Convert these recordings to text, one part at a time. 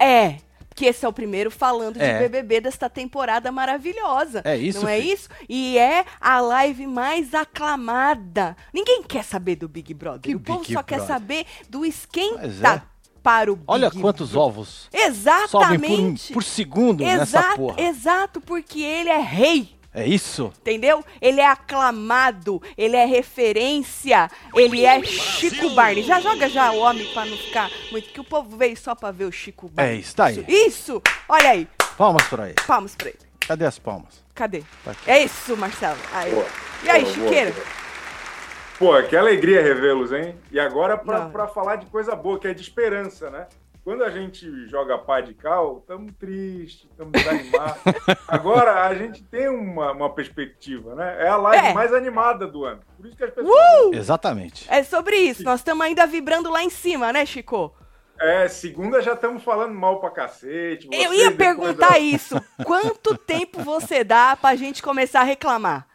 É. Que esse é o primeiro falando de É. BBB desta temporada maravilhosa. É isso, Não é filho. isso? E é a live mais aclamada. Ninguém quer saber do Big Brother. Que o povo Big só quer Brother? saber do esquenta é. para o Big Olha quantos ovos sobem por, Exatamente. por segundo nessa Exato, porra. exato, porque ele é rei. É isso? Entendeu? Ele é aclamado, ele é referência, ele é Chico Barney. Já joga já o homem pra não ficar muito, que o povo veio só pra ver o Chico Barney. É isso, tá aí. Isso! Olha aí, Palmas pra ele. palmas pra ele. Cadê as palmas? Cadê? Tá aqui. É isso, Marcelo. Aí. Boa. E aí, Boa, boa, Chiqueira? boa. Pô, que alegria revê-los, hein? E agora pra, Não. pra falar de coisa boa, que é de esperança, né? Quando a gente joga pá de cal, estamos tristes, estamos desanimados. Agora a gente tem uma, uma perspectiva, né? É a live É. mais animada do ano. Por isso que as pessoas. Uh! Exatamente. É sobre isso. Nós estamos ainda vibrando lá em cima, né, Chico? É, segunda já estamos falando mal pra cacete. Eu ia perguntar da- isso. Quanto tempo você dá pra gente começar a reclamar?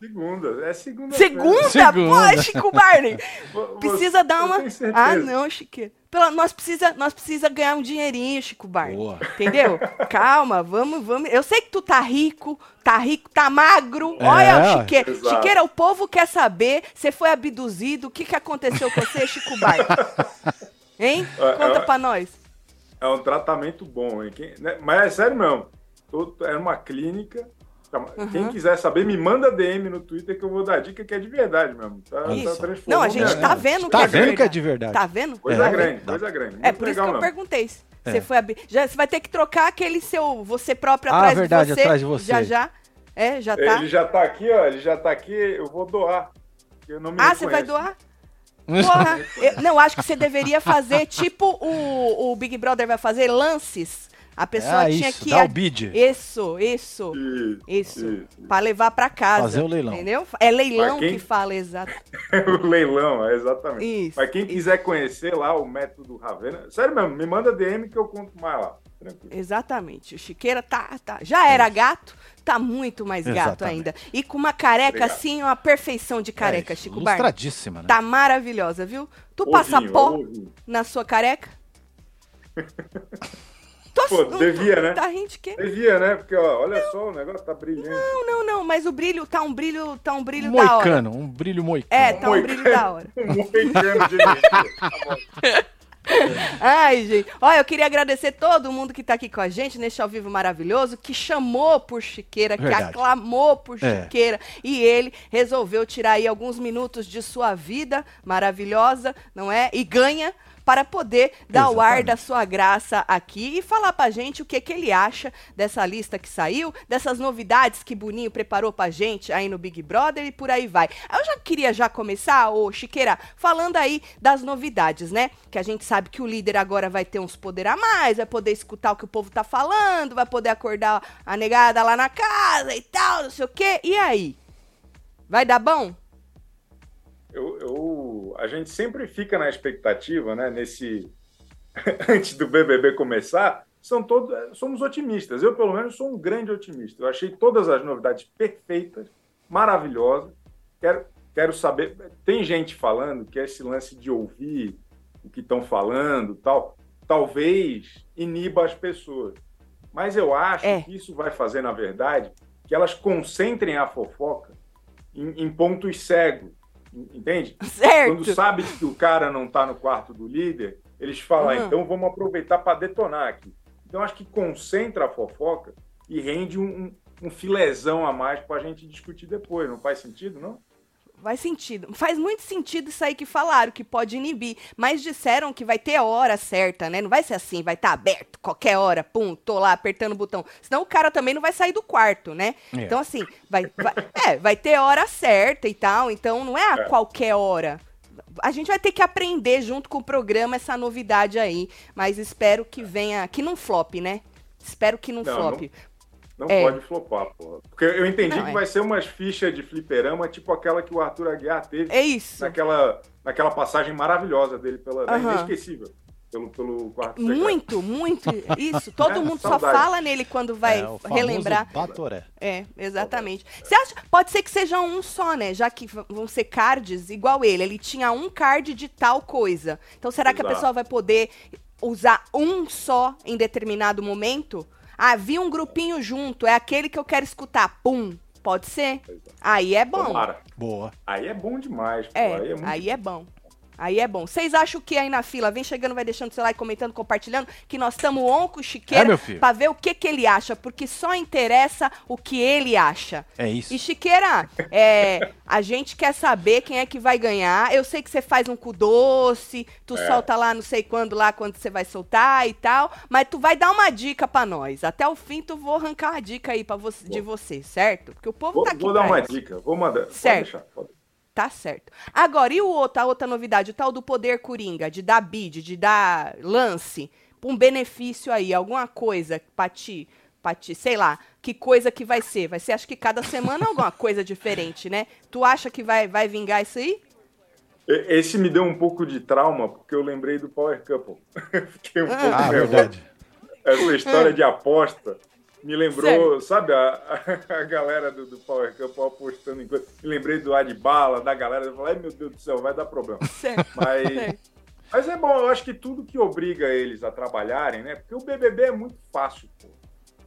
Segunda, é segunda. Segunda? Segunda. Pô, Chico Barney. Precisa dar uma. Ah, não, Chiqueira. Pela, nós precisa, nós precisa ganhar um dinheirinho, Chico Barney. Boa. Entendeu? Calma, vamos, vamos. Eu sei que tu tá rico, tá rico, tá magro. É, Olha, Chiqueira. exato. Chiqueira, o povo quer saber. Você foi abduzido. O que, que aconteceu com você, Chico Barney? Hein? É, Conta é- pra nós. É um tratamento bom, hein? Quem- né? Mas é sério mesmo. Tô- é uma clínica. Uhum. Quem quiser saber, me manda DM no Twitter que eu vou dar dica que é de verdade mesmo. Tá, tá Isso. transformando Não, a gente tá vendo Tá que é vendo que é de verdade. Tá vendo? Coisa É, grande, coisa grande. É Muito por isso que eu mesmo. perguntei. se É. Você foi abi- já Você vai ter que trocar aquele seu você próprio Ah, atrás verdade, de você. atrás de você. Já já. É, já tá. Ele já tá aqui, ó. Ele já tá aqui, eu vou doar. Eu não me Ah, você vai doar? Porra, eu, não, acho que você deveria fazer tipo o, o Big Brother vai fazer lances. A pessoa Ah, tinha isso, que. dá o bid. Isso, isso, Isso, isso. isso. Pra levar pra casa. Fazer o leilão. Entendeu? É leilão quem- que fala, exato. o leilão, é exatamente. Isso. Mas quem quiser conhecer lá o método Ravena, sério mesmo, me manda DM que eu conto mais lá. Tranquilo. Exatamente. O Chiqueira tá, tá. Já era gato, tá muito mais gato Exatamente. ainda. E com uma careca Obrigado. assim, uma perfeição de careca, É, Chico Barney. Lustradíssima, né? Tá maravilhosa, viu? Tu passa Ovinho, pó ovinho. na sua careca? Tô- Pô, devia, né? Tá rindo de quê? Devia, né? Porque, ó, olha só, o negócio tá brilhante. Não, não, não, mas o brilho tá um brilho, tá um brilho da hora. Moicano, um brilho moicano. É, tá um Moicano. brilho da hora. Um moicano de energia. Ai, gente. Olha, eu queria agradecer todo mundo que tá aqui com a gente neste ao vivo maravilhoso, que chamou por Chiqueira, que Verdade. aclamou por É. Chiqueira. E ele resolveu tirar aí alguns minutos de sua vida maravilhosa, não é? E ganha para poder dar o ar Exatamente. da sua graça aqui e falar pra gente o que, que ele acha dessa lista que saiu, dessas novidades que Boninho preparou pra gente aí no Big Brother e por aí vai. Eu já queria já começar, ô Chiqueira, falando aí das novidades, né? Que a gente sabe que o líder agora vai ter uns poder a mais, vai poder escutar o que o povo tá falando, vai poder acordar a negada lá na casa e tal, não sei o quê. E aí? Vai dar bom? Eu, eu- a gente sempre fica na expectativa, né? Nesse antes do BBB começar, são todos, somos otimistas. Eu pelo menos sou um grande otimista. Eu achei todas as novidades perfeitas, maravilhosas. Quero, quero saber. Tem gente falando que esse lance de ouvir o que estão falando, tal, talvez iniba as pessoas. Mas eu acho É. que isso vai fazer, na verdade, que elas concentrem a fofoca em, em pontos cegos. Entende? Certo. Quando sabe que o cara não está no quarto do líder, eles falam, ah, Uhum. então vamos aproveitar para detonar aqui. Então acho que concentra a fofoca e rende um, um, um filezão a mais para a gente discutir depois. Não faz sentido, não? Faz sentido. Faz muito sentido isso aí que falaram, que pode inibir. Mas disseram que vai ter hora certa, né? Não vai ser assim, vai estar aberto qualquer hora, pum, tô lá apertando o botão. Senão o cara também não vai sair do quarto, né? É. Então, assim, vai, vai- é, vai ter hora certa e tal. Então, não é a É. qualquer hora. A gente vai ter que aprender junto com o programa essa novidade aí. Mas espero que venha. Que não flop, né? Espero que não, Não, flop. Não É. pode flopar, porra. Porque eu entendi Não, que é. vai ser umas fichas de fliperama, tipo aquela que o Arthur Aguiar teve É isso. naquela, naquela passagem maravilhosa dele pela. Aham. Inesquecível. pelo, pelo quarto secreto. Muito, muito. Isso. Todo É, mundo só saudade. fala nele quando vai É, o relembrar. Batoré. É, exatamente. Você acha? Pode ser que seja um só, né? Já que vão ser cards igual ele. Ele tinha um card de tal coisa. Então será que a Exato. pessoa vai poder usar um só em determinado momento? Ah, vi um grupinho junto, é aquele que eu quero escutar. Pum. Pode ser? Aí é bom. Tomara. Boa. Aí é bom demais, pô. É, aí é muito aí é bom. Aí é bom. Vocês acham que aí na fila, vem chegando, vai deixando seu like, comentando, compartilhando, que nós estamos on com o É, Chiqueira filho. pra ver o que, que ele acha, porque só interessa o que ele acha. É isso. E Chiqueira, é, a gente quer saber quem é que vai ganhar. Eu sei que você faz um cu doce, tu É. solta lá não sei quando, lá quando você vai soltar e tal, mas tu vai dar uma dica pra nós. Até o fim tu vou arrancar uma dica aí pra você, de você, certo? Porque o povo Vou, tá aqui vou dar uma isso. dica, vou mandar. Pode Certo. deixar, pode. Tá certo. Agora, e o outro, a outra novidade, o tal do poder coringa, de dar bid, de dar lance, um benefício aí, alguma coisa pra ti, pra ti, sei lá, que coisa que vai ser? Vai ser, acho que cada semana alguma coisa diferente, né? Tu acha que vai, vai vingar isso aí? Esse me deu um pouco de trauma, porque eu lembrei do Power Couple. Fiquei um pouco Ah, nervoso. verdade. Essa história de aposta me lembrou, sabe, a, a galera do, do Power Couple apostando em coisas. Me lembrei do Adbala, da galera. Eu falei, ai meu Deus do céu, vai dar problema. Certo. Mas, certo. mas é bom, eu acho que tudo que obriga eles a trabalharem, né? Porque o BBB é muito fácil, pô.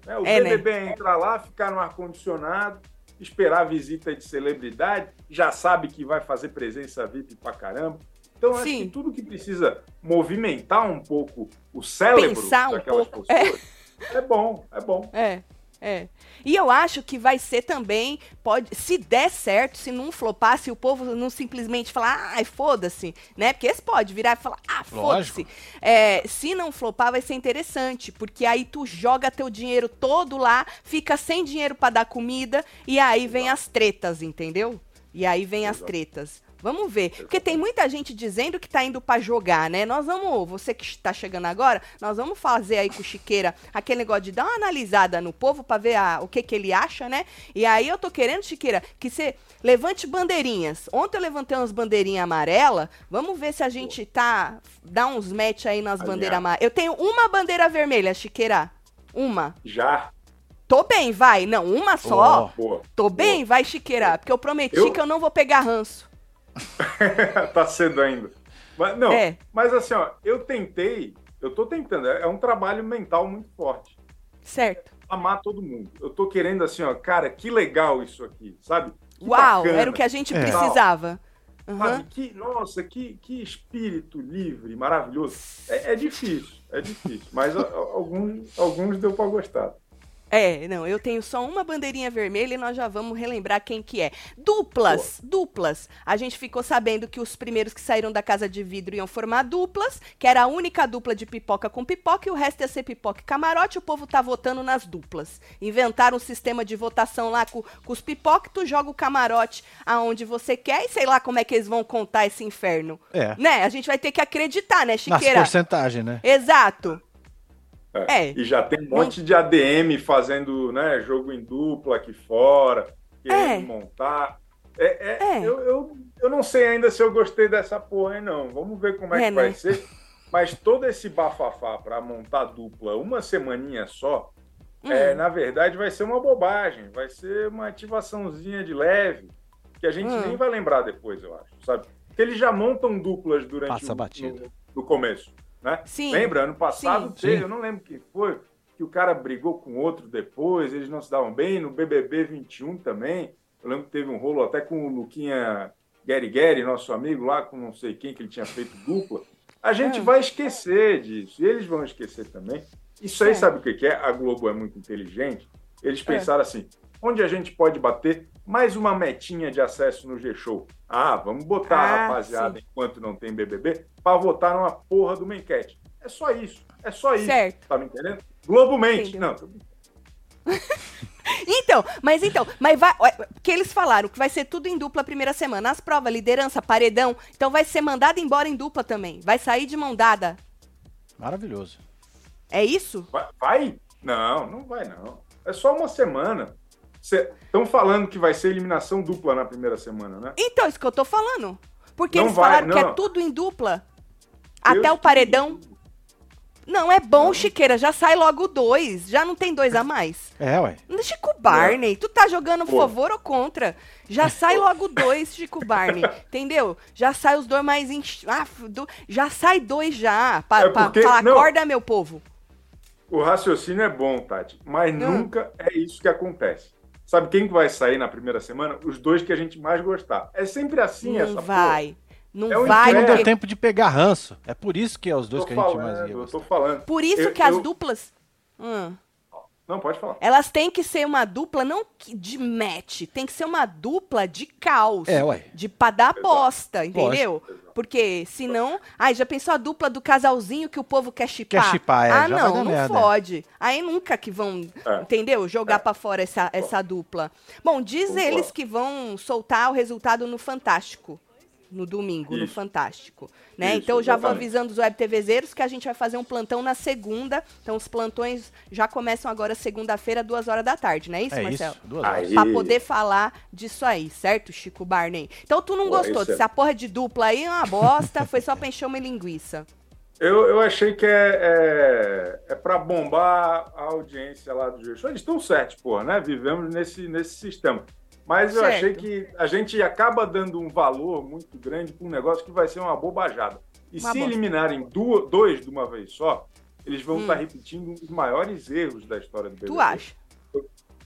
Né? O É, né? BBB é entrar lá, ficar no ar-condicionado, esperar a visita de celebridade, já sabe que vai fazer presença VIP pra caramba. Então, eu acho Sim. que tudo que precisa movimentar um pouco o cérebro Pensar um daquelas pouco, pessoas é bom, é bom. É, é. E eu acho que vai ser também, pode, se der certo, se não flopar, se o povo não simplesmente falar, ai, foda-se, né? Porque esse pode virar e falar, ah, foda-se. É, se não flopar, vai ser interessante, porque aí tu joga teu dinheiro todo lá, fica sem dinheiro pra dar comida, e aí vem as tretas, entendeu? E aí vem as tretas. Vamos ver. Porque tem muita gente dizendo que tá indo pra jogar, né? Nós vamos, você que está chegando agora, nós vamos fazer aí com o Chiqueira aquele negócio de dar uma analisada no povo pra ver a- o que que ele acha, né? E aí eu tô querendo, Chiqueira, que você levante bandeirinhas. Ontem eu levantei umas bandeirinhas amarelas. Vamos ver se a gente tá. dá uns match aí nas bandeiras amarelas. Eu tenho uma bandeira vermelha, Chiqueira. Uma. Já, Tô bem, vai. Não, uma só. boa. Tô bem, vai, Chiqueira. Porque eu prometi Eu- que eu não vou pegar ranço. tá cedo ainda. Mas, não, É. mas assim, ó, eu tentei, eu tô tentando, é é um trabalho mental muito forte. Certo. Amar todo mundo. Eu tô querendo assim, ó, cara, que legal isso aqui, sabe? Que Uau, bacana, era o que a gente É. precisava. Aham. Sabe? Que, nossa, que, que espírito livre, maravilhoso. É, é difícil, é difícil, mas alguns, alguns deu pra gostar. É, não, eu tenho só uma bandeirinha vermelha e nós já vamos relembrar quem que é. Duplas, duplas. A gente ficou sabendo que os primeiros que saíram da casa de vidro iam formar duplas, que era a única dupla de pipoca com pipoca e o resto ia ser pipoca e camarote. O povo tá votando nas duplas. Inventaram um sistema de votação lá com, com os pipoca, tu joga o camarote aonde você quer e sei lá como é que eles vão contar esse inferno. É. Né? A gente vai ter que acreditar, né, Nas Chiqueira? porcentagens, né? Exato. É. E já tem um monte de ADM fazendo né, jogo em dupla aqui fora, querendo É. montar. É, é- É. Eu, eu, eu não sei ainda se eu gostei dessa porra aí, não. Vamos ver como é, É, que vai né? ser. Mas todo esse bafafá para montar dupla uma semaninha só, é, Hum. na verdade vai ser uma bobagem. Vai ser uma ativaçãozinha de leve, que a gente Hum. nem vai lembrar depois, eu acho, sabe? Porque eles já montam duplas durante Passa o batido. no, no começo, né? Sim. Lembra? Ano passado Sim. teve, Sim. eu não lembro quem foi, que o cara brigou com outro depois, eles não se davam bem, no BBB 21 também. Eu lembro que teve um rolo até com o Luquinha Gary Gary, nosso amigo lá, com não sei quem, que ele tinha feito dupla. A gente Ah. vai esquecer disso, e eles vão esquecer também. Isso aí, Certo. sabe o que é? A Globo é muito inteligente. Eles É. pensaram assim: onde a gente pode bater mais uma metinha de acesso no G-Show? Ah, vamos botar Ah, a rapaziada, enquanto não tem BBB, para votar numa porra do Menquete. É só isso. É só isso. Certo. Tá me entendendo? Globo mente. Entendeu. Não, tô. Então, mas então, mas vai, porque eles falaram que vai ser tudo em dupla a primeira semana. As provas, liderança, paredão, então vai ser mandado embora em dupla também. Vai sair de mão dada. Maravilhoso. É isso? vai, vai? Não, não vai não. É só uma semana. Estão falando que vai ser eliminação dupla na primeira semana, né? Então, isso que eu tô falando. Porque Não eles vai, falaram que não. é tudo em dupla. Deus Até o que paredão. Não, é bom, Chiqueira. Já sai logo dois. Já não tem dois a mais. É, ué. Chico Barney, tu tá jogando Pô. favor ou contra? Já sai logo dois, Chico Barney. Entendeu? Já sai os dois mais. Ah, do- Já sai dois já. Pra, É pra porque- falar, não. acorda, meu povo. O raciocínio é bom, Tati, mas Hum. nunca é isso que acontece. Sabe quem que vai sair na primeira semana? Os dois que a gente mais gostar. É sempre assim essa não porra. vai. Não É um vai, Porque não É. deu tempo de pegar ranço. É por isso que é os dois Tô que a gente falando, mais ia eu gostar. tô falando. Por isso Eu- que as eu- duplas. Hum. Não, pode falar. Elas têm que ser uma dupla não de match, tem que ser uma dupla de caos. É, ué. De pra dar Exato. bosta, entendeu? Porque senão. Ai, já pensou a dupla do casalzinho que o povo quer chipar? Quer chipar, é, Ah, já não, não merda. fode. Aí nunca que vão, É. entendeu? Jogar pra fora essa, essa dupla. Bom, diz Concordo. eles que vão soltar o resultado no Fantástico. No domingo, no Isso. Fantástico. Né? Isso, então já vou avisando os web TVzeiros que a gente vai fazer um plantão na segunda. Então os plantões já começam agora segunda-feira, duas horas da tarde, não é isso, É Marcelo? isso, duas horas. Pra poder falar disso aí, certo, Chico Barney? Então tu não Pô, gostou é- dessa porra de dupla aí, é uma bosta, foi só pra encher uma linguiça. Eu, eu achei que é, é, é para bombar a audiência lá do Juiz. Eles estão certos, porra, né? Vivemos nesse, nesse sistema. Mas eu Certo. achei que a gente acaba dando um valor muito grande para um negócio que vai ser uma bobajada. E Uma se bosta. eliminarem dois de uma vez só, eles vão Hum. estar repetindo um dos maiores erros da história do BBB. Tu acha?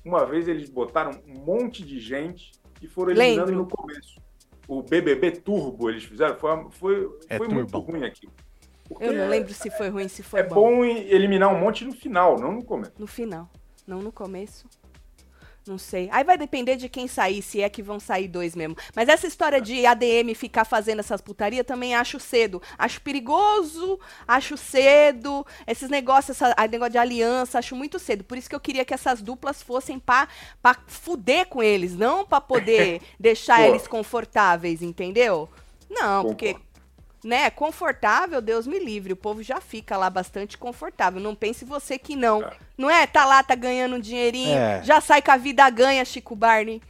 Uma vez eles botaram um monte de gente e foram eliminando Lembro. no começo. O BBB Turbo eles fizeram, foi, foi, É foi muito ruim aqui. Porque Eu não lembro se foi ruim, se foi é bom. bom em- eliminar um monte no final, não no começo. No final, não no começo. Não sei. Aí vai depender de quem sair, se é que vão sair dois mesmo. Mas essa história de ADM ficar fazendo essas putaria também acho cedo. Acho perigoso, acho cedo. Esses negócios, essa, a negócio de aliança, acho muito cedo. Por isso que eu queria que essas duplas fossem pra, pra fuder com eles, não pra poder deixar eles confortáveis, entendeu? Não, porque né, confortável, Deus me livre. O povo já fica lá bastante confortável. Não pense você que não. É. Não é? Tá lá, tá ganhando um dinheirinho, É. já sai com a vida ganha, Chico Barney.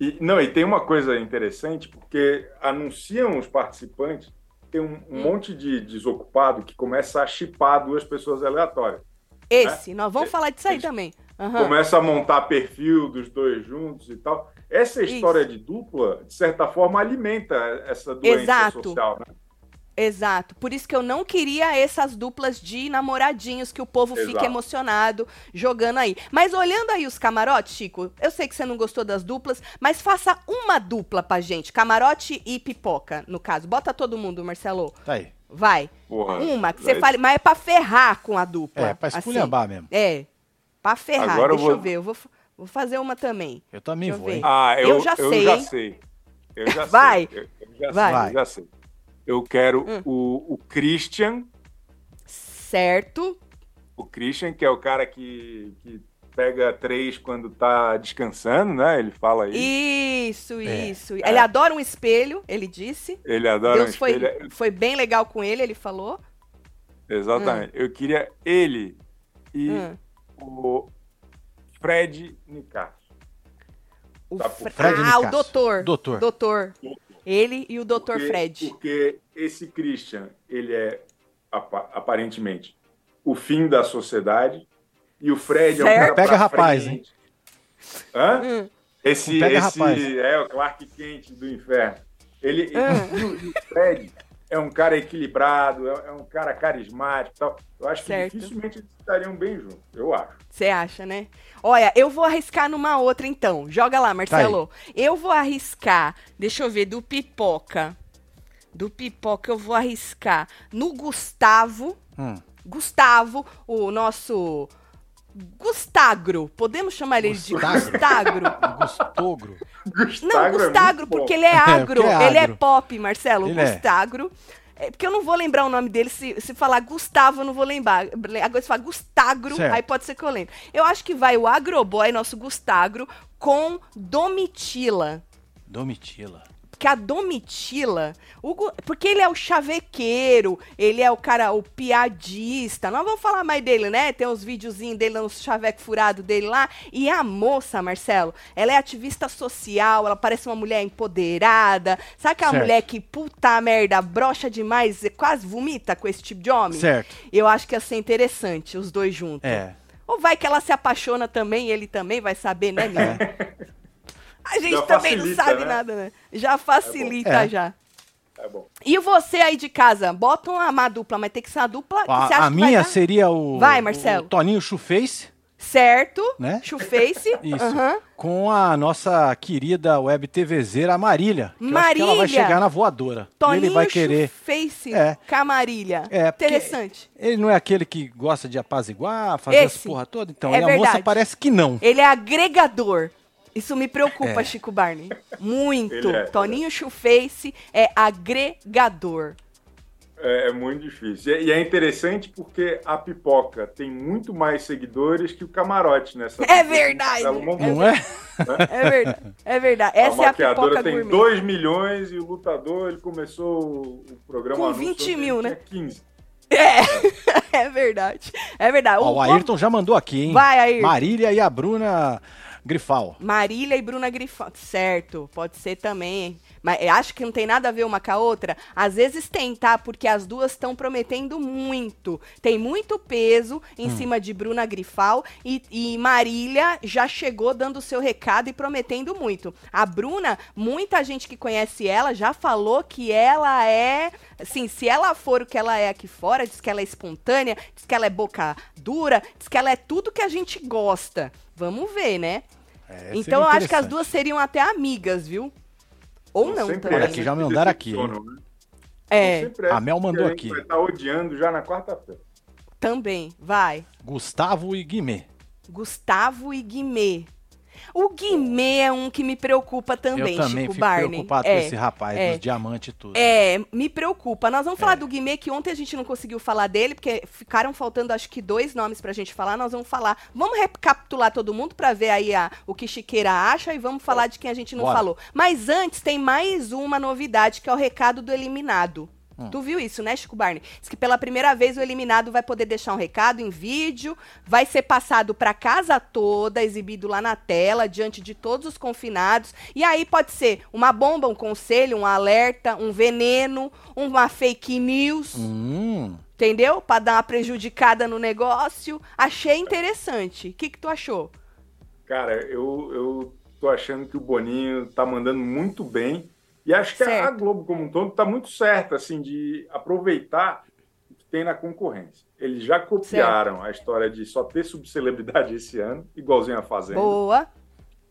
E, não, e tem uma coisa interessante, porque anunciam os participantes, tem um, um Hum. monte de desocupado que começa a chipar duas pessoas aleatórias. Esse, nós vamos É, falar disso aí também. Aham. Começa a montar perfil dos dois juntos e tal. Essa história de dupla, de certa forma, alimenta essa doença Exato. social, né? Exato. Por isso que eu não queria essas duplas de namoradinhos que o povo fica Exato. emocionado jogando aí. Mas olhando aí os camarotes, Chico, eu sei que você não gostou das duplas, mas faça uma dupla pra gente. Camarote e pipoca, no caso. Bota todo mundo, Marcelo. Tá aí. Vai. Porra, Uma, que você aí- fale, mas é pra ferrar com a dupla. É, pra assim. esculhambar mesmo. É, pra ferrar. Agora eu Deixa eu, vou- ver, eu vou, vou fazer uma também. Eu também Deixa eu vou, hein? Ah, eu, Eu já eu sei, já hein? sei. Eu já Vai. sei. Eu, eu já Vai. sei, eu já sei. Eu quero Hum. o, o Christian, Certo? o Christian, que é o cara que, que pega três quando tá descansando, né? Ele fala aí. Isso, É, isso. Ele adora um espelho, ele disse. Ele adora Deus um foi, espelho. foi bem legal com ele, ele falou. Exatamente. Eu queria ele e Hum. o Fred Nicasso. O Tá, Fre- o Fred ah, o Nicasso. doutor. Doutor. Doutor. Ele e o doutor Porque- Fred. Porque esse Christian, ele é apa- aparentemente o fim da sociedade e o Fred é um Certo. cara Pega pra rapaz, frente. Hã? Hum. Esse, Pega esse rapaz. é o Clark Kent do inferno. Ele, Ah. e, o, e o Fred é um cara equilibrado, é, é um cara carismático e tal. Eu acho Certo. que dificilmente eles estariam bem juntos, eu acho. Você acha, né? Olha, eu vou arriscar numa outra então. Joga lá, Marcelo. eu vou arriscar, deixa eu ver, do Pipoca. Do Pipoca eu vou arriscar no Gustavo. Hum. Gustavo, o nosso Gustagro. Podemos chamar ele de Gustagro? Gustagro? Gustogro. Não, Gustavo é Gustagro, bom. porque ele é agro. porque é Ele é agro. pop, Marcelo. Ele é. Gustagro. É, porque eu não vou lembrar o nome dele. Se, se falar Gustavo, eu não vou lembrar. Agora se falar Gustagro, Certo. aí pode ser que eu lembre. Eu acho que vai o Agroboy, nosso Gustagro, com Domitila. Domitila. Porque a Domitila, o porque ele é o chavequeiro, ele é o cara, o piadista. Nós vamos falar mais dele, né? Tem uns videozinhos dele, uns chaveco furado dele lá. E a moça, Marcelo, ela é ativista social, ela parece uma mulher empoderada. Sabe aquela Certo. mulher que, puta merda, brocha demais, quase vomita com esse tipo de homem? Certo. Eu acho que ia ser interessante, os dois juntos. É. Ou vai que ela se apaixona também, ele também vai saber, né, menino? A gente Já também não facilita, sabe né? nada, né? Já facilita, É. já. É bom. E você aí de casa, bota uma, uma dupla, mas tem que ser uma dupla que você A, acha a minha seria o, Vai, Marcelo. o Toninho Chuface, certo, né? chuface, Isso. aham. Com a nossa querida web TVzeira, a Marília. que eu acho que ela vai Marília. chegar na voadora. Toninho ele vai querer. chuface, É. Camarilha. É, porque Interessante. Ele não é aquele que gosta de apaziguar, fazer Esse. essa porra toda? Então, É e a moça verdade. parece que não. Ele é agregador. Isso me preocupa, É. Chico Barney. Muito. É, Toninho Chuface é agregador. É, é muito difícil. E é- E é interessante porque a pipoca tem muito mais seguidores que o camarote nessa. É verdade. Não é? É verdade. É verdade. a Essa é a maquiadora pipoca tem gourmet. 2 milhões e o lutador ele começou o o programa Com anúncio 20 ontem, mil, né? tinha 15. É verdade. É verdade. Ó, o povo- Ayrton já mandou aqui, hein? Vai, Ayrton. Marília e a Bruna Grifal. Marília e Bruna Grifão. Certo, pode ser também. Mas acho que não tem nada a ver uma com a outra. Às vezes tem, tá? Porque as duas estão prometendo muito. Tem muito peso em Hum. cima de Bruna Grifal e, e Marília já chegou dando o seu recado e prometendo muito. A Bruna, muita gente que conhece ela já falou que ela é. Assim, se ela for o que ela é aqui fora, diz que ela é espontânea, diz que ela é boca dura, diz que ela é tudo que a gente gosta. Vamos ver, né? É, Então eu acho que as duas seriam até amigas, viu? Ou não Sempre também. Olha é, aqui, já me mandaram aqui, né? É, Sempre é, A Mel mandou porque a gente aqui. Vai estar odiando já na quarta-feira. também. Vai. Gustavo e Guimê. Gustavo e Guimê. O Guimê é um que me preocupa também, Eu também Chico fico Barney. preocupado é. com esse rapaz é. dos diamantes e tudo. É, me preocupa. Nós vamos falar É. do Guimê, que ontem a gente não conseguiu falar dele, porque ficaram faltando acho que dois nomes pra gente falar. Nós vamos falar. Vamos recapitular todo mundo pra ver aí a- o que Chiqueira acha e vamos falar de quem a gente não Bora. falou. Mas antes tem mais uma novidade, que é o recado do eliminado. Hum. Tu viu isso, né, Chico Barney? Diz que pela primeira vez o eliminado vai poder deixar um recado em vídeo, vai ser passado pra casa toda, exibido lá na tela, diante de todos os confinados. E aí pode ser uma bomba, um conselho, um alerta, um veneno, uma fake news, Hum, entendeu? Pra dar uma prejudicada no negócio. Achei interessante. O que, que tu achou? Cara, eu, eu tô achando que o Boninho tá mandando muito bem. E acho que a Certo. Globo, como um todo, tá muito certa, assim, de aproveitar o que tem na concorrência. Eles já copiaram a história de só ter subcelebridade esse ano, igualzinho a Fazenda. Boa.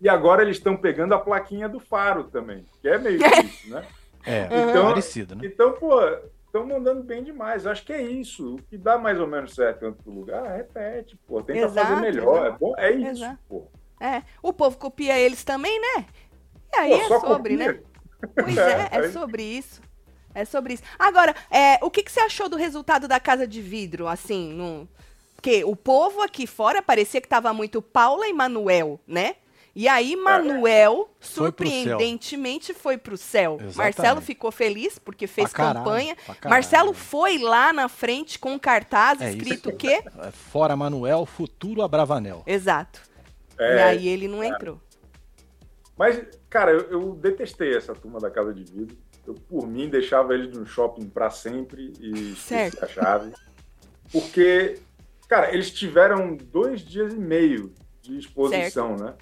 E agora eles estão pegando a plaquinha do Faro também, que é meio isso, né? é, Então- parecido, né? Então, pô, estão mandando bem demais. Acho que é isso. O que dá mais ou menos certo em outro lugar, repete, pô. Tenta Exato, fazer melhor. exato. É, bom, é isso, Exato. pô. É. O povo copia eles também, né? E aí Pô, é só sobre, copia. né? Pois é, é Aí- sobre isso. É sobre isso. Agora, é, o que, que você achou do resultado da Casa de Vidro, assim, no... Porque o povo aqui fora parecia que tava muito Paula e Manuel, né? E aí, Manuel, Foi pro céu. surpreendentemente, foi pro céu. Marcelo ficou feliz porque fez caralho, campanha. Marcelo foi lá na frente com um cartaz É escrito o quê? É, Fora Manuel, futuro Abravanel. Exato. E É, aí ele não entrou. Mas, cara, eu, eu detestei essa turma da Casa de Vidro. Eu, por mim, deixava eles no shopping para sempre e Certo. a chave. Porque, cara, eles tiveram dois dias e meio de exposição, né?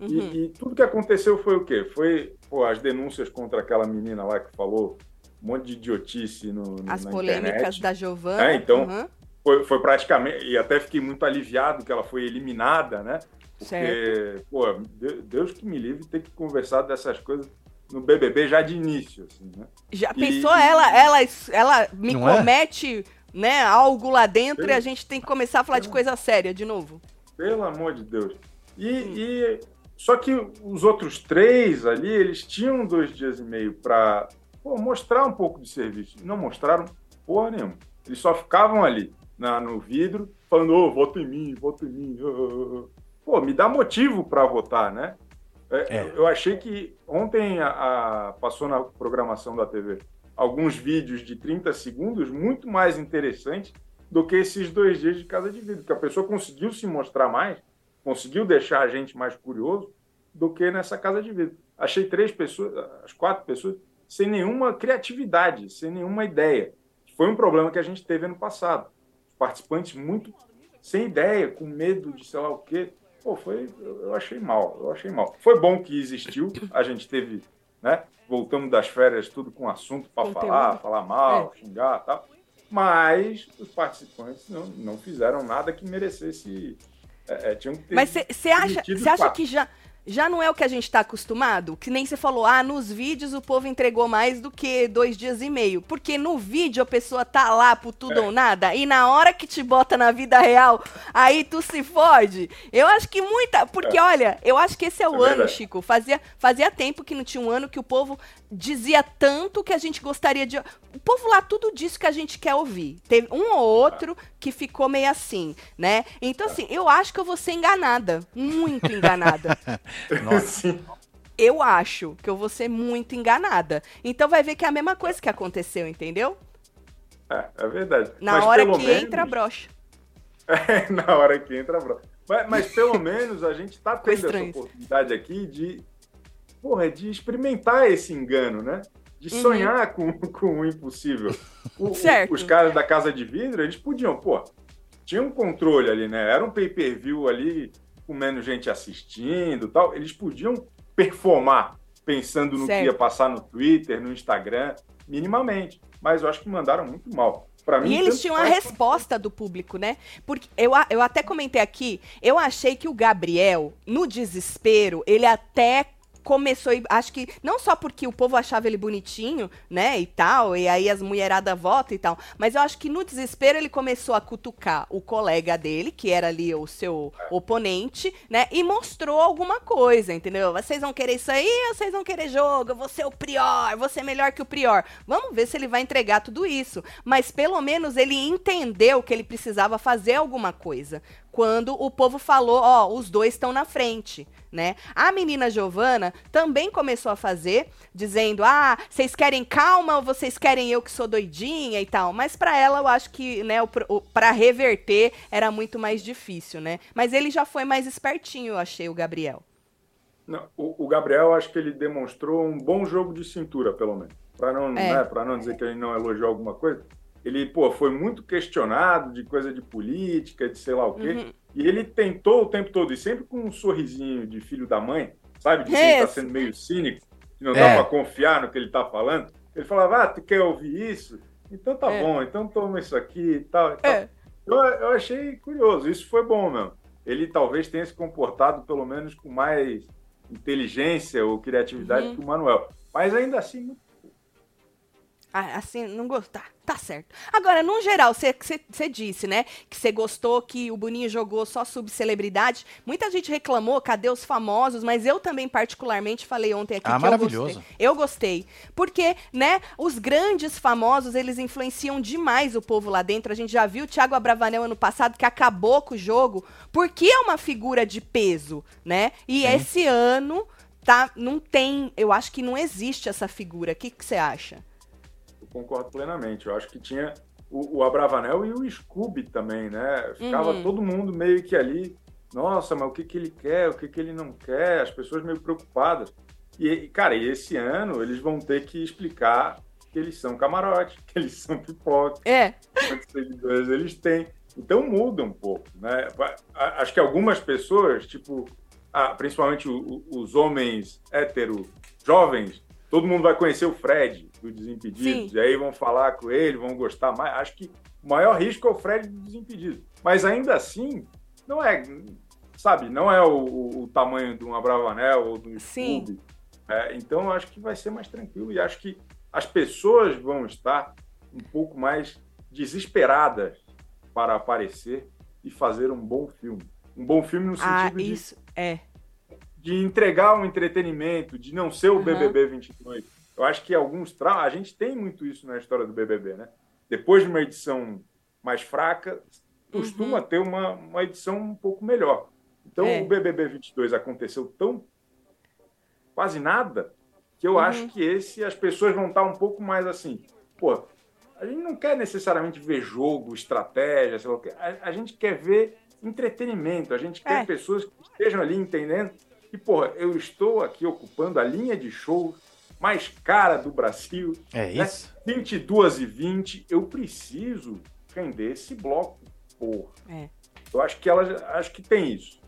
Uhum. E, e tudo que aconteceu foi o quê? Foi pô, as denúncias contra aquela menina lá que falou um monte de idiotice no, no- As na polêmicas internet. da Giovana. É, então, Uhum. Foi, foi praticamente... E até fiquei muito aliviado que ela foi eliminada, né? Certo. Porque, pô, De- Deus que me livre ter que conversar dessas coisas no BBB já de início, assim, né? Já E- pensou ela, ela, ela me Não é? comete, né, algo lá dentro Sim. e a gente tem que começar a falar de coisa séria de novo. Pelo amor de Deus. E, e- só que os outros três ali, eles tinham dois dias e meio para mostrar um pouco de serviço. Não mostraram porra nenhuma. Eles só ficavam ali na- no vidro falando, ô, voto em mim, voto em mim. ô, ô, ô." Pô, me dá motivo para votar, né? É, é. Eu achei que ontem a, a, passou na programação da TV alguns vídeos de 30 segundos muito mais interessantes do que esses dois dias de casa de vidro, que a pessoa conseguiu se mostrar mais, conseguiu deixar a gente mais curioso do que nessa casa de vidro. Achei três pessoas, as quatro pessoas, sem nenhuma criatividade, sem nenhuma ideia. Foi um problema que a gente teve ano passado. Participantes muito sem ideia, com medo de sei lá o quê. Pô, foi, eu achei mal, eu achei mal. Foi bom que existiu, a gente teve, né? Voltamos das férias tudo com assunto para falar, falar mal, é. xingar, tal. Mas os participantes não, não fizeram nada que merecesse. É, é tinham que ter. Mas você acha, acha que já já não é o que a gente está acostumado? Que nem você falou, ah, nos vídeos o povo entregou mais do que dois dias e meio. Porque no vídeo a pessoa tá lá por tudo é. ou nada, e na hora que te bota na vida real, aí tu se fode. Eu acho que muita. Porque, é. olha, eu acho que esse é o é ano, verdade. Chico. Fazia, fazia tempo que não tinha um ano que o povo dizia tanto que a gente gostaria de. O povo lá tudo disse que a gente quer ouvir. Teve um ou outro que ficou meio assim, né? Então, assim, eu acho que eu vou ser enganada. Muito enganada. Sim. Eu acho que eu vou ser muito enganada. Então vai ver que é a mesma coisa que aconteceu, entendeu? É, é verdade. Na mas hora que menos... entra a brocha. É, na hora que entra a brocha. Mas, mas pelo menos a gente está tendo essa oportunidade aqui de porra, é de experimentar esse engano, né? De uhum. sonhar com, com o impossível. O, certo. Os caras da Casa de Vidro, eles podiam, pô, tinha um controle ali, né? Era um pay-per-view ali com menos gente assistindo tal. Eles podiam performar pensando no certo. que ia passar no Twitter, no Instagram, minimamente. Mas eu acho que mandaram muito mal. Mim, e eles tinham a resposta do público, né? Porque eu, eu até comentei aqui, eu achei que o Gabriel, no desespero, ele até começou, acho que não só porque o povo achava ele bonitinho, né, e tal, e aí as mulheradas votam e tal, mas eu acho que no desespero ele começou a cutucar o colega dele, que era ali o seu oponente, né, e mostrou alguma coisa, entendeu? Vocês vão querer isso aí vocês vão querer jogo? Vou ser o prior, vou ser melhor que o prior. Vamos ver se ele vai entregar tudo isso. Mas pelo menos ele entendeu que ele precisava fazer alguma coisa quando o povo falou, ó, os dois estão na frente, né? A menina Giovana também começou a fazer, dizendo, ah, vocês querem calma ou vocês querem eu que sou doidinha e tal. Mas para ela, eu acho que, né, para reverter era muito mais difícil, né? Mas ele já foi mais espertinho, eu achei, o Gabriel. Não, o, o, Gabriel, acho que ele demonstrou um bom jogo de cintura, pelo menos. Para não, é. né, não dizer que ele não elogiou alguma coisa, ele, pô, foi muito questionado de coisa de política, de sei lá o quê. Uhum. E ele tentou o tempo todo, e sempre com um sorrisinho de filho da mãe, sabe? De que ele tá sendo meio cínico, que não é. dá para confiar no que ele tá falando. Ele falava, ah, tu quer ouvir isso? Então tá é. bom, então toma isso aqui e tal. E tal. É. Eu, eu achei curioso, isso foi bom mesmo. Ele talvez tenha se comportado, pelo menos, com mais inteligência ou criatividade uhum. que o Manuel. Mas ainda assim, muito assim, não gostar. Tá, tá certo. Agora, no geral, você disse, né? Que você gostou que o Boninho jogou só subcelebridade. Muita gente reclamou, cadê os famosos? Mas eu também, particularmente, falei ontem aqui ah, que maravilhoso. eu gostei. Eu gostei. Porque, né, os grandes famosos, eles influenciam demais o povo lá dentro. A gente já viu o Thiago Abravanel ano passado, que acabou com o jogo, porque é uma figura de peso, né? E Sim. esse ano, tá, não tem, eu acho que não existe essa figura. O que você acha? Concordo plenamente. Eu acho que tinha o, o Abravanel e o Scooby também, né? Ficava uhum. todo mundo meio que ali, nossa, mas o que, que ele quer, o que, que ele não quer, as pessoas meio preocupadas. E, cara, e esse ano eles vão ter que explicar que eles são camarote, que eles são pipoca, é. quantos seguidores eles têm. Então muda um pouco, né? Acho que algumas pessoas, tipo, ah, principalmente os homens hétero jovens, todo mundo vai conhecer o Fred do Desimpedidos, Sim. e aí vão falar com ele, vão gostar mais. Acho que o maior risco é o Fred do Desimpedidos. Mas ainda assim, não é, sabe, não é o, o tamanho de um Abravanel ou do Scooby. É, então, acho que vai ser mais tranquilo e acho que as pessoas vão estar um pouco mais desesperadas para aparecer e fazer um bom filme. Um bom filme no ah, sentido ah, isso, de, é. De entregar um entretenimento, de não ser o uhum. BBB 22 eu acho que alguns traumas. A gente tem muito isso na história do BBB, né? Depois de uma edição mais fraca, costuma uhum. ter uma, uma edição um pouco melhor. Então, é. o BBB 22 aconteceu tão quase nada, que eu uhum. acho que esse as pessoas vão estar um pouco mais assim, pô, a gente não quer necessariamente ver jogo, estratégia, sei lá o que. A, a gente quer ver entretenimento, a gente quer é. pessoas que estejam ali entendendo que, porra, eu estou aqui ocupando a linha de show mais cara do Brasil. É né? isso. 22 e 20, eu preciso render esse bloco, porra. É. Eu acho que ela acho que tem isso.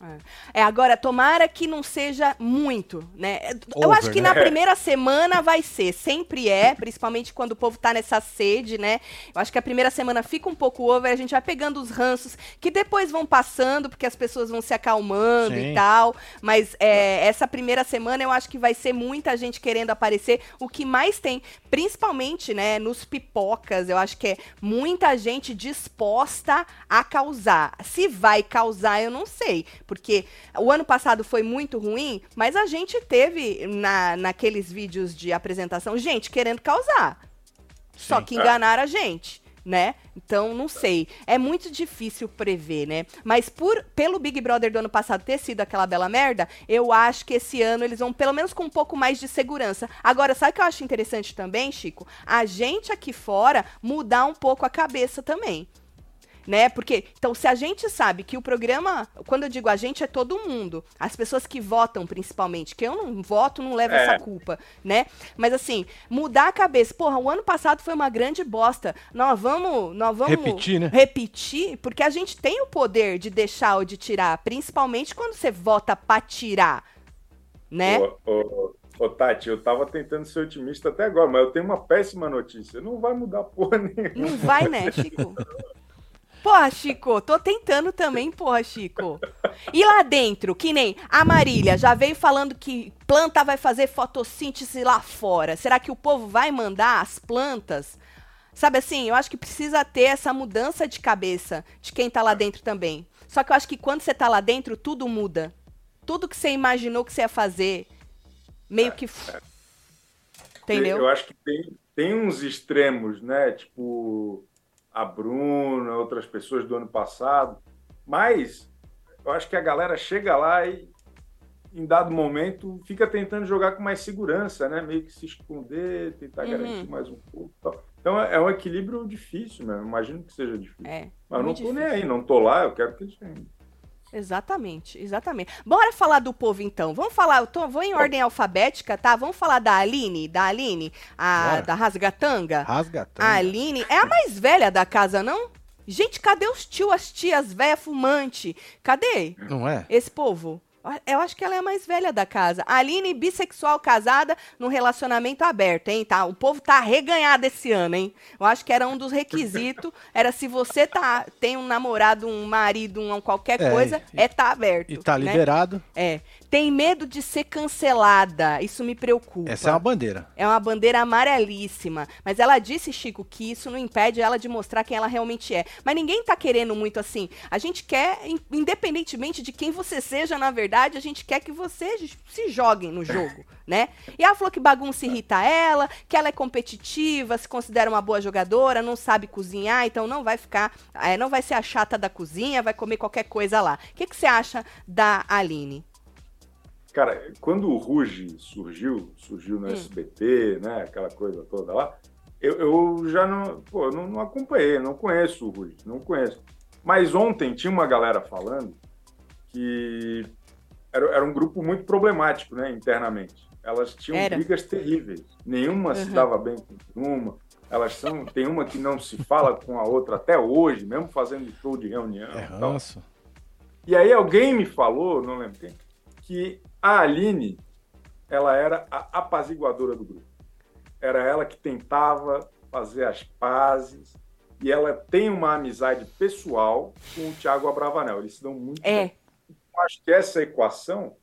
É. é, agora, tomara que não seja muito, né? Over, eu acho que né? na primeira semana vai ser, sempre é, principalmente quando o povo tá nessa sede, né? Eu acho que a primeira semana fica um pouco over, a gente vai pegando os ranços, que depois vão passando, porque as pessoas vão se acalmando Sim. e tal. Mas é, essa primeira semana eu acho que vai ser muita gente querendo aparecer. O que mais tem, principalmente, né, nos pipocas, eu acho que é muita gente disposta a causar. Se vai causar, eu não sei porque o ano passado foi muito ruim, mas a gente teve na, naqueles vídeos de apresentação gente querendo causar. Sim. Só que enganaram a gente né? Então, não sei. É muito difícil prever, né? Mas por pelo Big Brother do ano passado ter sido aquela bela merda, eu acho que esse ano eles vão pelo menos com um pouco mais de segurança. Agora, sabe o que eu acho interessante também, Chico? A gente aqui fora mudar um pouco a cabeça também né? Porque, então, se a gente sabe que o programa, quando eu digo a gente, é todo mundo, as pessoas que votam principalmente, que eu não voto, não levo é. essa culpa, né? Mas assim, mudar a cabeça, porra, o ano passado foi uma grande bosta, nós vamos, nós vamos repetir, né? Repetir, porque a gente tem o poder de deixar ou de tirar, principalmente quando você vota pra tirar, né? Ô, ô, ô, Tati, eu tava tentando ser otimista até agora, mas eu tenho uma péssima notícia. Não vai mudar porra nenhuma. Não vai, né, Chico? Porra, Chico, tô tentando também, porra, Chico. E lá dentro, que nem a Marília já veio falando que planta vai fazer fotossíntese lá fora. Será que o povo vai mandar as plantas? Sabe assim, eu acho que precisa ter essa mudança de cabeça de quem tá lá dentro também. Só que eu acho que quando você tá lá dentro, tudo muda. Tudo que você imaginou que você ia fazer, meio que. Entendeu? Eu acho que tem, tem uns extremos, né? Tipo a Bruna, outras pessoas do ano passado, mas eu acho que a galera chega lá e, em dado momento, fica tentando jogar com mais segurança, né? Meio que se esconder, tentar uhum. garantir mais um pouco. Então é um equilíbrio difícil mesmo. Imagino que seja difícil. É, mas não tô difícil. nem aí, não tô lá, eu quero que eles tenham. Exatamente, exatamente. Bora falar do povo então. Vamos falar, eu tô, vou em ordem alfabética, tá? Vamos falar da Aline, da Aline, a Bora. da Rasgatanga. Rasgatanga. A Aline é a mais velha da casa, não? Gente, cadê os tio, as tias velha fumante? Cadê? Não é? Esse povo. Eu acho que ela é a mais velha da casa. Aline, bissexual, casada, num relacionamento aberto, hein? Tá? O povo tá reganhado esse ano, hein? Eu acho que era um dos requisitos. Era se você tá, tem um namorado, um marido, um, qualquer é, coisa, e, é tá aberto. E tá né? liberado. É. Tem medo de ser cancelada. Isso me preocupa. Essa é uma bandeira. É uma bandeira amarelíssima. Mas ela disse, Chico, que isso não impede ela de mostrar quem ela realmente é. Mas ninguém tá querendo muito assim. A gente quer, independentemente de quem você seja, na verdade, a gente quer que você se joguem no jogo, né? E ela falou que bagunça irrita ela, que ela é competitiva, se considera uma boa jogadora, não sabe cozinhar, então não vai ficar, é, não vai ser a chata da cozinha, vai comer qualquer coisa lá. O que, que você acha da Aline? Cara, quando o Ruge surgiu, surgiu no hum. SBT, né, aquela coisa toda lá, eu, eu já não, pô, não, não, acompanhei, não conheço o Ruge, não conheço. Mas ontem tinha uma galera falando que era, era um grupo muito problemático, né, internamente. Elas tinham era. brigas terríveis. Nenhuma uhum. se dava bem com nenhuma. Elas são, tem uma que não se fala com a outra até hoje, mesmo fazendo show de reunião. É e, e aí alguém me falou, não lembro quem, que a Aline, ela era a apaziguadora do grupo. Era ela que tentava fazer as pazes. E ela tem uma amizade pessoal com o Thiago Abravanel. Eles se dão muito é. acho que essa equação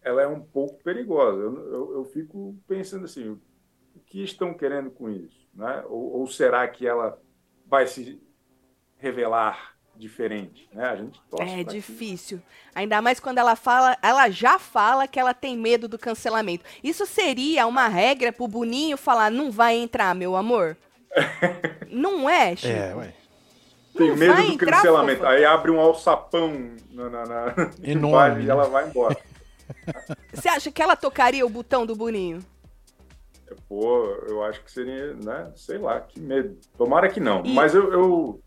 ela é um pouco perigosa. Eu, eu, eu fico pensando assim, o que estão querendo com isso? Né? Ou, ou será que ela vai se revelar diferente, né? A gente É difícil. Ainda mais quando ela fala, ela já fala que ela tem medo do cancelamento. Isso seria uma regra pro Boninho falar, não vai entrar, meu amor? não é, Chico? É, ué. Tem não medo do entrar, cancelamento. Aí abre um alçapão na, na, na... Enorme, e ela vai embora. Você acha que ela tocaria o botão do Boninho? Pô, eu acho que seria, né? Sei lá, que medo. Tomara que não. E... Mas eu, eu.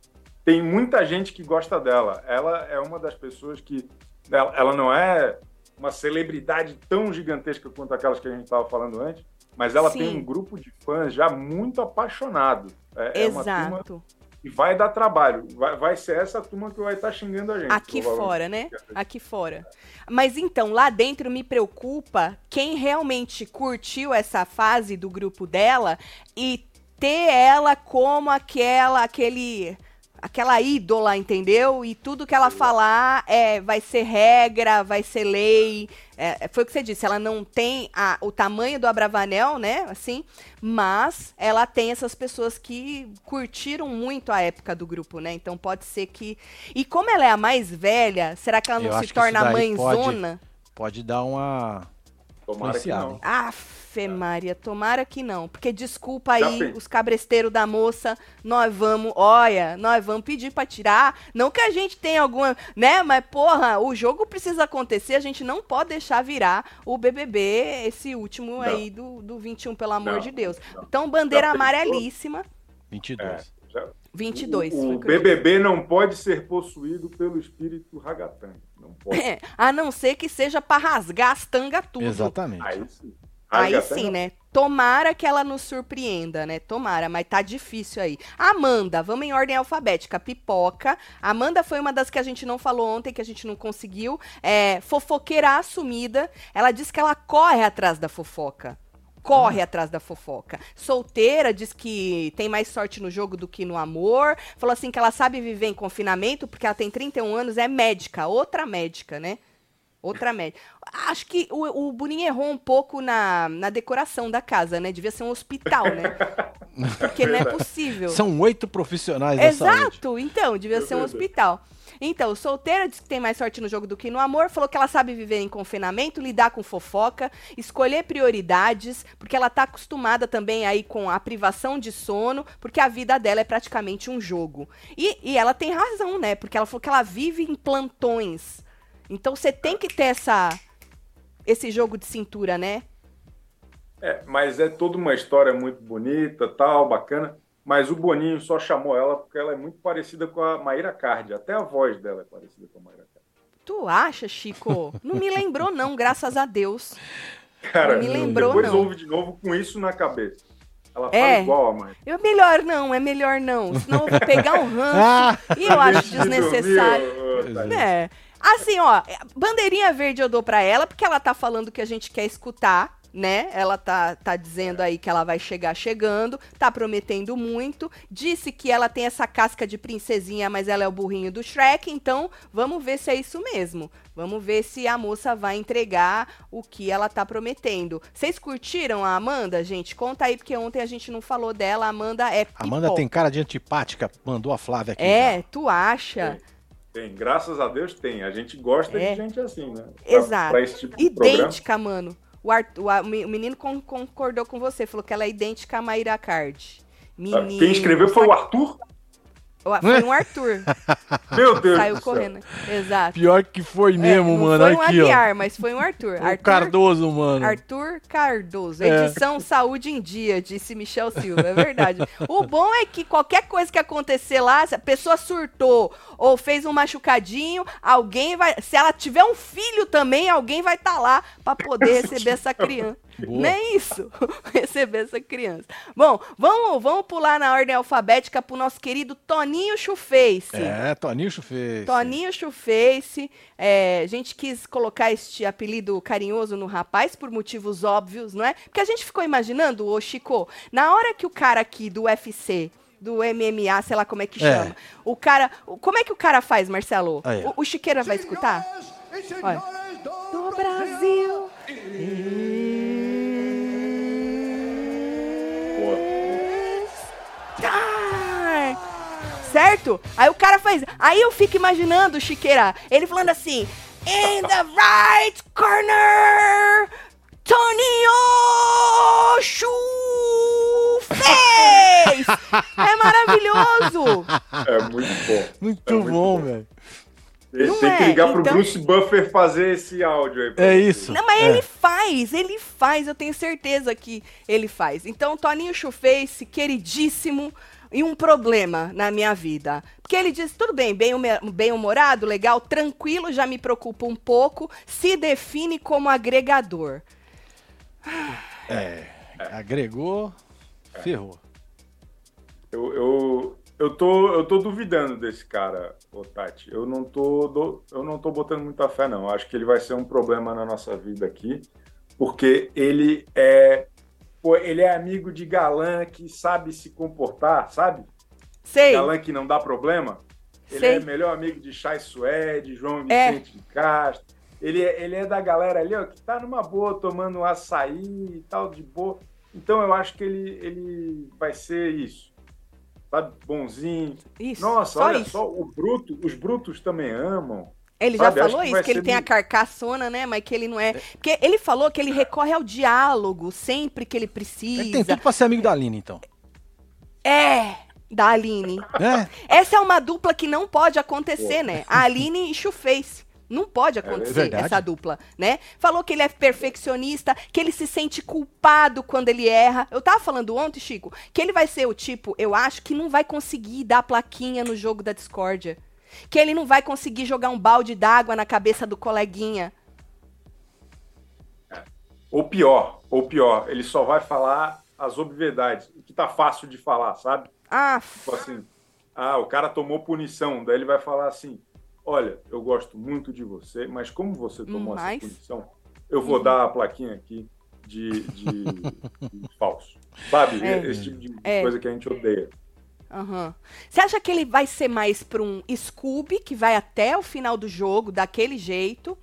Tem muita gente que gosta dela. Ela é uma das pessoas que. Ela, ela não é uma celebridade tão gigantesca quanto aquelas que a gente estava falando antes, mas ela Sim. tem um grupo de fãs já muito apaixonado. É, Exato. É uma turma e vai dar trabalho. Vai, vai ser essa turma que vai estar tá xingando a gente. Aqui fora, né? Aqui fora. Mas então, lá dentro me preocupa quem realmente curtiu essa fase do grupo dela e ter ela como aquela, aquele aquela ídola, entendeu? E tudo que ela falar é, vai ser regra, vai ser lei. É, foi o que você disse, ela não tem a, o tamanho do Abravanel, né? Assim, mas ela tem essas pessoas que curtiram muito a época do grupo, né? Então pode ser que. E como ela é a mais velha, será que ela não Eu se torna a mãezona? Pode, pode dar uma. Tomara que não. Afe Maria, tomara que não. Porque desculpa aí os cabresteiros da moça, nós vamos, olha, nós vamos pedir para tirar. Não que a gente tenha alguma, né? Mas, porra, o jogo precisa acontecer, a gente não pode deixar virar o BBB, esse último não. aí do, do 21, pelo amor não, de Deus. Não. Então, bandeira amarelíssima. 22. É, já, 22. O, o BBB não pode ser possuído pelo espírito ragatanga. Não pode. É, a não ser que seja para rasgar as tangas tudo. Exatamente. Aí sim. Aí sim, né? Tomara que ela nos surpreenda, né? Tomara, mas tá difícil aí. Amanda, vamos em ordem alfabética. Pipoca. Amanda foi uma das que a gente não falou ontem, que a gente não conseguiu. É, fofoqueira assumida. Ela diz que ela corre atrás da fofoca corre atrás da fofoca. Solteira, diz que tem mais sorte no jogo do que no amor. Falou assim que ela sabe viver em confinamento porque ela tem 31 anos, é médica, outra médica, né? Outra médica. Acho que o, o Boninho errou um pouco na, na decoração da casa, né? Devia ser um hospital, né? Porque não é possível. São oito profissionais Exato, então, devia ser um hospital. Então, solteira diz que tem mais sorte no jogo do que no amor, falou que ela sabe viver em confinamento, lidar com fofoca, escolher prioridades, porque ela tá acostumada também aí com a privação de sono, porque a vida dela é praticamente um jogo. E, e ela tem razão, né? Porque ela falou que ela vive em plantões. Então você tem que ter essa esse jogo de cintura, né? É, mas é toda uma história muito bonita, tal, bacana. Mas o Boninho só chamou ela porque ela é muito parecida com a Maíra Cardi. Até a voz dela é parecida com a Maíra Cardi. Tu acha, Chico? Não me lembrou, não, graças a Deus. Cara, não me lembrou, depois não. ouve de novo com isso na cabeça. Ela é. fala igual a mãe. É melhor não, é melhor não. Senão eu vou pegar um ranço. e eu acho desnecessário. é. Assim, ó, bandeirinha verde eu dou pra ela, porque ela tá falando que a gente quer escutar né? Ela tá, tá dizendo aí que ela vai chegar chegando, tá prometendo muito. Disse que ela tem essa casca de princesinha, mas ela é o burrinho do Shrek, então vamos ver se é isso mesmo. Vamos ver se a moça vai entregar o que ela tá prometendo. Vocês curtiram a Amanda, gente? Conta aí, porque ontem a gente não falou dela. A Amanda é pipoca. Amanda tem cara de antipática, mandou a Flávia aqui. É, já. tu acha? Tem. Tem. graças a Deus tem. A gente gosta é. de gente assim, né? Pra, Exato. Pra tipo Idêntica, mano. O, Arthur, o, menino concordou com você, falou que ela é idêntica a Maíra Card. Menino, Quem escreveu foi o Arthur? Foi um Arthur. Meu Deus. Saiu correndo. Exato. Pior que foi mesmo, é, mano. Foi um aqui, Aguiar, ó. mas foi um Arthur. Foi Arthur Cardoso, mano. Arthur Cardoso. É. Edição é. Saúde em Dia, disse Michel Silva. É verdade. o bom é que qualquer coisa que acontecer lá, se a pessoa surtou ou fez um machucadinho, alguém vai. Se ela tiver um filho também, alguém vai estar tá lá para poder receber essa criança. Boa. Nem isso. Receber essa criança. Bom, vamos, vamos pular na ordem alfabética pro nosso querido Toninho Chuface. É, Toninho Chuface. Toninho Chuface. É, a gente quis colocar este apelido carinhoso no rapaz por motivos óbvios, não é? Porque a gente ficou imaginando, ô Chico, na hora que o cara aqui do UFC do MMA, sei lá como é que é. chama. O cara. Como é que o cara faz, Marcelo? O, o Chiqueira vai escutar? Olha. Do Brasil. Certo? Aí o cara faz. Aí eu fico imaginando, Chiqueira, ele falando assim: In the right corner, Toninho é maravilhoso! É muito bom. Muito, é muito bom, velho. Ele tem é. que ligar pro então... Bruce Buffer fazer esse áudio aí. É isso. Não, mas é. ele faz, ele faz, eu tenho certeza que ele faz. Então, Toninho Chuface, queridíssimo, e um problema na minha vida. Porque ele diz, tudo bem, bem-humorado, legal, tranquilo, já me preocupa um pouco, se define como agregador. É, agregou, ferrou. Eu, eu, eu, tô, eu tô duvidando desse cara, o Tati. Eu não tô, do, eu não tô botando muita fé, não. Acho que ele vai ser um problema na nossa vida aqui, porque ele é Pô, ele é amigo de galã que sabe se comportar, sabe? Sei. Galã que não dá problema. Ele Sei. é melhor amigo de Chay Suede, João é. Vicente é. de Castro. Ele é, ele é da galera ali, ó, que tá numa boa, tomando um açaí e tal, de boa. Então eu acho que ele, ele vai ser isso. Sabe? Bonzinho. Isso. Nossa, só olha isso. só, o bruto, os brutos também amam. Ele já falou que isso, que ele tem a carcaçona, né? Mas que ele não é. Porque ele falou que ele recorre ao diálogo sempre que ele precisa. Ele tem tudo pra ser amigo da Aline, então. É, da Aline. É? Essa é uma dupla que não pode acontecer, Pô. né? A Aline e Chuface. Não pode é acontecer é essa dupla, né? Falou que ele é perfeccionista, que ele se sente culpado quando ele erra. Eu tava falando ontem, Chico, que ele vai ser o tipo, eu acho, que não vai conseguir dar plaquinha no jogo da discórdia que ele não vai conseguir jogar um balde d'água na cabeça do coleguinha. Ou pior, ou pior, ele só vai falar as obviedades, o que tá fácil de falar, sabe? Ah, tipo assim, ah, o cara tomou punição, daí ele vai falar assim: "Olha, eu gosto muito de você, mas como você tomou mas... essa punição, eu vou uhum. dar a plaquinha aqui de, de, de falso". Sabe? É. Esse tipo de é. coisa que a gente odeia. Uhum. Você acha que ele vai ser mais para um Scooby, que vai até o final do jogo, daquele jeito?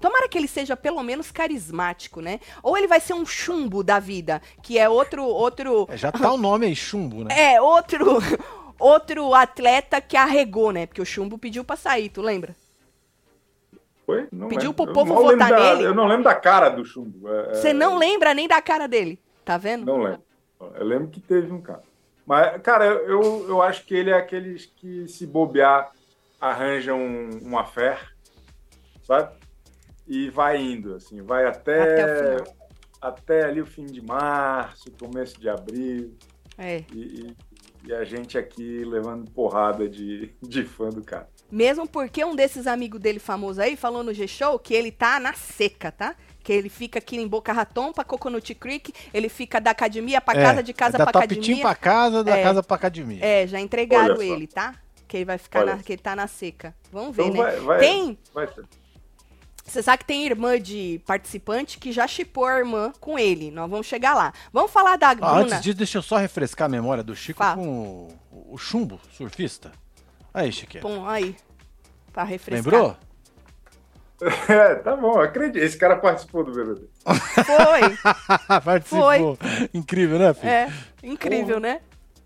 Tomara que ele seja pelo menos carismático, né? Ou ele vai ser um chumbo da vida, que é outro. outro... É, já tá o nome aí, chumbo, né? É, outro. Outro atleta que arregou, né? Porque o chumbo pediu pra sair, tu lembra? Foi? Não pediu lembro. pro povo votar da, nele. Eu não lembro da cara do chumbo. É, Você é... não lembra nem da cara dele, tá vendo? Não lembro. Eu lembro que teve um cara. Mas, cara, eu, eu acho que ele é aqueles que, se bobear, arranjam um, uma fé, sabe? E vai indo, assim, vai até, até, até, ali o fim de março, começo de abril. É. E, e, e, a gente aqui levando porrada de, de fã do cara. Mesmo porque um desses amigos dele famoso aí falou no G-Show que ele tá na seca, tá? que ele fica aqui em Boca Raton para Coconut Creek, ele fica da academia para é, casa, de casa para academia. para casa, da é, casa para academia. É, já entregaram ele, tá? Que ele vai ficar na, que ele tá na seca. Vamos ver, então né? Vai, vai, tem vai Você sabe que tem irmã de participante que já chipou a irmã com ele. Nós vamos chegar lá. Vamos falar da ah, Bruna. Antes disso, deixa eu só refrescar a memória do Chico Fala. com o, o, chumbo, surfista. Aí, Chiquinho. Bom, aí. Pra refrescar. Lembrou? É, tá bom, acredito. Esse cara participou do BBB. Foi. participou. Foi. Incrível, né, filho? É, incrível, né?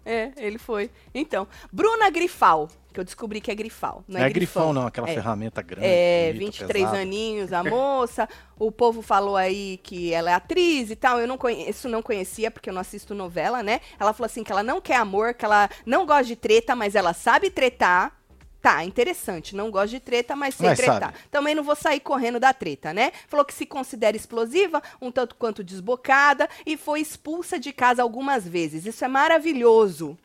É, ele foi. Então, Bruna Grifal, que eu descobri que é Grifal. Não é, é Grifal, não, aquela é. ferramenta grande. É, bonita, 23 pesada. aninhos, a moça. o povo falou aí que ela é atriz e tal. Eu não conheço, não conhecia, porque eu não assisto novela, né? Ela falou assim que ela não quer amor, que ela não gosta de treta, mas ela sabe tretar Tá, interessante. Não gosto de treta, mas sei mas tretar. Sabe. Também não vou sair correndo da treta, né? Falou que se considera explosiva, um tanto quanto desbocada e foi expulsa de casa algumas vezes. Isso é maravilhoso.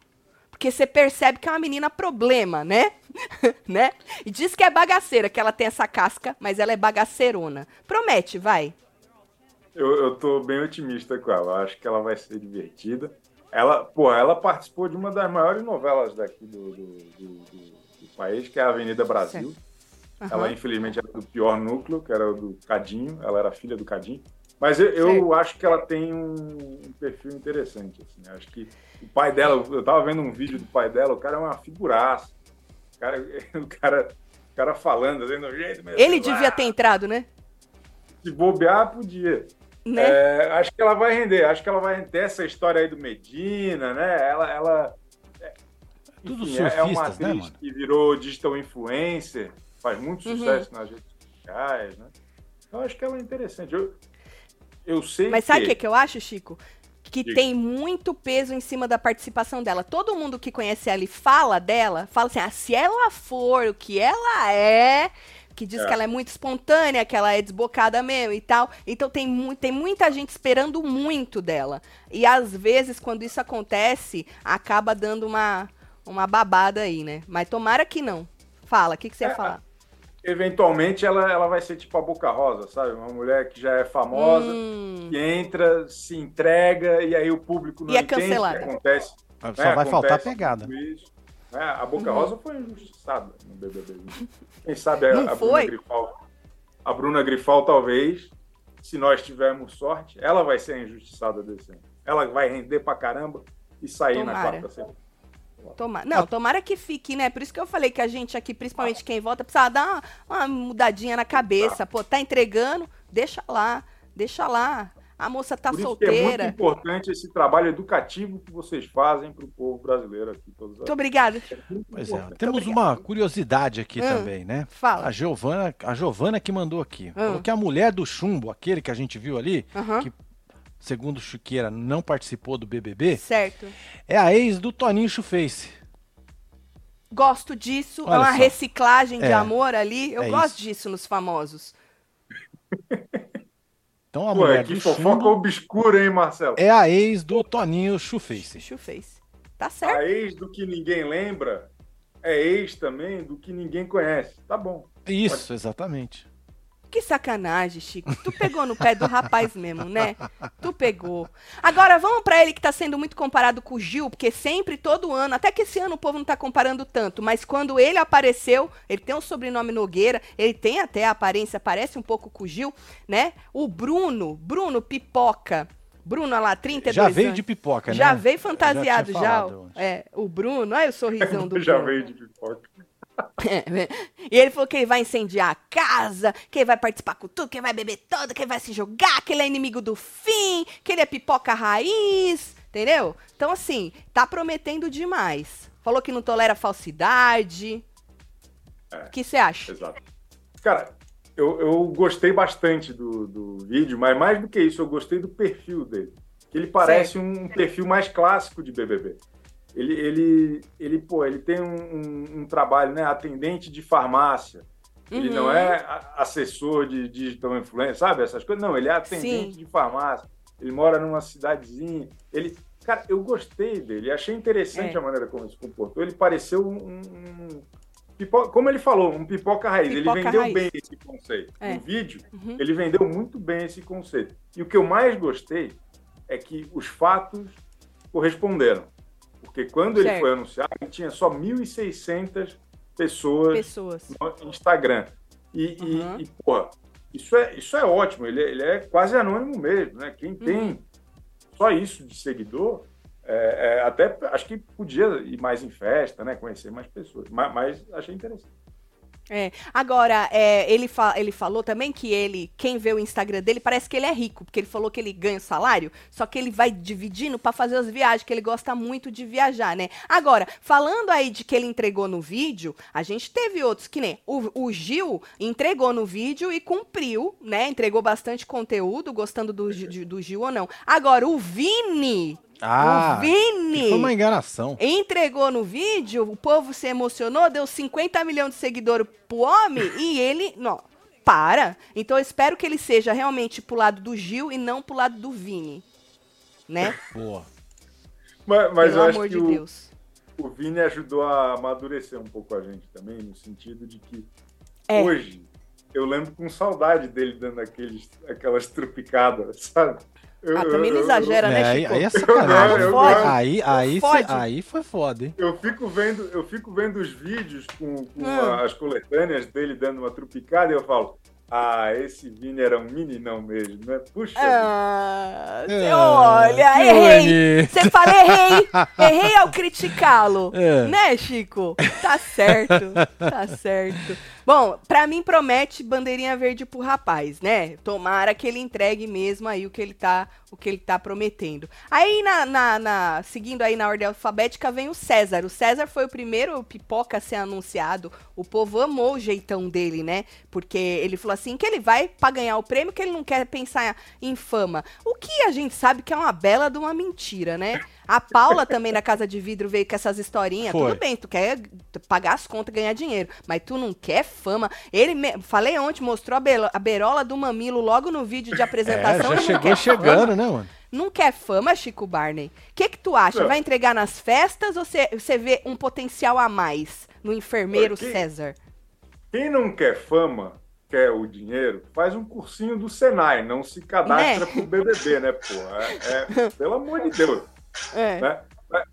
Porque você percebe que é uma menina problema, né? né? E diz que é bagaceira, que ela tem essa casca, mas ela é bagaceirona. Promete, vai. Eu, eu tô bem otimista com ela. Acho que ela vai ser divertida. Ela, pô, ela participou de uma das maiores novelas daqui do, do, do, do país, que é a Avenida Brasil. Uhum. Ela, infelizmente, era do pior núcleo, que era o do Cadinho. Ela era filha do Cadinho. Mas eu, eu acho que ela tem um, perfil interessante. Assim. Acho que o pai dela, eu tava vendo um vídeo do pai dela, o cara é uma figuraça. O cara, o cara, o cara falando, um jeito mesmo. Ele devia ter entrado, né? Se bobear, podia. Né? É, acho que ela vai render, acho que ela vai ter essa história aí do Medina, né? Ela, ela tudo Enfim, surfistas, é uma né, atriz né, que virou digital influencer, faz muito uhum. sucesso uhum. nas redes sociais, né? Eu acho que ela é interessante. Eu, eu sei Mas sabe o que, que eu acho, Chico? que tem muito peso em cima da participação dela. Todo mundo que conhece ela e fala dela, fala assim: ah, se ela for o que ela é, que diz é. que ela é muito espontânea, que ela é desbocada mesmo e tal. Então tem, mu tem muita gente esperando muito dela. E às vezes, quando isso acontece, acaba dando uma, uma babada aí, né? Mas tomara que não. Fala, o que, que você é, ia falar? Eventualmente ela, ela vai ser tipo a Boca Rosa, sabe? Uma mulher que já é famosa, hum. que entra, se entrega e aí o público não e é entende cancelada. o que acontece. Só né? vai acontece faltar pegada. Isso. Né? A Boca uhum. Rosa foi injustiçada no BBB. Quem sabe a, a Bruna Grifal. A Bruna Grifal, talvez, se nós tivermos sorte, ela vai ser injustiçada desse ano. Ela vai render pra caramba e sair Tomara. na quarta semana. Tomara. Não, tomara que fique, né? Por isso que eu falei que a gente aqui, principalmente quem vota, precisa dar uma, uma mudadinha na cabeça. Pô, tá entregando? Deixa lá, deixa lá. A moça tá Por solteira. é muito importante esse trabalho educativo que vocês fazem para o povo brasileiro aqui. Todas muito obrigada. É pois é, temos uma curiosidade aqui hum, também, né? Fala. A Giovana, a Giovana que mandou aqui. Hum. Falou que a mulher do chumbo, aquele que a gente viu ali, que segundo Chiqueira não participou do BBB, certo. é a ex do Toninho Chuface. Gosto disso, Olha é uma só. reciclagem de é, amor ali. Eu é gosto isso. disso nos famosos. Então a Pô, mulher que do fofoca chumbo obscura, hein, Marcelo? É a ex do Toninho Chuface. Chuface. Tá certo. A ex do que ninguém lembra é ex também do que ninguém conhece. Tá bom. Isso, Pode... exatamente. Que sacanagem, Chico. Tu pegou no pé do rapaz mesmo, né? Tu pegou. Agora, vamos para ele que tá sendo muito comparado com o Gil, porque sempre, todo ano, até que esse ano o povo não tá comparando tanto, mas quando ele apareceu, ele tem um sobrenome Nogueira, ele tem até a aparência, parece um pouco com o Gil, né? O Bruno, Bruno Pipoca. Bruno, lá, 32 Já veio anos. de pipoca, né? Já veio fantasiado, já. já é, o Bruno, olha o sorrisão do Já Bruno. veio de pipoca. E ele falou que ele vai incendiar a casa, que ele vai participar com tudo, que ele vai beber todo, que ele vai se jogar, que ele é inimigo do fim, que ele é pipoca raiz, entendeu? Então, assim, tá prometendo demais. Falou que não tolera falsidade. É, o que você acha? Exato. Cara, eu, eu gostei bastante do, do vídeo, mas mais do que isso, eu gostei do perfil dele. Que ele parece um perfil mais clássico de BBB ele, ele, ele, pô, ele tem um, um, trabalho, né? Atendente de farmácia. Ele uhum. não é assessor de digital influencer, sabe? Essas coisas. Não, ele é atendente Sim. de farmácia. Ele mora numa cidadezinha. Ele, cara, eu gostei dele. Achei interessante é. a maneira como ele se comportou. Ele pareceu um, um como ele falou, um pipoca raiz. Pipoca ele vendeu raiz. bem esse conceito. É. No vídeo, uhum. ele vendeu muito bem esse conceito. E o que eu mais gostei é que os fatos corresponderam. Porque quando certo. ele foi anunciado, ele tinha só 1.600 pessoas, pessoas, no Instagram. E, uhum. e, e porra, isso é, isso é ótimo. Ele, ele é quase anônimo mesmo, né? Quem tem uhum. só isso de seguidor, é, é, até acho que podia ir mais em festa, né? Conhecer mais pessoas. Mas, mas achei interessante. É. Agora, é, ele, fa ele falou também que ele, quem vê o Instagram dele, parece que ele é rico, porque ele falou que ele ganha salário, só que ele vai dividindo para fazer as viagens, que ele gosta muito de viajar, né? Agora, falando aí de que ele entregou no vídeo, a gente teve outros que nem o, o Gil entregou no vídeo e cumpriu, né? Entregou bastante conteúdo, gostando do, do Gil ou não. Agora, o Vini ah, o Vini foi uma enganação. Entregou no vídeo, o povo se emocionou, deu 50 milhões de seguidores pro homem e ele, não, para. Então eu espero que ele seja realmente pro lado do Gil e não pro lado do Vini. Né? Boa. Mas, mas Pelo eu amor acho que de o, Deus. o Vini ajudou a amadurecer um pouco a gente também, no sentido de que é. hoje eu lembro com saudade dele dando aqueles, aquelas trupicadas, sabe? Ah, também não exagera, né, é, Chico? Aí, aí é sacanagem. Aí, aí, aí, aí foi foda, hein? Eu fico vendo, eu fico vendo os vídeos com, com hum. as coletâneas dele dando uma trupicada e eu falo, ah, esse Vini era um meninão mesmo, né? Puxa. Ah, é, olha, errei. Você fala, errei. Errei ao criticá-lo. É. Né, Chico? Tá certo, tá certo. Bom, pra mim promete bandeirinha verde pro rapaz, né? Tomara que ele entregue mesmo aí o que ele tá, o que ele tá prometendo. Aí, na, na, na, seguindo aí na ordem alfabética, vem o César. O César foi o primeiro pipoca a ser anunciado. O povo amou o jeitão dele, né? Porque ele falou assim que ele vai pra ganhar o prêmio, que ele não quer pensar em fama. O que a gente sabe que é uma bela de uma mentira, né? A Paula também na Casa de Vidro veio com essas historinhas. Foi. Tudo bem, tu quer pagar as contas, ganhar dinheiro, mas tu não quer fama. Ele, me... falei ontem, mostrou a, be... a berola do mamilo logo no vídeo de apresentação. É, já chegou chegando, fama. né, mano? Não quer fama, Chico Barney? O que que tu acha? Vai entregar nas festas ou você vê um potencial a mais no enfermeiro quem, César? Quem não quer fama, quer o dinheiro, faz um cursinho do Senai, não se cadastra né? pro BBB, né, pô? É, é, pelo amor de Deus. É. Né?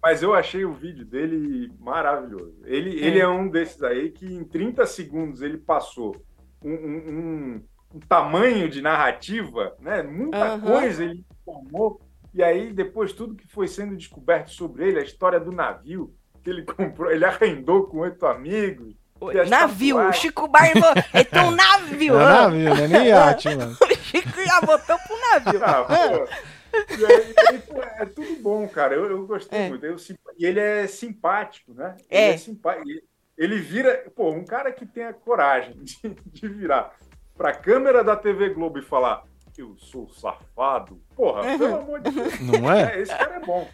Mas eu achei o vídeo dele maravilhoso. Ele é. ele é um desses aí que em 30 segundos ele passou um, um, um tamanho de narrativa, né? Muita uhum. coisa ele informou. E aí, depois, tudo que foi sendo descoberto sobre ele, a história do navio que ele comprou, ele arrendou com oito amigos. Navio, o Chico Barbo, é um navio. É navio, né? Nem iate, mano. o Chico já botou pro navio. Ah, aí, é tudo bom, cara. Eu, eu gostei é. muito. Eu, e ele é simpático, né? É. Ele, é simpático. ele vira, pô, um cara que tem a coragem de, de virar pra câmera da TV Globo e falar: Eu sou safado. Porra, pelo amor de Deus. Não é? é esse cara é bom.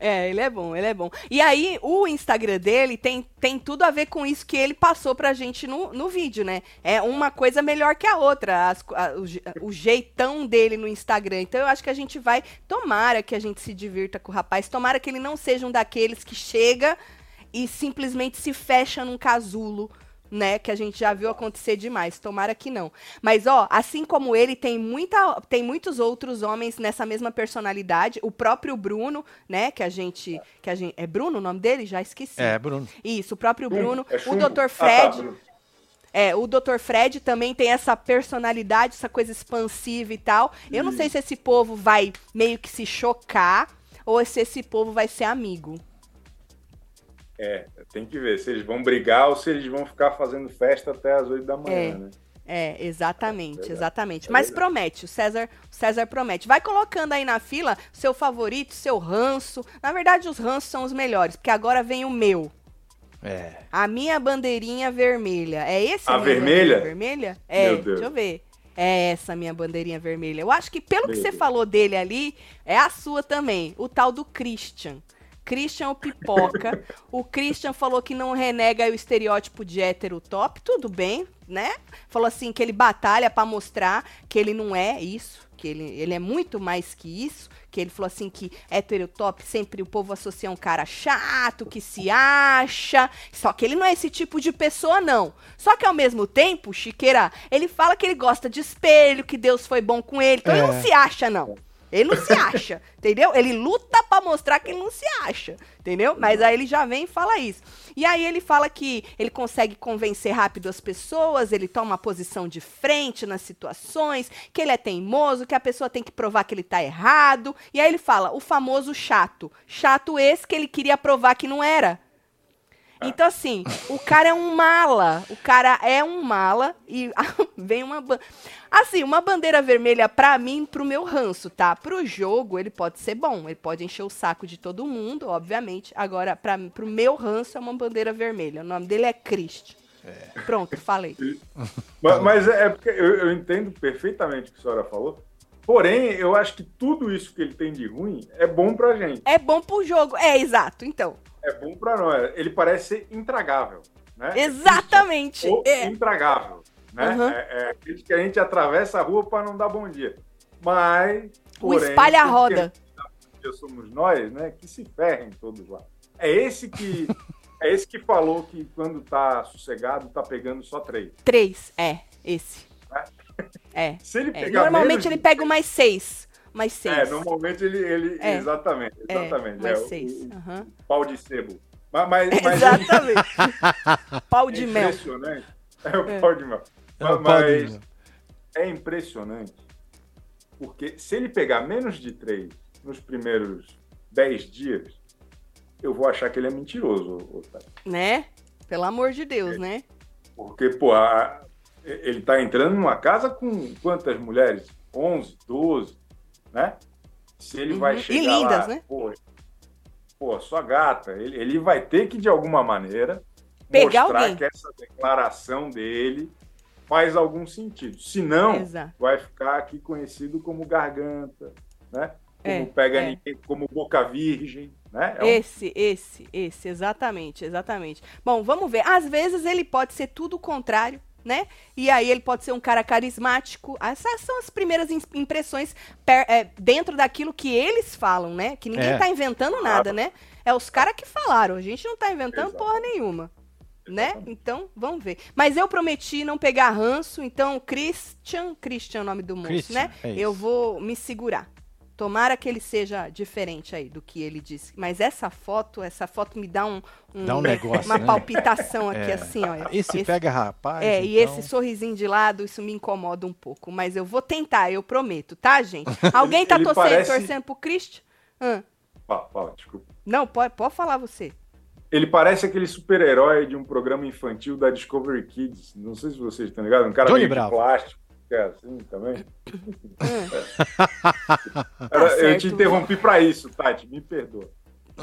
É, ele é bom, ele é bom. E aí, o Instagram dele tem, tem tudo a ver com isso que ele passou pra gente no, no vídeo, né? É uma coisa melhor que a outra, as, a, o, o, jeitão dele no Instagram. Então, eu acho que a gente vai. Tomara que a gente se divirta com o rapaz, tomara que ele não seja um daqueles que chega e simplesmente se fecha num casulo né? Que a gente já viu acontecer demais. Tomara que não. Mas, ó, assim como ele, tem, muita, tem muitos outros homens nessa mesma personalidade. O próprio Bruno, né? Que a gente. Que a gente é Bruno o nome dele? Já esqueci. É, Bruno. Isso, o próprio Bruno. É o Dr. Fred. Ah, tá, é, o Dr. Fred também tem essa personalidade, essa coisa expansiva e tal. Eu não sei se esse povo vai meio que se chocar ou se esse povo vai ser amigo. É, tem que ver se eles vão brigar ou se eles vão ficar fazendo festa até as 8 da manhã, é. né? É, exatamente, é exatamente. É Mas promete, o César, o César promete. Vai colocando aí na fila seu favorito, seu ranço. Na verdade, os ranços são os melhores, porque agora vem o meu. É. A minha bandeirinha vermelha. É esse a vermelha? vermelha? É, deixa eu ver. É essa minha bandeirinha vermelha. Eu acho que pelo meu que você falou dele ali, é a sua também. O tal do Christian. Christian o pipoca. o Christian falou que não renega o estereótipo de hétero top, tudo bem, né? Falou assim que ele batalha para mostrar que ele não é isso, que ele, ele é muito mais que isso, que ele falou assim que hétero top sempre o povo associa um cara chato, que se acha, só que ele não é esse tipo de pessoa não. Só que ao mesmo tempo, Chiqueira, ele fala que ele gosta de espelho, que Deus foi bom com ele, então é. ele não se acha não. Ele não se acha, entendeu? Ele luta para mostrar que ele não se acha, entendeu? Mas aí ele já vem e fala isso. E aí ele fala que ele consegue convencer rápido as pessoas, ele toma uma posição de frente nas situações, que ele é teimoso, que a pessoa tem que provar que ele tá errado. E aí ele fala, o famoso chato. Chato esse que ele queria provar que não era. Então, assim, o cara é um mala. O cara é um mala e vem uma. Assim, uma bandeira vermelha pra mim, pro meu ranço, tá? Pro jogo, ele pode ser bom. Ele pode encher o saco de todo mundo, obviamente. Agora, pra, pro meu ranço, é uma bandeira vermelha. O nome dele é Christ. É. Pronto, falei. mas, mas, é porque eu, eu entendo perfeitamente o que a senhora falou. Porém, eu acho que tudo isso que ele tem de ruim é bom pra gente. É bom pro jogo. É, exato. Então é bom para nós. Ele parece ser intragável. Né? Exatamente. Ou é. intragável. Né? Uhum. É, é que a gente atravessa a rua para não dar bom dia. Mas. O porém, espalha a roda. Que somos nós, né? Que se ferrem todos lá. É esse que. é esse que falou que quando tá sossegado, tá pegando só três. Três, é, esse. É. é. Se ele é. Normalmente ele pega mais seis mais seis. É, normalmente ele. ele é. Exatamente, é, exatamente. mais é, seis. O, uhum. Pau de sebo. Mas, mas, mas exatamente. pau de é mel. Impressionante. É o é. pau de mel. Mas, mas é impressionante. Porque se ele pegar menos de três nos primeiros dez dias, eu vou achar que ele é mentiroso, Otávio. Né? Pelo amor de Deus, é. né? Porque, pô, a, ele tá entrando numa casa com quantas mulheres? 11, 12, né? Se ele uhum. vai chegar e lindas, lá, né? Pô, pô, sua gata, ele, ele vai ter que, de alguma maneira, Pegar mostrar alguém. que essa declaração dele faz algum sentido. Se não, vai ficar aqui conhecido como garganta, né? Como é, pega é. ninguém, como boca virgem, né? É um... Esse, esse, esse, exatamente, exatamente. Bom, vamos ver. Às vezes ele pode ser tudo o contrário, né? E aí ele pode ser um cara carismático. Essas são as primeiras impressões per, é, dentro daquilo que eles falam, né? Que ninguém é. tá inventando nada, né? É os caras que falaram. A gente não tá inventando Exato. porra nenhuma. Né? Então, vamos ver. Mas eu prometi não pegar ranço, então Christian, Christian é o nome do moço, Christian, né? É eu vou me segurar. Tomara que ele seja diferente aí do que ele disse. Mas essa foto, essa foto me dá um, um dá um negócio, uma né? palpitação aqui, é. assim, olha. Esse, esse, pega rapaz. É, então... e esse sorrisinho de lado, isso me incomoda um pouco. Mas eu vou tentar, eu prometo, tá, gente? Alguém tá torcendo, parece... torcendo pro Christian? Ah. Fala, fala, desculpa. Não, pode, pode falar você. Ele parece aquele super-herói de um programa infantil da Discovery Kids. Não sei se vocês estão ligados. Um cara Johnny Bravo. de plástico é assim também? É. Tá eu te interrompi para isso, Tati, me perdoa.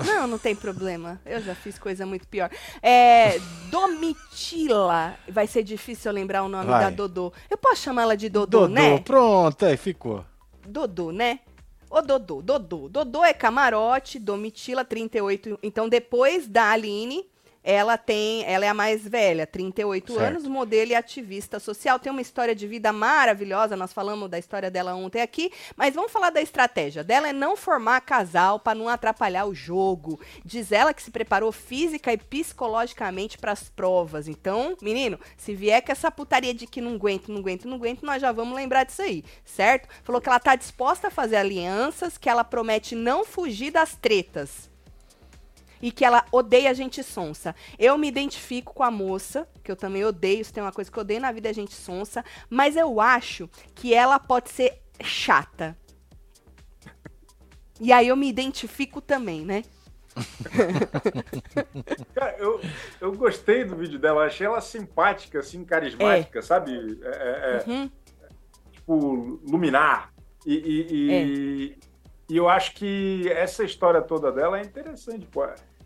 Não, não tem problema. Eu já fiz coisa muito pior. É, Domitila. Vai ser difícil eu lembrar o nome Vai. da Dodô. Eu posso chamar ela de Dodô, Dodô né? Pronto, aí ficou. Dodô, né? Ô, Dodô, Dodô. Dodô é camarote, Domitila, 38. Então, depois da Aline, ela tem, ela é a mais velha, 38 certo. anos, modelo e ativista social, tem uma história de vida maravilhosa, nós falamos da história dela ontem aqui, mas vamos falar da estratégia dela é não formar casal para não atrapalhar o jogo. Diz ela que se preparou física e psicologicamente para as provas. Então, menino, se vier com essa putaria de que não aguento, não aguento, não aguento, nós já vamos lembrar disso aí, certo? Falou que ela tá disposta a fazer alianças, que ela promete não fugir das tretas e que ela odeia gente sonsa. Eu me identifico com a moça, que eu também odeio, se tem uma coisa que eu odeio na vida é gente sonsa, mas eu acho que ela pode ser chata. E aí eu me identifico também, né? Cara, eu, eu gostei do vídeo dela, achei ela simpática, assim, carismática, é. sabe? É, é, é uhum. Tipo, luminar. E, e, e, é. E eu acho que essa história toda dela é interessante. Pô.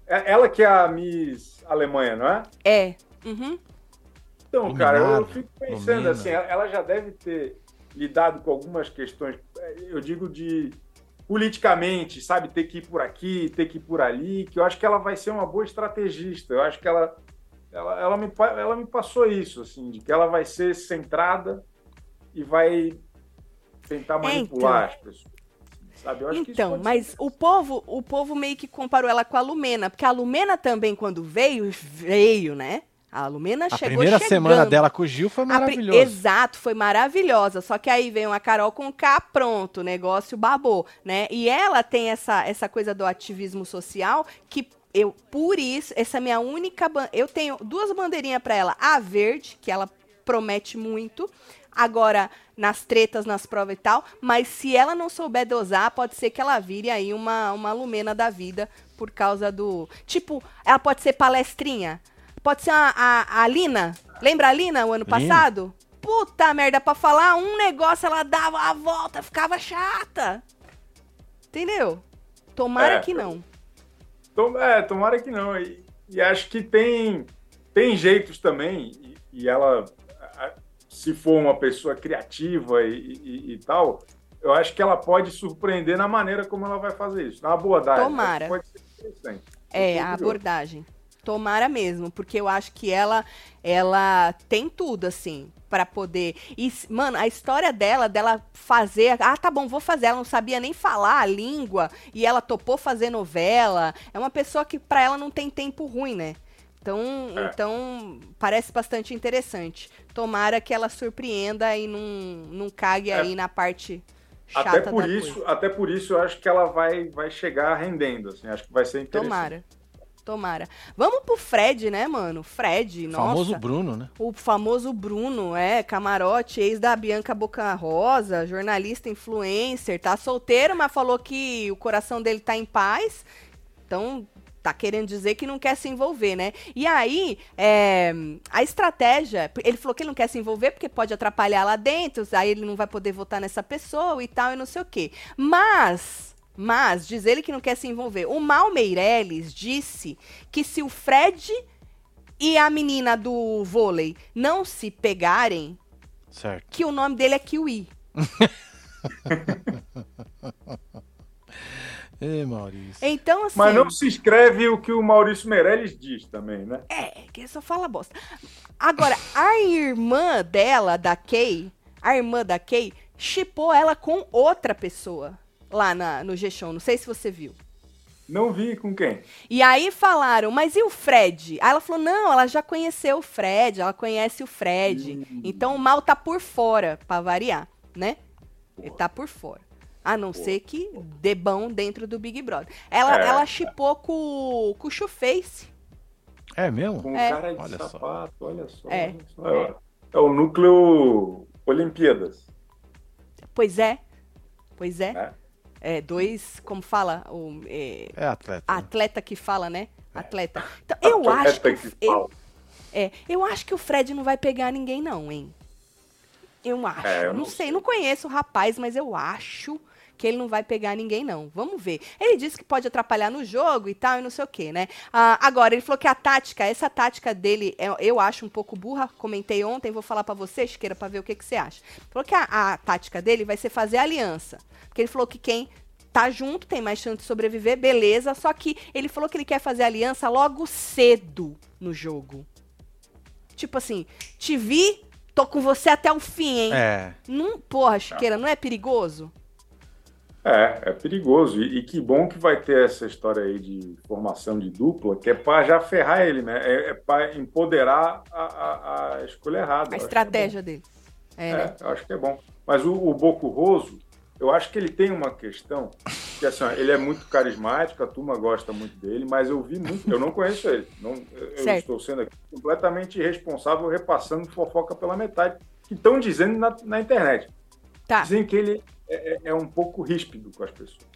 É, ela que é a Miss Alemanha, não é? É. Uhum. Então, cara, eu fico pensando assim, ela já deve ter lidado com algumas questões, eu digo de politicamente, sabe, ter que ir por aqui, ter que ir por ali, que eu acho que ela vai ser uma boa estrategista. Eu acho que ela, ela, ela, me, ela me passou isso, assim, de que ela vai ser centrada e vai tentar manipular então, as pessoas. Sabe? então, mas o povo, o povo meio que comparou ela com a Lumena, porque a Lumena também, quando veio, veio, né? A Lumena a chegou A primeira chegando. semana dela com o Gil foi maravilhosa. Exato, foi maravilhosa. Só que aí veio a Carol com K, pronto, o negócio babou, né? E ela tem essa, essa coisa do ativismo social que eu, por isso, essa é minha única... Eu tenho duas bandeirinhas para ela. A verde, que ela promete muito, agora nas tretas, nas provas e tal, mas se ela não souber dosar, pode ser que ela vire aí uma, uma lumena da vida por causa do. Tipo, ela pode ser palestrinha. Pode ser a, a, a Lina. Lembra a Lina o ano Lina. passado? Puta merda, pra falar um negócio, ela dava a volta, ficava chata. Entendeu? Tomara é, que não. Tom, é, tomara que não. E, e, acho que tem, tem jeitos também, e, e ela se for uma pessoa criativa e, e, e, tal, eu acho que ela pode surpreender na maneira como ela vai fazer isso. Na abordagem. Tomara. Pode ser interessante. É, a abordagem. Tomara mesmo, porque eu acho que ela ela tem tudo assim para poder. E mano, a história dela dela fazer, ah, tá bom, vou fazer, ela não sabia nem falar a língua e ela topou fazer novela. É uma pessoa que para ela não tem tempo ruim, né? Então, é. então parece bastante interessante. Tomara que ela surpreenda e não, não cague é. aí na parte chata até por isso, coisa. Até por isso eu acho que ela vai, vai chegar rendendo, assim, acho que vai ser interessante. Tomara. Tomara. Vamos pro Fred, né, mano? Fred, nossa. O famoso Bruno, né? O famoso Bruno, é, camarote, ex da Bianca Boca Rosa, jornalista, influencer, tá solteiro, mas falou que o coração dele tá em paz. Então, tá querendo dizer que não quer se envolver, né? E aí, é, a estratégia, ele falou que ele não quer se envolver porque pode atrapalhar lá dentro, aí ele não vai poder votar nessa pessoa e tal, e não sei o quê. Mas, mas, diz ele que não quer se envolver. O Mal Meirelles disse que se o Fred e a menina do vôlei não se pegarem, certo. que o nome dele é Kiwi. Ei, Maurício. Então, assim. Mas não se escreve o que o Maurício Meirelles diz também, né? É, que só fala bosta. Agora, a irmã dela, da Kay, a irmã da Kay, chipou ela com outra pessoa lá na, no G-Show. Não sei se você viu. Não vi com quem. E aí falaram, mas e o Fred? Aí ela falou, não, ela já conheceu o Fred, ela conhece o Fred. Hum. Então o mal tá por fora, pra variar, né? Ele tá por fora. A não ser que dê bom dentro do Big Brother. Ela, é. ela chipou com, com o Shoeface. É mesmo? Com é. cara de olha sapato, só. olha só. É. Olha só. É. é o núcleo Olimpíadas. Pois é. Pois é. é. é dois, como fala? O, é, é atleta. Né? Atleta que fala, né? É. Atleta. Então, eu atleta acho que. que eu, é, eu acho que o Fred não vai pegar ninguém, não, hein? Eu acho. É, eu não, não sei, sei, não conheço o rapaz, mas eu acho que ele não vai pegar ninguém, não. Vamos ver. Ele disse que pode atrapalhar no jogo e tal, e não sei o quê, né? Ah, agora, ele falou que a tática, essa tática dele, é, eu acho um pouco burra. Comentei ontem, vou falar para você, Chiqueira, pra ver o que, que você acha. Falou que a, a tática dele vai ser fazer aliança. Porque ele falou que quem tá junto tem mais chance de sobreviver, beleza. Só que ele falou que ele quer fazer aliança logo cedo no jogo. Tipo assim, te vi, tô com você até o fim, hein? É. Não, porra, Chiqueira, não é perigoso? É, é perigoso. E, e, que bom que vai ter essa história aí de formação de dupla, que é para já ferrar ele, né? É, é para empoderar a, a, a, escolha errada. A é estratégia é dele. É, né? eu acho que é bom. Mas o, o Boco Roso, eu acho que ele tem uma questão que assim, ó, ele é muito carismático, a turma gosta muito dele, mas eu vi muito, eu não conheço ele. Não, eu certo. estou sendo aqui completamente irresponsável repassando fofoca pela metade que estão dizendo na, na internet. Tá. Dizem que ele é, é, é um pouco ríspido com as pessoas.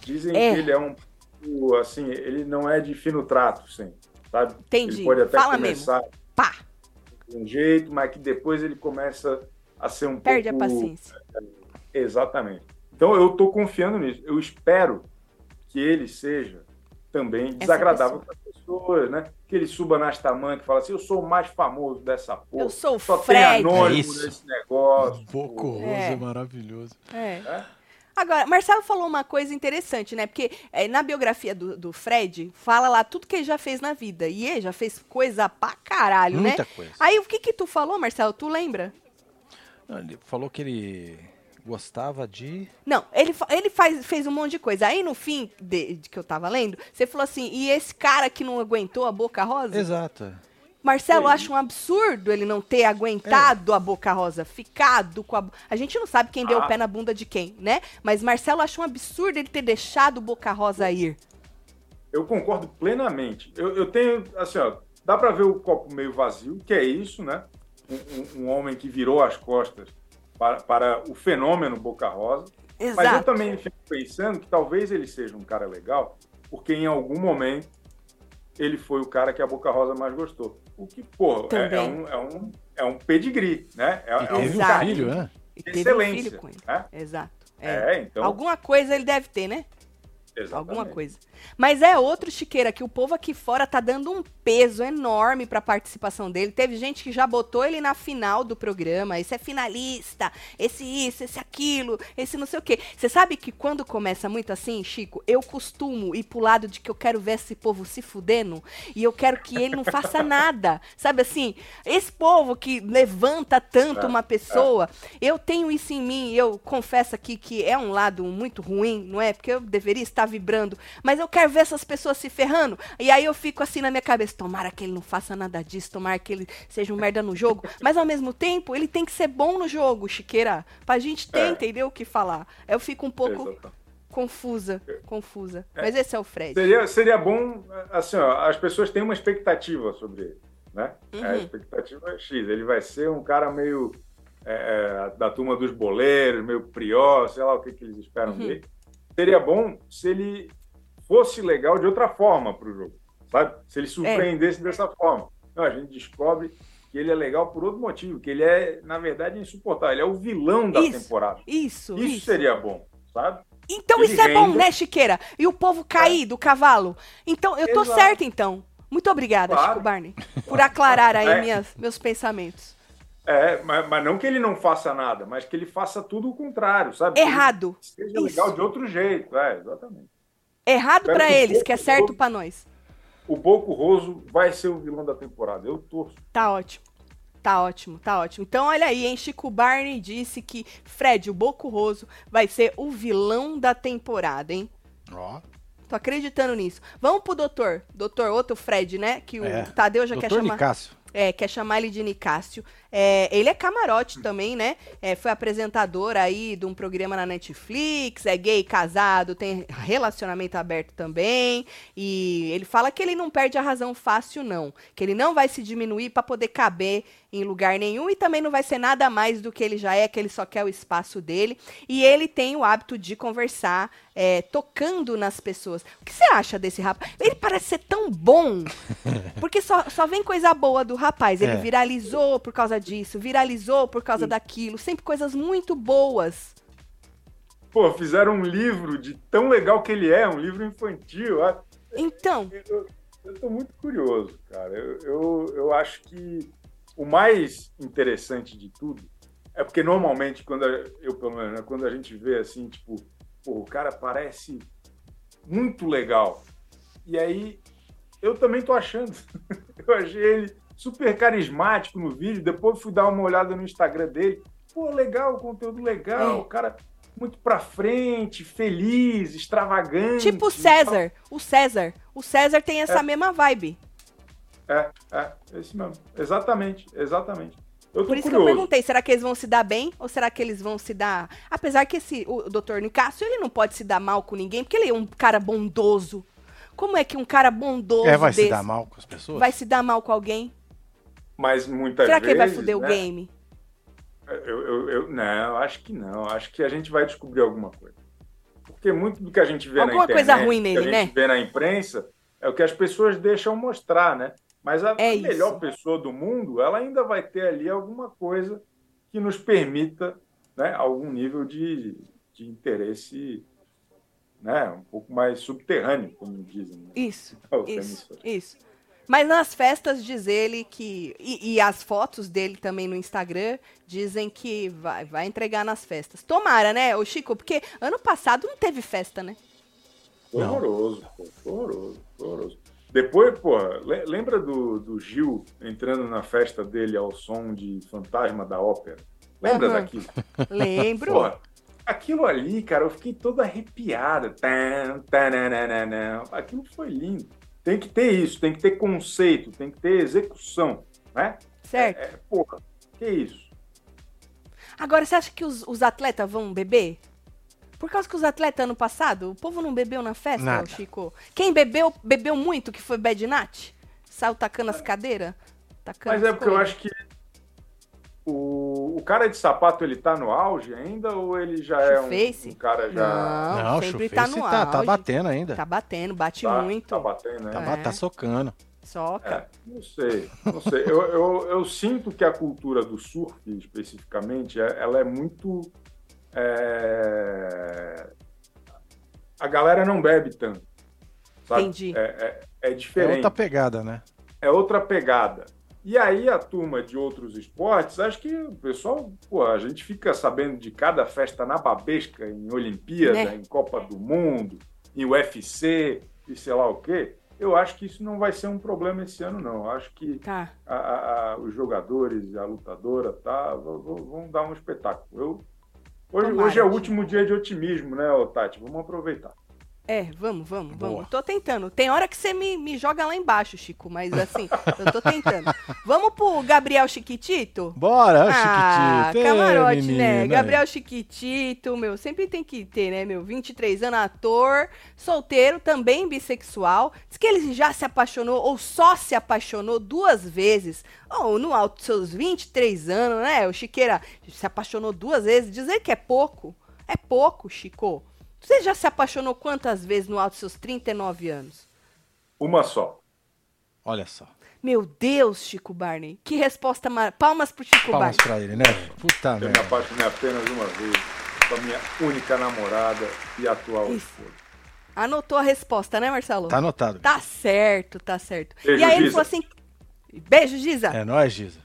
Dizem é. que ele é um assim, ele não é de fino trato, sim, sabe? Entendi. Ele pode até Fala começar mesmo. Pá. de um jeito, mas que depois ele começa a ser um Perde pouco... Perde a paciência. Exatamente. Então eu estou confiando nisso. Eu espero que ele seja também desagradável para pessoas, né? Que ele suba nas tamanhas e fala assim: eu sou o mais famoso dessa porra. Eu sou o Só Fred. tem anônimo é nesse negócio. Boco Roso é. é maravilhoso. É. é. Agora, Marcelo falou uma coisa interessante, né? Porque é, na biografia do, do, Fred, fala lá tudo que ele já fez na vida. E ele já fez coisa pra caralho, Muita né? Coisa. Aí o que que tu falou, Marcelo? Tu lembra? Não, ele falou que ele gostava de. Não, ele, ele faz, fez um monte de coisa. Aí no fim de, de, que eu tava lendo, você falou assim: e esse cara que não aguentou a boca rosa? Exato. Marcelo acha um absurdo ele não ter aguentado é. a boca rosa, ficado com a. A gente não sabe quem ah. deu o ah. pé na bunda de quem, né? Mas Marcelo acha um absurdo ele ter deixado o boca rosa ir. Eu concordo plenamente. Eu, eu tenho, assim, ó, dá para ver o copo meio vazio, que é isso, né? Um, um, um homem que virou as costas para, para o fenômeno Boca Rosa. Exato. Mas eu também fico pensando que talvez ele seja um cara legal, porque em algum momento ele foi o cara que a Boca Rosa mais gostou. O que, pô, é, é, um, é, um, é um pedigree, né? É, é um filho, né? Excelência. Um né? Exato. É. é. então... Alguma coisa ele deve ter, né? Exatamente. Alguma coisa. Mas é outro chiqueira que o povo aqui fora tá dando um peso enorme pra participação dele. Teve gente que já botou ele na final do programa. Esse é finalista, esse isso, esse aquilo, esse não sei o quê. Você sabe que quando começa muito assim, Chico, eu costumo ir pro lado de que eu quero ver esse povo se fudendo e eu quero que ele não faça nada. Sabe assim? Esse povo que levanta tanto é, uma pessoa, é. eu tenho isso em mim. Eu confesso aqui que é um lado muito ruim, não é? Porque eu deveria estar vibrando, mas eu quero ver essas pessoas se ferrando. E aí eu fico assim na minha cabeça, tomara que ele não faça nada disso, tomara que ele seja um merda no jogo, mas ao mesmo tempo ele tem que ser bom no jogo, Chiqueira, pra gente ter, é. entender o que falar. Eu fico um pouco Exato. confusa, confusa. É. Mas esse é o Fred. Seria, seria bom, assim, ó, as pessoas têm uma expectativa sobre ele, né? Uhum. A expectativa é X, ele vai ser um cara meio é, é da turma dos boleiros, meio prió, sei lá o que, que eles esperam uhum. dele seria bom se ele fosse legal de outra forma para o jogo, sabe? Se ele surpreendesse é. dessa forma. Não, a gente descobre que ele é legal por outro motivo, que ele é, na verdade, insuportável. Ele é o vilão da isso, temporada. Isso, isso. Isso seria bom, sabe? Então ele isso é bom, né, Chiqueira? E o povo cair é. do cavalo. Então, eu tô Exato. certa, então. Muito obrigada, claro. Chico Barney, por aclarar aí é. minhas, meus pensamentos. É, mas, mas, não que ele não faça nada, mas que ele faça tudo o contrário, sabe? Errado. Que seja legal de outro jeito, é, exatamente. Errado para eles, que é certo para nós. O Boco Roso vai ser o vilão da temporada, eu torço. Tá ótimo. Tá ótimo, tá ótimo. Então, olha aí, hein? Chico Barney disse que Fred, o Boco Roso, vai ser o vilão da temporada, hein? Ó. Tô acreditando nisso. Vamos pro doutor. Doutor, outro Fred, né? Que o é. Tadeu já doutor quer chamar. Nicásio. É, quer chamar ele de Nicásio. É, ele é camarote também, né? É, foi apresentador aí de um programa na Netflix, é gay, casado, tem relacionamento aberto também. E ele fala que ele não perde a razão fácil, não. Que ele não vai se diminuir para poder caber em lugar nenhum e também não vai ser nada mais do que ele já é, que ele só quer o espaço dele. E ele tem o hábito de conversar, é, tocando nas pessoas. O que você acha desse rapaz? Ele parece ser tão bom, porque só, só vem coisa boa do rapaz. Ele é. viralizou por causa disso, viralizou por causa daquilo, sempre coisas muito boas. Pô, fizeram um livro de tão legal que ele é, um livro infantil. Então. Eu, eu tô muito curioso, cara. Eu, eu, eu acho que o mais interessante de tudo é porque normalmente, quando eu, pelo menos, né, quando a gente vê assim, tipo, o cara parece muito legal. E aí, eu também tô achando. eu achei ele super carismático no vídeo. Depois fui dar uma olhada no Instagram dele. Pô, legal, conteúdo legal. O cara muito pra frente, feliz, extravagante. Tipo o César. O César. O César tem essa é. mesma vibe. É, é, esse mesmo. Exatamente, exatamente. Eu Por isso curioso. que eu perguntei, será que eles vão se dar bem ou será que eles vão se dar... Apesar que esse, o Dr. Nicásio, ele não pode se dar mal com ninguém, porque ele é um cara bondoso. Como é que um cara bondoso É, vai desse se dar mal com as pessoas? Vai se dar mal com alguém? Mas muitas será vezes... Será que ele vai foder né? o game? Eu, eu, eu, não, acho que não. Acho que a gente vai descobrir alguma coisa. Porque muito do que a gente vê alguma na internet, coisa ruim nele, que a gente né? vê na imprensa, é o que as pessoas deixam mostrar, né? Mas a, é melhor pessoa do mundo, ela ainda vai ter ali alguma coisa que nos permita né, algum nível de, de interesse né, um pouco mais subterrâneo, como dizem. Né? Isso, isso, isso. Mas nas festas diz ele que. E, e, as fotos dele também no Instagram dizem que vai, vai entregar nas festas. Tomara, né, o Chico? Porque ano passado não teve festa, né? Horroroso, horroroso, horroroso. Depois, pô, lembra do, do Gil entrando na festa dele ao som de Fantasma da Ópera? Lembra uhum. daquilo? Lembro. Pô, aquilo ali, cara, eu fiquei toda arrepiada. Aquilo foi lindo. Tem que ter isso, tem que ter conceito, tem que ter execução, né? Certo. É, é, porra, que isso? Agora, você acha que os, os atletas vão beber? Por causa que os atletas ano passado, o povo não bebeu na festa, Nada. Chico? Quem bebeu, bebeu muito, que foi Bad Nat? Saiu tacando as cadeiras? Mas é porque eu acho que o, o cara de sapato, ele tá no auge ainda ou ele já é um, um, cara já... Não, não sempre tá no tá, auge. Tá batendo ainda. Tá batendo, bate tá, muito. Tá batendo, né? Tá, é. tá socando. Soca. É, não sei, não sei. eu, eu, eu sinto que a cultura do surf, especificamente, é, ela é muito é... a galera não bebe tanto. Sabe? Entendi. É, é, é, diferente. É outra pegada, né? É outra pegada. E aí a turma de outros esportes, acho que o pessoal, pô, a gente fica sabendo de cada festa na babesca, em Olimpíada, né? em Copa do Mundo, em UFC e sei lá o quê. Eu acho que isso não vai ser um problema esse ano, não. Eu acho que tá. a, a, a, os jogadores, a lutadora, tá, vão, vão dar um espetáculo. Eu Hoje, hoje é o último dia de otimismo, né, Tati? Vamos aproveitar. É, vamos, vamos, Boa. vamos. Tô tentando. Tem hora que você me, me joga lá embaixo, Chico, mas assim, eu tô tentando. Vamos pro Gabriel Chiquitito? Bora, ah, Chiquitito. camarote, menina, né? Gabriel Chiquitito, meu, sempre tem que ter, né, meu? 23 anos, ator, solteiro, também bissexual. Diz que ele já se apaixonou, ou só se apaixonou duas vezes. Ou no alto dos seus 23 anos, né? O Chiqueira se apaixonou duas vezes. Dizer que é pouco. É pouco, Chico. Você já se apaixonou quantas vezes no alto dos seus 39 anos? Uma só. Olha só. Meu Deus, Chico Barney. Que resposta mar... Palmas pro Chico Palmas Barney. pra ele, né? Puta Eu me merda. apaixonei apenas uma vez com a minha única namorada e atual esposa. Anotou a resposta, né, Marcelo? Tá anotado. Tá certo, tá certo. Beijo, e aí ele Giza. falou assim: Beijo, Giza. É nóis, Giza.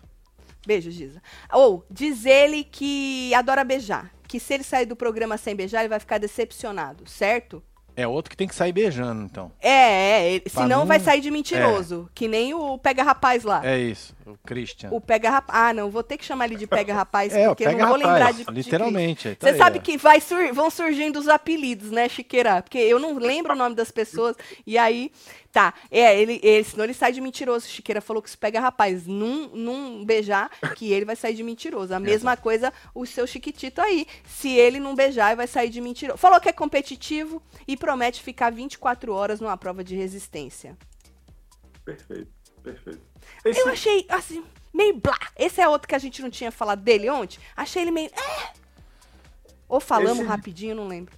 Beijo, Giza. Ou, diz ele que adora beijar. Que se ele sair do programa sem beijar, ele vai ficar decepcionado, certo? É outro que tem que sair beijando, então. É, é. Ele, senão não- vai sair de mentiroso. Que nem o Pega Rapaz lá. É isso, o Christian. O Pega Rapaz. Ah, não, vou ter que chamar ele de Pega Rapaz, É, porque eu não vou Rapaz, lembrar de. literalmente, tá Você aí, sabe que vai sur- vão surgindo os apelidos, né, Chiqueira? Porque eu não lembro o nome das pessoas. E aí. Tá, é, ele, ele, senão ele sai de mentiroso. Chiqueira falou que se pega rapaz, num, num beijar, que ele vai sair de mentiroso. A mesma coisa o seu Chiquitito aí. Se ele não beijar, ele vai sair de mentiroso. Falou que é competitivo e promete ficar 24 horas numa prova de resistência. Perfeito, perfeito. Eu Esse, achei, assim, meio blá. Esse é outro que a gente não tinha falado dele ontem. Achei ele meio. É. Ou falamos Esse- rapidinho, não lembro.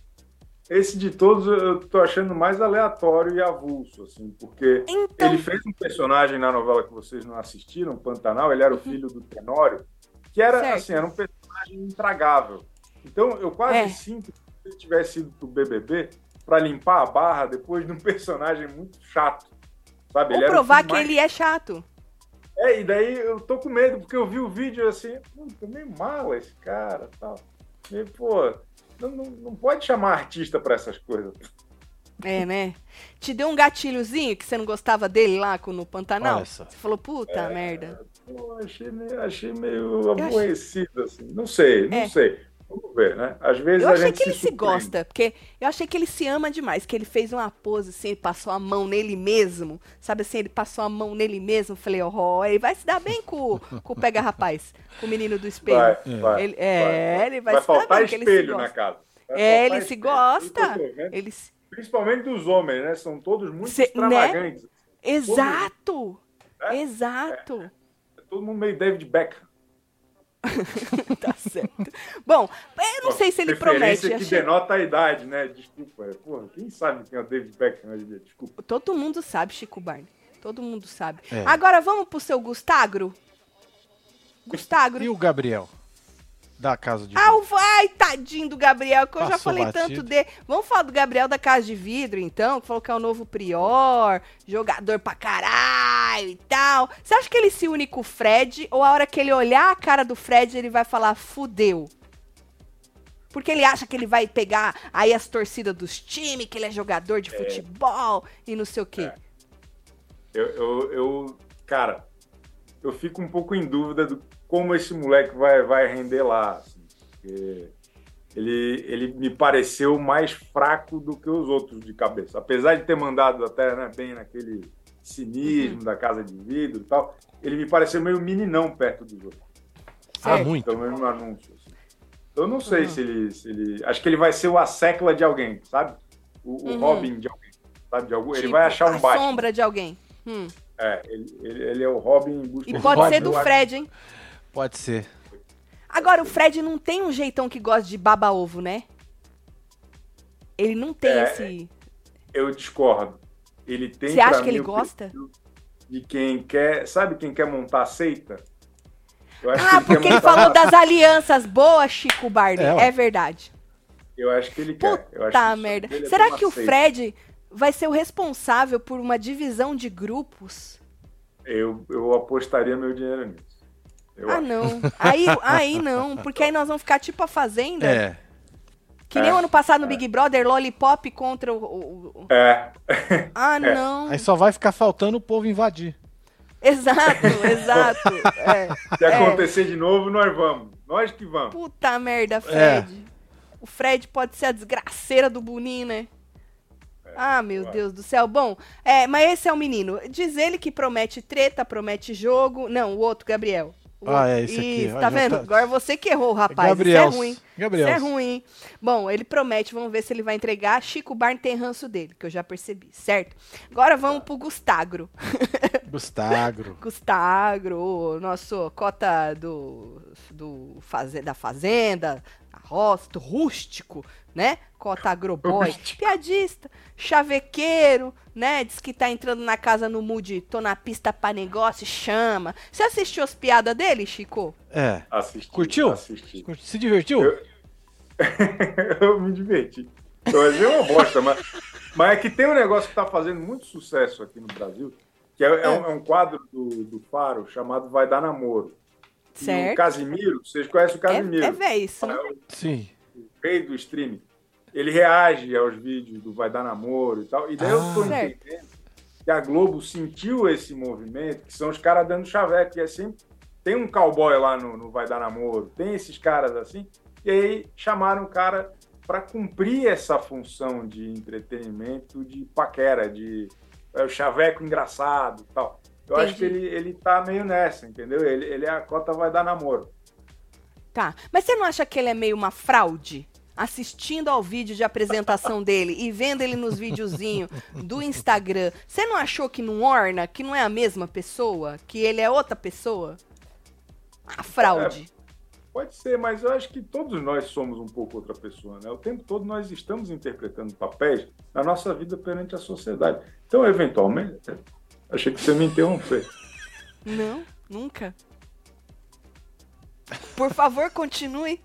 esse de todos eu tô achando mais aleatório e avulso, assim, porque Então. ele fez um personagem na novela que vocês não assistiram, Pantanal, ele era o filho do Tenório, que era, Certo. assim, era um personagem intragável. Então, eu quase É. sinto que se ele tivesse ido pro BBB para limpar a barra depois de um personagem muito chato, sabe? Ou provar que mais ele é chato. É, e daí eu tô com medo, porque eu vi o vídeo assim, puta, meio mal esse cara tal. E, pô, não, não, não pode chamar artista pra essas coisas. É, né? Te deu um gatilhozinho que você não gostava dele lá no Pantanal? Só. Você falou, puta É. merda. Pô, achei meio, achei meio achei- aborrecido, assim. Não sei, não É. sei. Vamos ver, né? Às vezes Eu a achei gente que ele se surpreende. gosta, porque eu achei que ele se ama demais, que ele fez uma pose assim, ele passou a mão nele mesmo, sabe assim, ele passou a mão nele mesmo, falei, ó, ele vai se dar bem com, com o Pega Rapaz, com o menino do espelho. Vai, vai, Ele- é, vai, ele vai vai se dar faltar bem, que ele se espelho na gosta. casa. Vai É, ele se espelho. gosta. Vendo. Ele se- Principalmente dos homens, né? São todos muito Cê- né? extravagantes. Exato! É? Exato! Todo mundo meio David Beckham. Tá certo. Bom, eu não sei se ele promete. que achei- denota a idade, né? Desculpa. Porra, quem sabe quem é o David Beckham? Desculpa. Todo mundo sabe, Chico Barney. Todo mundo sabe. É. Agora vamos pro seu Gustagro? Gustagro. E o Gabriel? Da casa de. Ah, o vai, tadinho do Gabriel, que eu já Passou falei batido. tanto dele. Vamos falar do Gabriel da Casa de Vidro, então, que falou que é o novo Prior, jogador pra caralho e tal. Você acha que ele se une com o Fred, ou a hora que ele olhar a cara do Fred, ele vai falar, fudeu? Porque ele acha que ele vai pegar aí as torcidas dos times, que ele é jogador de futebol e não sei o quê. É. Eu, eu, eu- cara, eu fico um pouco em dúvida do como esse moleque vai, vai render lá. assim, porque ele, ele me pareceu mais fraco do que os outros de cabeça. Apesar de ter mandado até né, bem naquele cinismo Uhum. da casa de vidro e tal, ele me pareceu meio meninão perto dos outros. Ah, muito. Pelo menos no anúncio. assim. Eu não sei Uhum. se, ele, se ele. Acho que ele vai ser o Assecla de alguém, sabe? O, o Uhum. Robin de alguém. Sabe? De algum, ele Tipo, vai achar um a Batman. sombra de alguém. Hum. É, ele, ele, ele é o Robin em busca E pode ser do Fred, hein? Pode ser. Agora, o Fred não tem um jeitão que gosta de baba-ovo, né? Ele não tem É, esse. Eu discordo. Ele tem. Você acha que ele gosta? De quem quer. Sabe quem quer montar seita? Eu acho Ah, que ele porque quer ele falou das alianças. Boa, Chico Barney. É, É, verdade. Eu acho que ele quer. Que Puta sonho merda. dele é Será que o seita. Fred vai ser o responsável por uma divisão de grupos? Eu, eu apostaria meu dinheiro nisso. Eu ah, acho. não. Aí, aí não. Porque aí nós vamos ficar tipo a Fazenda. É. Que nem É. o ano passado no Big Brother, Lollipop contra o. o- o- É. Ah, não. Aí só vai ficar faltando o povo invadir. Exato, exato. É. Se acontecer de novo, nós vamos. Nós que vamos. Puta merda, Fred. O Fred pode ser a desgraceira do Boninho, né? ah, meu vai. Deus do céu. Bom, é, mas esse é o menino. Diz ele que promete treta, promete jogo. Não, o outro, Gabriel. Ah, é esse aqui. Isso, tá vendo? tá- Agora você que errou, rapaz. Gabriel. Isso é ruim. Gabriel. Isso é ruim. Bom, ele promete, vamos ver se ele vai entregar. Chico Barney tem ranço dele, que eu já percebi, certo? Agora vamos pro Gustagro. Gustagro. Gustagro, nosso cota do, do faze, da fazenda, roça, rústico, né? Cota agroboy, piadista, chavequeiro, né? Diz que tá entrando na casa no mood, tô na pista pra negócio, chama. Você assistiu as piadas dele, Chico? É. Assisti, Curtiu? Assisti. Se divertiu? Eu... eu me diverti. Eu achei uma bosta, mas, mas é que tem um negócio que tá fazendo muito sucesso aqui no Brasil, que é, é. Um, é um, quadro do, do Faro chamado Vai Dar Namoro. Certo. o Casimiro, vocês conhecem o Casimiro? É, é isso. É o, Sim. O rei do streaming. Ele reage aos vídeos do Vai Dar Namoro e tal. E daí ah, eu tô certo. entendendo que a Globo sentiu esse movimento, que são os caras dando chaveco, que é sempre. Tem um cowboy lá no, no Vai Dar Namoro, tem esses caras assim, e aí chamaram o cara para cumprir essa função de entretenimento, de paquera, de é, o chaveco engraçado e tal. Eu Entendi. acho que ele, ele tá meio nessa, entendeu? Ele, ele a cota vai dar namoro. Tá. Mas você não acha que ele é meio uma fraude? Assistindo ao vídeo de apresentação dele e vendo ele nos videozinhos do Instagram, você não achou que não orna, que não é a mesma pessoa? Que ele é outra pessoa? A fraude. É, pode ser, mas eu acho que todos nós somos um pouco outra pessoa, né? O tempo todo nós estamos interpretando papéis na nossa vida perante a sociedade. Então, eventualmente, Achei que você me interrompeu. Não, nunca. Por favor, continue.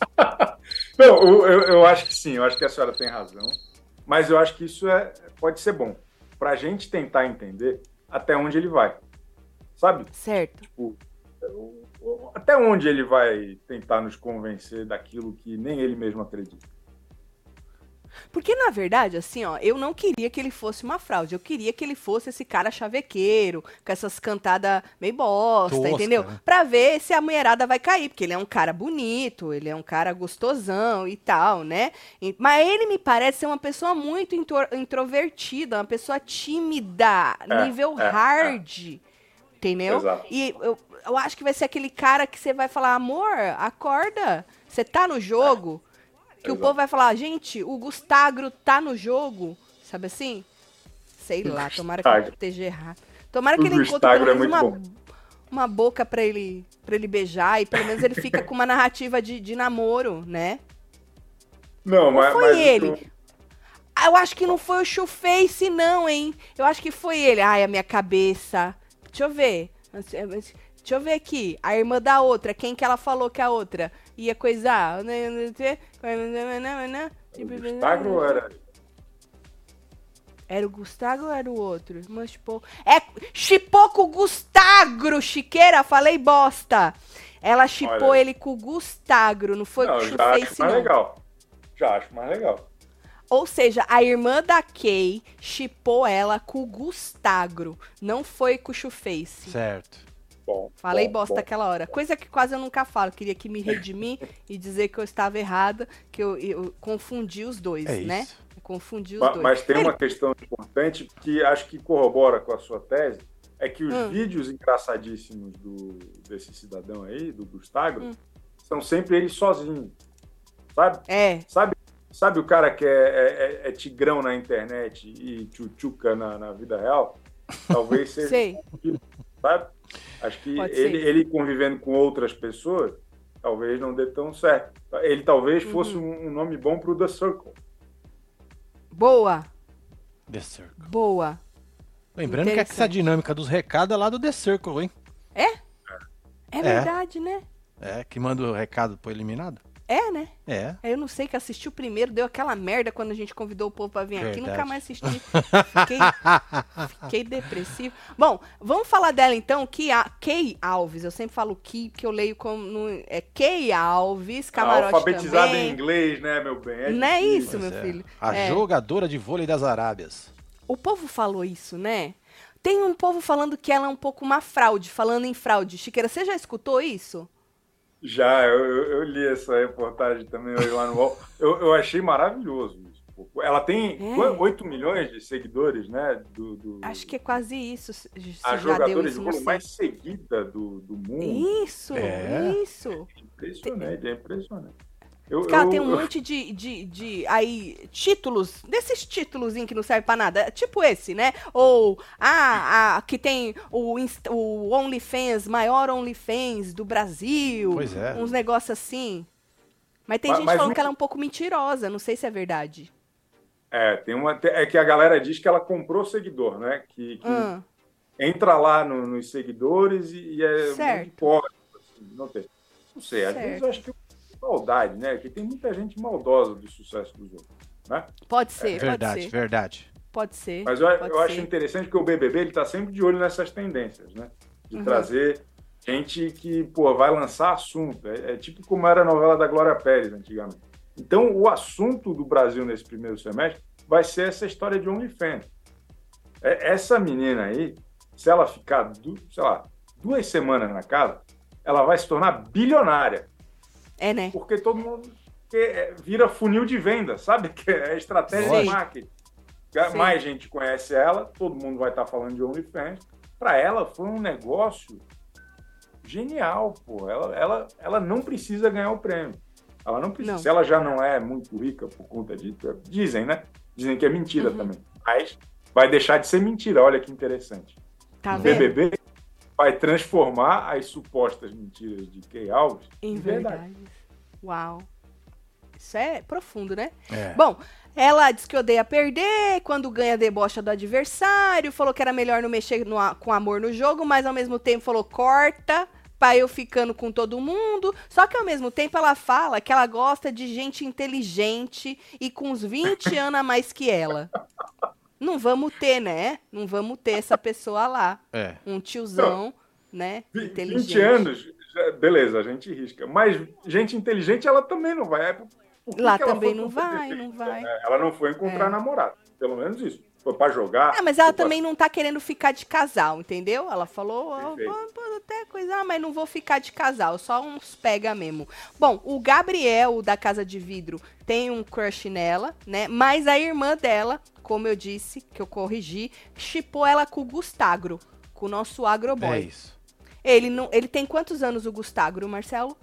Não, eu, eu, acho que sim, eu acho que a senhora tem razão. Mas eu acho que isso é, pode ser bom. Pra gente tentar entender até onde ele vai. Sabe? Certo. Tipo, até onde ele vai tentar nos convencer daquilo que nem ele mesmo acredita. Porque, na verdade, assim, ó, eu não queria que ele fosse uma fraude. Eu queria que ele fosse esse cara chavequeiro, com essas cantadas meio bosta, Tosca, entendeu? Né? Pra ver se a mulherada vai cair. Porque ele é um cara bonito, ele é um cara gostosão e tal, né? Mas ele me parece ser uma pessoa muito intro introvertida, uma pessoa tímida, é, nível é, hard. É. Entendeu? Exato. E eu, eu acho que vai ser aquele cara que você vai falar, amor, acorda. Você tá no jogo. Que Exato. o povo vai falar, gente, o Gustagro tá no jogo. Sabe assim? Sei lá, tomara que ele esteja errado. Tomara que o ele encontre é uma, uma boca para ele para ele beijar e pelo menos ele fica com uma narrativa de, de namoro, né? Não, Ou mas. foi mas ele. Eu... eu acho que não foi o Shoeface, não, hein? Eu acho que foi ele. Ai, a minha cabeça. Deixa eu ver. Deixa eu ver aqui. A irmã da outra. Quem que ela falou que a outra? ia coisar. O Gustavo era. Era o Gustavo ou era o outro? Mas, tipo, é chipou com o Gustagro, Chiqueira, falei bosta. Ela chipou Olha. ele com o Gustagro, não foi não, o já acho mais legal. Já acho mais legal. Ou seja, a irmã da Kay chipou ela com o Gustagro, não foi com o Chuface. Certo. Bom, Falei bom, bosta bom. aquela hora. Coisa que quase eu nunca falo. Queria que me redimir e dizer que eu estava errada, que eu, eu confundi os dois, é né? Isso. confundi os mas, dois. Mas tem Ele... uma questão importante que acho que corrobora com a sua tese, é que os hum. vídeos engraçadíssimos do, desse cidadão aí, do Gustavo, hum. são sempre ele sozinho. Sabe? É. Sabe, sabe o cara que é, é, é, é tigrão na internet e tchutchuca na, na vida real? Talvez seja. Sei. Sabe? Acho que ele, ele, convivendo com outras pessoas, talvez não dê tão certo. Ele talvez uhum. fosse um, um, nome bom para o The Circle. Boa. The Circle. Boa. Lembrando que essa dinâmica dos recados é lá do The Circle, hein? É? É, é verdade, né? É, que manda o recado pro eliminado. É, né? É. Eu não sei que assistiu primeiro, deu aquela merda quando a gente convidou o povo pra vir Verdade. aqui, nunca mais assisti. Fiquei, fiquei depressivo. Bom, vamos falar dela então, que a Kay Alves. Eu sempre falo que eu leio como no, é Kay Alves, camarote Alfabetizada também. em inglês, né, meu bem? É não é isso, meu é. filho. A é. jogadora de vôlei das Arábias. O povo falou isso, né? Tem um povo falando que ela é um pouco uma fraude, falando em fraude. Chiqueira, você já escutou isso? Já, eu, eu, li essa reportagem também lá no UOL. Eu, eu achei maravilhoso isso. Ela tem é. 8 milhões de seguidores, né? Do, do... Acho que é quase isso. A jogadora de vôlei mais seguida do, do mundo. Isso, é. isso. Impressionante, é impressionante. Eu, ela eu, tem um eu... monte de, de, de aí, títulos, desses títulos que não servem pra nada. Tipo esse, né? Ou, ah, a, que tem o, o OnlyFans, maior OnlyFans do Brasil. Pois é. Uns negócios assim. Mas tem mas, gente mas falando que ela é um pouco mentirosa, não sei se é verdade. É, tem uma. É que a galera diz que ela comprou seguidor, né? Que, que hum. entra lá no, nos seguidores e, e é certo. muito pobre. Assim, não, tem. não sei, às certo. vezes eu acho que é maldade, né? Que tem muita gente maldosa do sucesso dos outros. Né? Pode ser, é, verdade, pode ser. verdade. Pode ser. Mas eu, eu ser. acho interessante que o BBB ele está sempre de olho nessas tendências, né? De uhum. trazer gente que pô, vai lançar assunto. É, é, tipo como era a novela da Glória Pérez antigamente. Então, o assunto do Brasil nesse primeiro semestre vai ser essa história de OnlyFans. É, essa menina aí, se ela ficar, sei lá, duas semanas na casa, ela vai se tornar bilionária. É, né? Porque todo mundo é, vira funil de venda, sabe? Que é estratégia Sim. de marketing. Sim. Mais gente conhece ela, todo mundo vai estar falando de OnlyFans. Para ela foi um negócio genial, pô. Ela, ela, ela não precisa ganhar o prêmio. Ela não precisa. Não. Se ela já não é muito rica por conta disso, dizem, né? Dizem que é mentira uhum. também. Mas vai deixar de ser mentira. Olha que interessante. Tá o BBB vai transformar as supostas mentiras de Key Alves em, em verdade. verdade. Uau. Isso é profundo, né? É. Bom, ela diz que odeia perder, quando ganha debocha do adversário, falou que era melhor não mexer no, com amor no jogo, mas ao mesmo tempo falou corta pra eu ficando com todo mundo. Só que ao mesmo tempo ela fala que ela gosta de gente inteligente e com uns 20 anos a mais que ela. Não vamos ter, né? Não vamos ter essa pessoa lá. É. Um tiozão, né? 20 inteligente. 20 anos, beleza, a gente risca. Mas gente inteligente ela também não vai. Lá também não vai, não vai. É, ela não foi encontrar é. namorado. Pelo menos isso. Foi pra jogar. Ah, mas ela também pra... não tá querendo ficar de casal, entendeu? Ela falou, oh, até coisa, ah, mas não vou ficar de casal, só uns pega mesmo. Bom, o Gabriel da Casa de Vidro tem um crush nela, né? Mas a irmã dela, como eu disse, que eu corrigi, chipou ela com o Gustagro, com o nosso agroboy. É isso. Ele, não, ele tem quantos anos o Gustagro, Marcelo?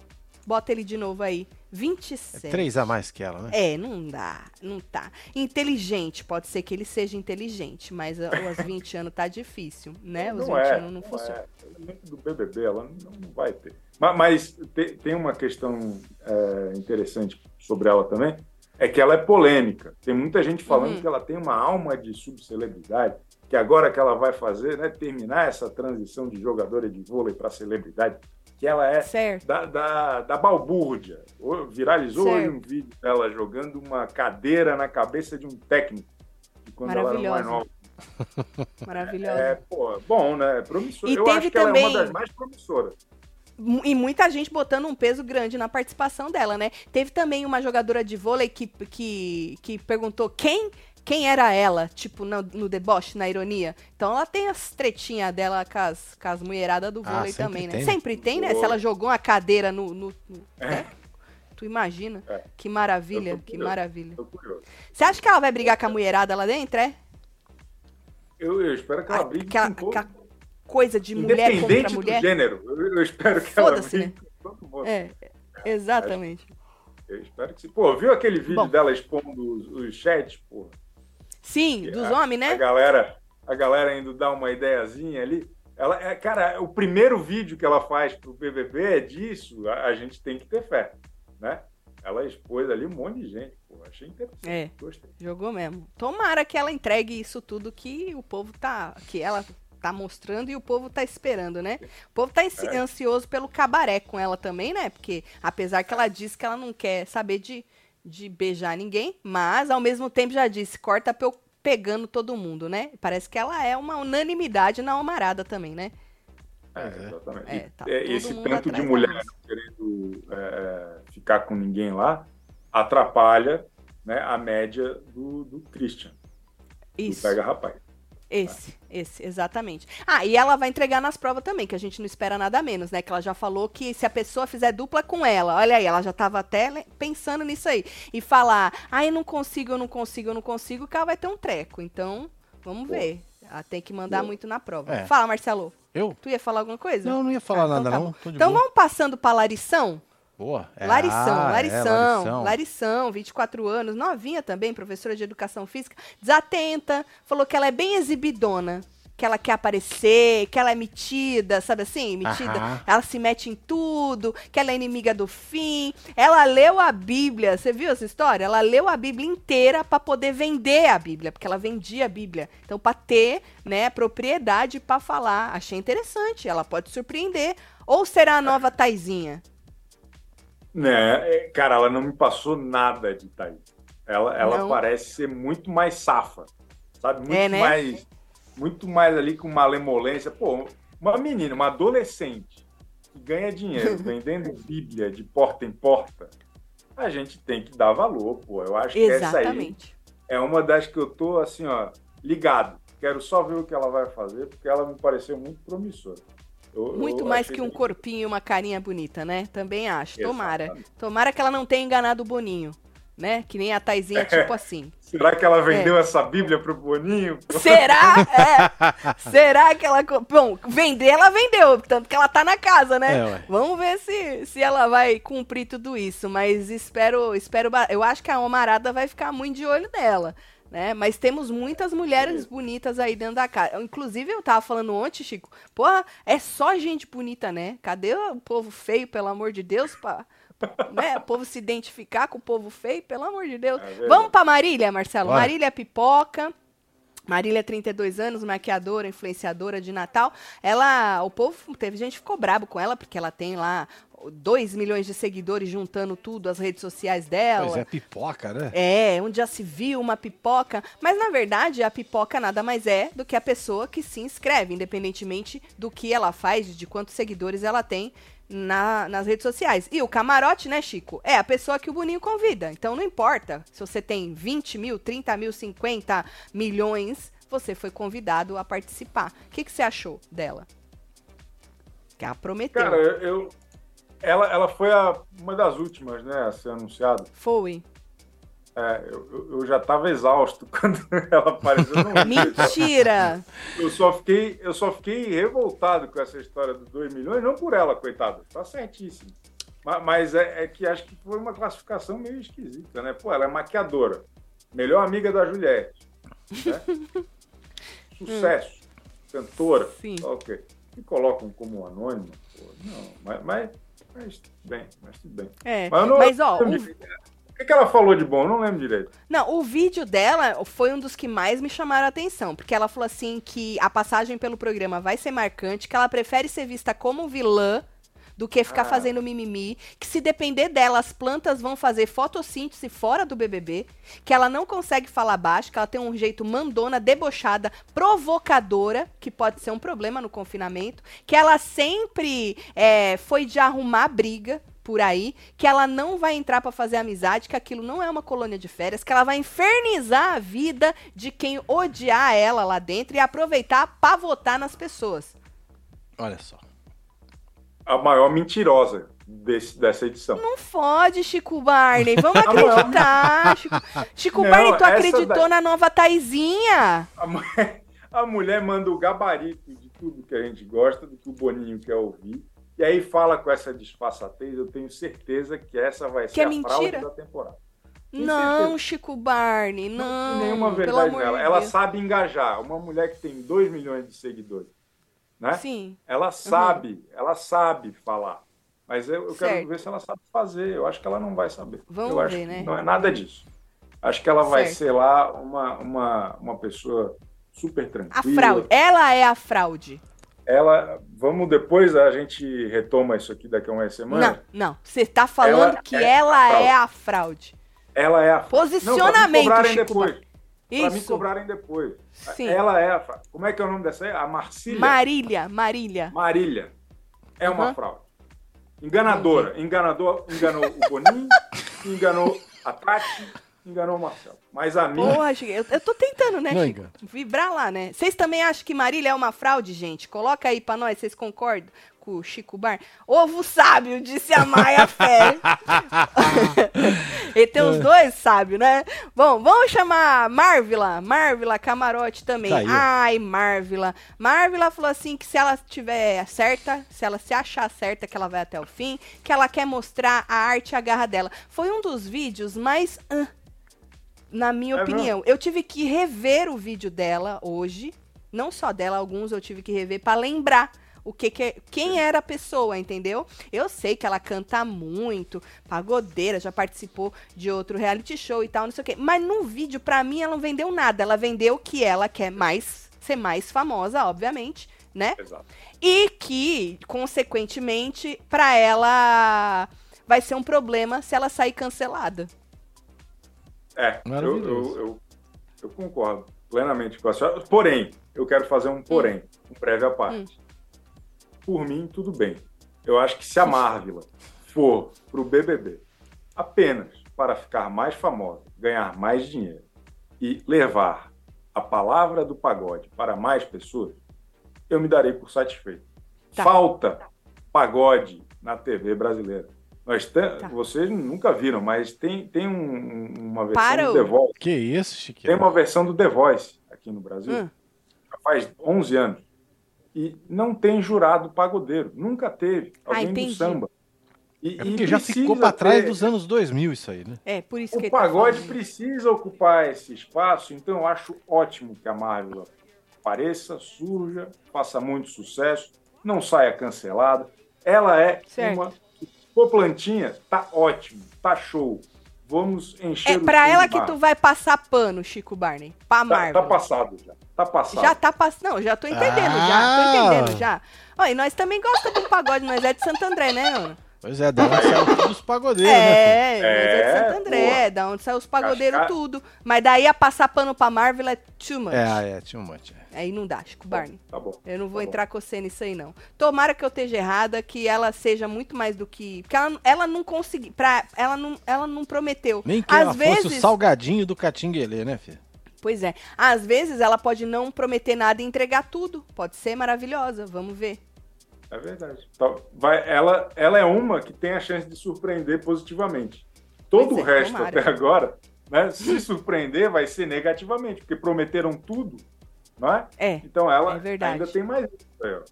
Bota ele de novo aí. 27. É três a mais que ela, né? É, não dá, não tá. Inteligente, pode ser que ele seja inteligente, mas aos 20 anos tá difícil, né? Os não 20 é, anos não, não funciona. É. Do BBB ela não, não vai ter. Mas, mas tem uma questão é, interessante sobre ela também, é que ela é polêmica. Tem muita gente falando uhum. que ela tem uma alma de subcelebridade, que agora que ela vai fazer, né, terminar essa transição de jogadora de vôlei para celebridade, que ela é da, da, da, balbúrdia. Viralizou hoje um vídeo dela jogando uma cadeira na cabeça de um técnico. Quando ela era mais nova. Maravilhosa. É, pô, bom, né? Promissora. Eu acho que também... ela é uma das mais promissoras. E muita gente botando um peso grande na participação dela, né? Teve também uma jogadora de vôlei que, que, que perguntou quem quem era ela, tipo, no, no, deboche, na ironia. Então ela tem as tretinhas dela com as, com as mulheradas do ah, vôlei ah, também, né? Tem. Sempre tem, né? Se ela jogou uma cadeira no. no, no é. né? Tu imagina? É. Que maravilha, que maravilha. Você acha que ela vai brigar com a mulherada lá dentro, é? Eu, eu espero que ela brigue aquela, com aquela coisa de mulher contra mulher. do gênero. Eu, eu espero que ela brigue né? com todo mundo. É, exatamente. Eu espero que sim. Pô, viu aquele vídeo Bom. dela expondo os, os chats, porra? Sim, dos homens, né? A galera, a galera indo dar uma ideiazinha ali. Ela, é, cara, o primeiro vídeo que ela faz pro BBB é disso. A, a, gente tem que ter fé, né? Ela expôs ali um monte de gente. Pô, achei interessante. É, Gostei. jogou mesmo. Tomara que ela entregue isso tudo que o povo tá, que ela tá mostrando e o povo tá esperando, né? O povo tá é. ansioso pelo cabaré com ela também, né? Porque apesar que ela disse que ela não quer saber de de beijar ninguém, mas ao mesmo tempo já disse, corta pra eu pegando todo mundo, né? Parece que ela é uma unanimidade na Almarada também, né? É, exatamente. É, tá e, esse tanto de mulher não querendo é, ficar com ninguém lá atrapalha né, a média do, do Christian. Isso. Do pega rapaz. Esse, esse, exatamente. Ah, e ela vai entregar nas provas também, que a gente não espera nada menos, né? Que ela já falou que se a pessoa fizer dupla com ela, olha aí, ela já tava até pensando nisso aí. E falar, ai, ah, não consigo, eu não consigo, eu não consigo, que ela vai ter um treco. Então, vamos Pô. ver. Ela tem que mandar Pô. muito na prova. É. Fala, Marcelo. Eu? Tu ia falar alguma coisa? Não, não ia falar ah, nada, então tá não. Então boa. vamos passando pra Larição? Boa. É, Larição, ah, Larição, é, Larição, Larição, 24 anos, novinha também, professora de educação física, desatenta, falou que ela é bem exibidona que ela quer aparecer, que ela é metida, sabe assim? Metida. Aham. Ela se mete em tudo, que ela é inimiga do fim. Ela leu a Bíblia. Você viu essa história? Ela leu a Bíblia inteira para poder vender a Bíblia, porque ela vendia a Bíblia. Então, para ter, né, propriedade para falar. Achei interessante. Ela pode surpreender. Ou será a nova Taizinha? Né, cara, ela não me passou nada de Taiz. Ela, ela parece ser muito mais safa, sabe? Muito é, né? mais muito mais ali com malemolência. Pô, uma menina, uma adolescente que ganha dinheiro vendendo Bíblia de porta em porta, a gente tem que dar valor, pô. Eu acho Exatamente. que essa aí é uma das que eu tô assim, ó, ligado. Quero só ver o que ela vai fazer, porque ela me pareceu muito promissora. Eu, muito eu mais que um corpinho e uma carinha bonita, né? Também acho. Tomara. Tomara que ela não tenha enganado o Boninho né? Que nem a Taizinha, tipo assim. Será que ela vendeu é. essa Bíblia pro Boninho? Será? É. Será que ela. Bom, vender ela vendeu, tanto que ela tá na casa, né? É, Vamos ver se, se ela vai cumprir tudo isso. Mas espero, espero. Eu acho que a Omarada vai ficar muito de olho nela. Né? Mas temos muitas mulheres bonitas aí dentro da casa. Inclusive, eu tava falando ontem, Chico, porra, é só gente bonita, né? Cadê o povo feio, pelo amor de Deus, pra, né? O povo se identificar com o povo feio, pelo amor de Deus. É Vamos para Marília, Marcelo. Bora. Marília Pipoca. Marília, 32 anos, maquiadora, influenciadora de Natal. Ela, o povo, teve gente que ficou brabo com ela, porque ela tem lá 2 milhões de seguidores juntando tudo, as redes sociais dela. Pois é, pipoca, né? É, onde já se viu uma pipoca. Mas, na verdade, a pipoca nada mais é do que a pessoa que se inscreve, independentemente do que ela faz, de quantos seguidores ela tem na, nas redes sociais. E o camarote, né, Chico? É a pessoa que o Boninho convida. Então não importa se você tem 20 mil, 30 mil, 50 milhões, você foi convidado a participar. O que, que você achou dela? Que ela prometeu. Cara, eu. Ela, ela foi a, uma das últimas, né, a ser anunciada. Foi. É, eu, eu, já estava exausto quando ela apareceu. Mentira! Eu só, fiquei, eu só fiquei revoltado com essa história dos 2 milhões, não por ela, coitada, tá certíssimo. Mas, mas é, é, que acho que foi uma classificação meio esquisita, né? Pô, ela é maquiadora, melhor amiga da Juliette, né? sucesso, cantora, Sim. ok. E colocam como anônimo, pô, não, mas, mas, mas tudo bem, mas tudo bem. É, mas, não, mas ó, o que, que ela falou de bom? Eu não lembro direito. Não, o vídeo dela foi um dos que mais me chamaram a atenção, porque ela falou assim que a passagem pelo programa vai ser marcante, que ela prefere ser vista como vilã do que ficar ah. fazendo mimimi, que se depender dela, as plantas vão fazer fotossíntese fora do BBB, que ela não consegue falar baixo, que ela tem um jeito mandona, debochada, provocadora, que pode ser um problema no confinamento, que ela sempre é, foi de arrumar briga, por aí, que ela não vai entrar para fazer amizade, que aquilo não é uma colônia de férias, que ela vai infernizar a vida de quem odiar ela lá dentro e aproveitar para votar nas pessoas. Olha só. A maior mentirosa desse, dessa edição. Não fode, Chico Barney. Vamos acreditar. Chico, Chico não, Barney, tu acreditou da... na nova Taizinha? A mulher, a mulher manda o gabarito de tudo que a gente gosta, do que o Boninho quer ouvir. E aí fala com essa disfarçatez, eu tenho certeza que essa vai que ser é a mentira? fraude da temporada. Tenho não, certeza. Chico Barney, não. Não tem nenhuma verdade nela. Ela sabe engajar. Uma mulher que tem 2 milhões de seguidores, né? Sim. Ela sabe, uhum. ela sabe falar. Mas eu, eu quero ver se ela sabe fazer. Eu acho que ela não vai saber. Vamos eu ver, acho né? Não é nada disso. Acho que ela vai certo. ser lá uma, uma, uma pessoa super tranquila. A fraude. Ela é a fraude ela, vamos depois a gente retoma isso aqui daqui a uma semana. Não, não. Você está falando ela que é ela é a fraude. Ela é a Posicionamento, não, me depois. Isso. Para me cobrarem depois. Sim. Ela é. Como é que é o nome dessa aí? A Marcília? Marília, Marília. Marília. É uma uhum. fraude. Enganadora. Enganador, enganou o Boninho, enganou a Tati, enganou o Marcelo. Mas a minha. Porra, eu, eu tô tentando, né, não Chico? Engano. Vibrar lá, né? Vocês também acham que Marília é uma fraude, gente? Coloca aí pra nós, vocês concordam? Com o Chico Bar. Ovo sábio, disse a Maia Fé. e tem os é. dois sábios, né? Bom, vamos chamar Marvila. Marvila Camarote também. Caiu. Ai, Marvila. Marvila falou assim que se ela tiver certa, se ela se achar certa, que ela vai até o fim, que ela quer mostrar a arte e a garra dela. Foi um dos vídeos mais... Uh, na minha é opinião. Mesmo? Eu tive que rever o vídeo dela hoje. Não só dela, alguns eu tive que rever para lembrar o que, que quem era a pessoa, entendeu? Eu sei que ela canta muito, pagodeira, já participou de outro reality show e tal, não sei o quê. Mas no vídeo, pra mim, ela não vendeu nada. Ela vendeu que ela quer mais, ser mais famosa, obviamente, né? Exato. E que, consequentemente, pra ela vai ser um problema se ela sair cancelada. É, eu, eu, eu, eu, concordo plenamente com a senhora. Porém, eu quero fazer um porém, hum. um prévio à parte. Hum por mim, tudo bem. Eu acho que se a Marvel for para o BBB apenas para ficar mais famosa, ganhar mais dinheiro e levar a palavra do pagode para mais pessoas, eu me darei por satisfeito. Tá. Falta pagode na TV brasileira. Nós tem, tá. Vocês nunca viram, mas tem, tem um, uma versão para do The Voice. Que isso, Chiquinho? Tem uma versão do The Voice aqui no Brasil. Hum. Faz 11 anos e não tem jurado pagodeiro. Nunca teve ah, alguém ah, do samba. E, é porque já ficou para trás dos anos 2000 isso aí, né? É, por isso o que O pagode tá precisa ocupar esse espaço, então eu acho ótimo que a Marvel apareça, surja, faça muito sucesso, não saia cancelada. Ela é certo. uma... Pô, plantinha, tá ótimo, tá show. Vamos encher É para ela que tu vai passar pano, Chico Barney. Pra tá, Marvel. Tá passado já. Tá passado. Já tá passando. Não, já tô entendendo, ah. já. Tô ah. entendendo já. Ó, e nós também gostamos do pagode, nós é de Santo André, né, Ana? Pois é, da onde saiu tudo os pagodeiros, é, né? É, é de Santo André, porra. da onde saiu os pagodeiros Cascar... tudo. Mas daí a passar pano pra Marvel é too much. É, é, too much. É. Aí não dá, Chico Barney. Tá bom. Eu não vou tá entrar bom. com você nisso aí, não. Tomara que eu esteja errada, que ela seja muito mais do que. Porque ela, ela não conseguiu. Ela não, ela não prometeu. Nem que Às ela vezes... fosse o salgadinho do Catinguelê, né, filha? Pois é. Às vezes ela pode não prometer nada e entregar tudo. Pode ser maravilhosa. Vamos ver. É verdade. Então, vai, ela, ela é uma que tem a chance de surpreender positivamente. Todo pois o é, resto tomara. até agora, né, se surpreender, vai ser negativamente, porque prometeram tudo, não é? É. Então ela é ainda tem mais,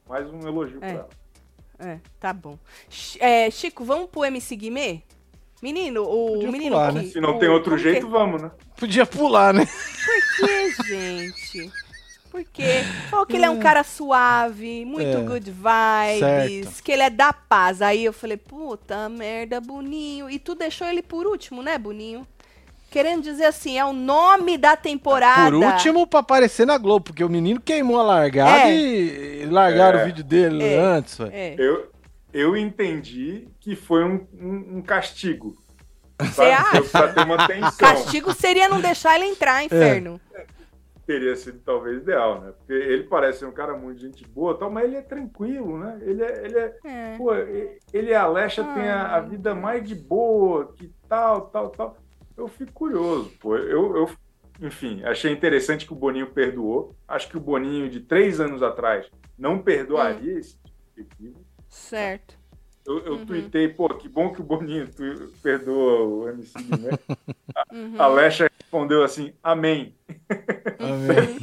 mais um elogio é. para ela. É, tá bom. É, Chico, vamos pro MC Guimê? Menino, o Podia menino pular, que, né? Se não o, tem outro jeito, que... vamos, né? Podia pular, né? Por que, gente? Por quê? Falou que ele é um cara suave, muito é, good vibes, certo. que ele é da paz. Aí eu falei, puta merda, Boninho. E tu deixou ele por último, né, Boninho? Querendo dizer assim, é o nome da temporada. Por último, pra aparecer na Globo, porque o menino queimou a largada é. e largaram é. o vídeo dele é. antes. É. Eu, eu entendi que foi um, um, um castigo. Você acha? Pra ter uma tensão. Castigo seria não deixar ele entrar, inferno. É. Teria sido talvez ideal, né? Porque ele parece um cara muito gente boa, tal, mas ele é tranquilo, né? Ele é, ele é, é. Pô, ele e a Alexa ah. tem a, a, vida mais de boa, que tal, tal, tal. Eu fico curioso, pô. Eu, eu, enfim, achei interessante que o Boninho perdoou. Acho que o Boninho de três anos atrás não perdoaria hum. esse tipo de Certo. Eu, eu uhum. tuitei, pô, que bom que o Boninho tu, perdoa o MC né? uhum. A Alexa respondeu assim, amém. Amém.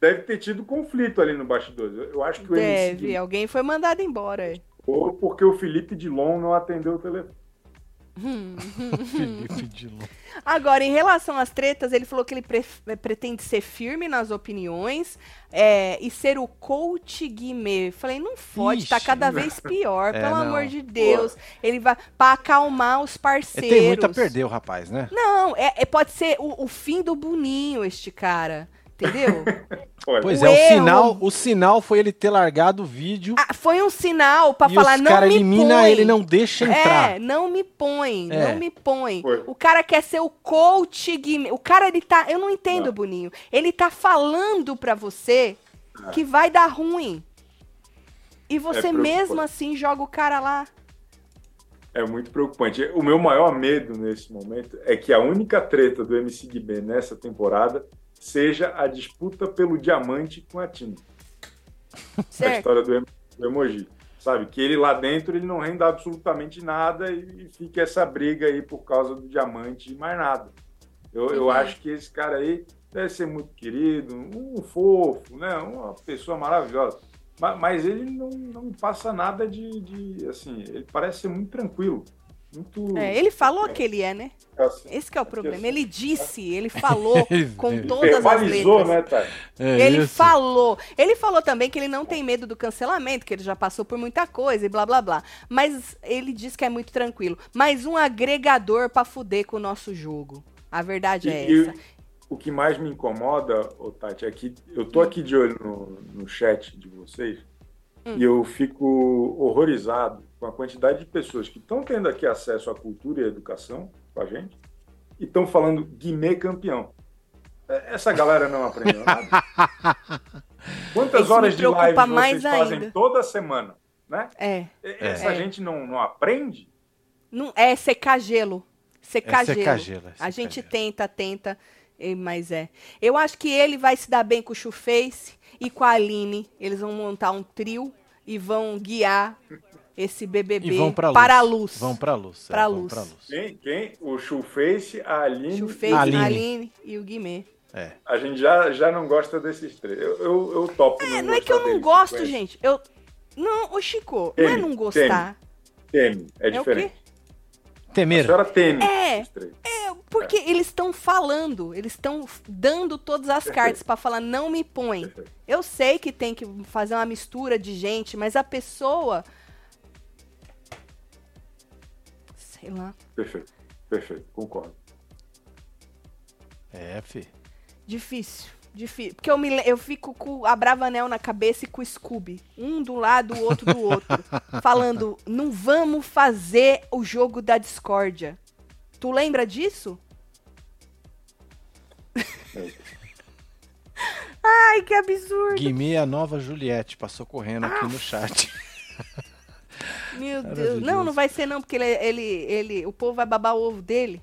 Deve ter tido conflito ali no bastidor. Eu acho que o Deve, MC alguém foi mandado embora. Ou porque o Felipe Dilon não atendeu o telefone. Felipe Dilon. Agora, em relação às tretas, ele falou que ele pre pretende ser firme nas opiniões é, e ser o coach Guimê. Falei, não fode, Ixi, tá cada vez pior, é, pelo não. amor de Deus. Ele vai para acalmar os parceiros. Ele tem muito a perder o rapaz, né? Não, é, é pode ser o, o fim do Boninho, este cara. Entendeu? pois o é, erro... o sinal, o sinal foi ele ter largado o vídeo. Ah, foi um sinal para falar não cara me elimina põe. ele, não deixa entrar. É, não me põe, é. não me põe. Foi. O cara quer ser o coach, o cara ele tá, eu não entendo, não. Boninho. Ele tá falando para você ah. que vai dar ruim. E você é mesmo assim joga o cara lá. É muito preocupante. O meu maior medo nesse momento é que a única treta do MC Guimê nessa temporada seja a disputa pelo diamante com a Tina. A história do, do emoji. Sabe? Que ele lá dentro ele não renda absolutamente nada e, e fica essa briga aí por causa do diamante e mais nada. Eu, eu acho que esse cara aí deve ser muito querido, um fofo, né? Uma pessoa maravilhosa. Mas, mas ele não, não passa nada de, de, assim, ele parece ser muito tranquilo. Muito... É, ele falou que ele é, né? Assim, Esse é o problema. Assim, ele disse, ele falou com todas as letras. Né, tá? é ele isso. falou. Ele falou também que ele não tem medo do cancelamento, que ele já passou por muita coisa e blá blá blá. Mas ele diz que é muito tranquilo. Mais um agregador para fuder com o nosso jogo. A verdade e, é essa. o que mais me incomoda, Tati, é que eu tô aqui de olho no, no chat de vocês hum. e eu fico horrorizado com a quantidade de pessoas que estão tendo aqui acesso à cultura e à educação com a gente e estão falando Guimê campeão. É, essa galera não aprendeu nada. Quantas horas de live vocês fazem ainda. toda semana? Né? É. Essa é. gente não, não aprende? Não, é secar gelo. Secar é secar gelo. gelo é secar a gente gelo. tenta, tenta, mas é. Eu acho que ele vai se dar bem com o Chuface e com a Aline. Eles vão montar um trio e vão guiar esse BBB para a luz. Vão para a luz. Para a luz. luz. Quem? Quem? O Chuface, a Aline. Chuface, a Aline. Aline e o Guimê. É. A gente já, já não gosta desses três. Eu, eu, eu topo. É, não é que eu não gosto, gente. Eu. Não, o Chico, teme, não é não gostar. Teme, teme. é diferente. É Temer. A senhora teme. É, é porque é. eles estão falando, eles estão dando todas as cartas para falar não me põe. Eu sei que tem que fazer uma mistura de gente, mas a pessoa sei lá. Perfeito. Perfeito, concordo. É, fi. Difícil. Difícil. Porque eu, me, eu fico com a Bravanel na cabeça e com o Scooby. Um do lado, o outro do outro. falando, não vamos fazer o jogo da discórdia. Tu lembra disso? Ai, que absurdo. Guimê, a nova Juliette, passou correndo aqui ah. no chat. Meu Deus. Não, não vai ser não, porque ele, ele, ele, o povo vai babar o ovo dele.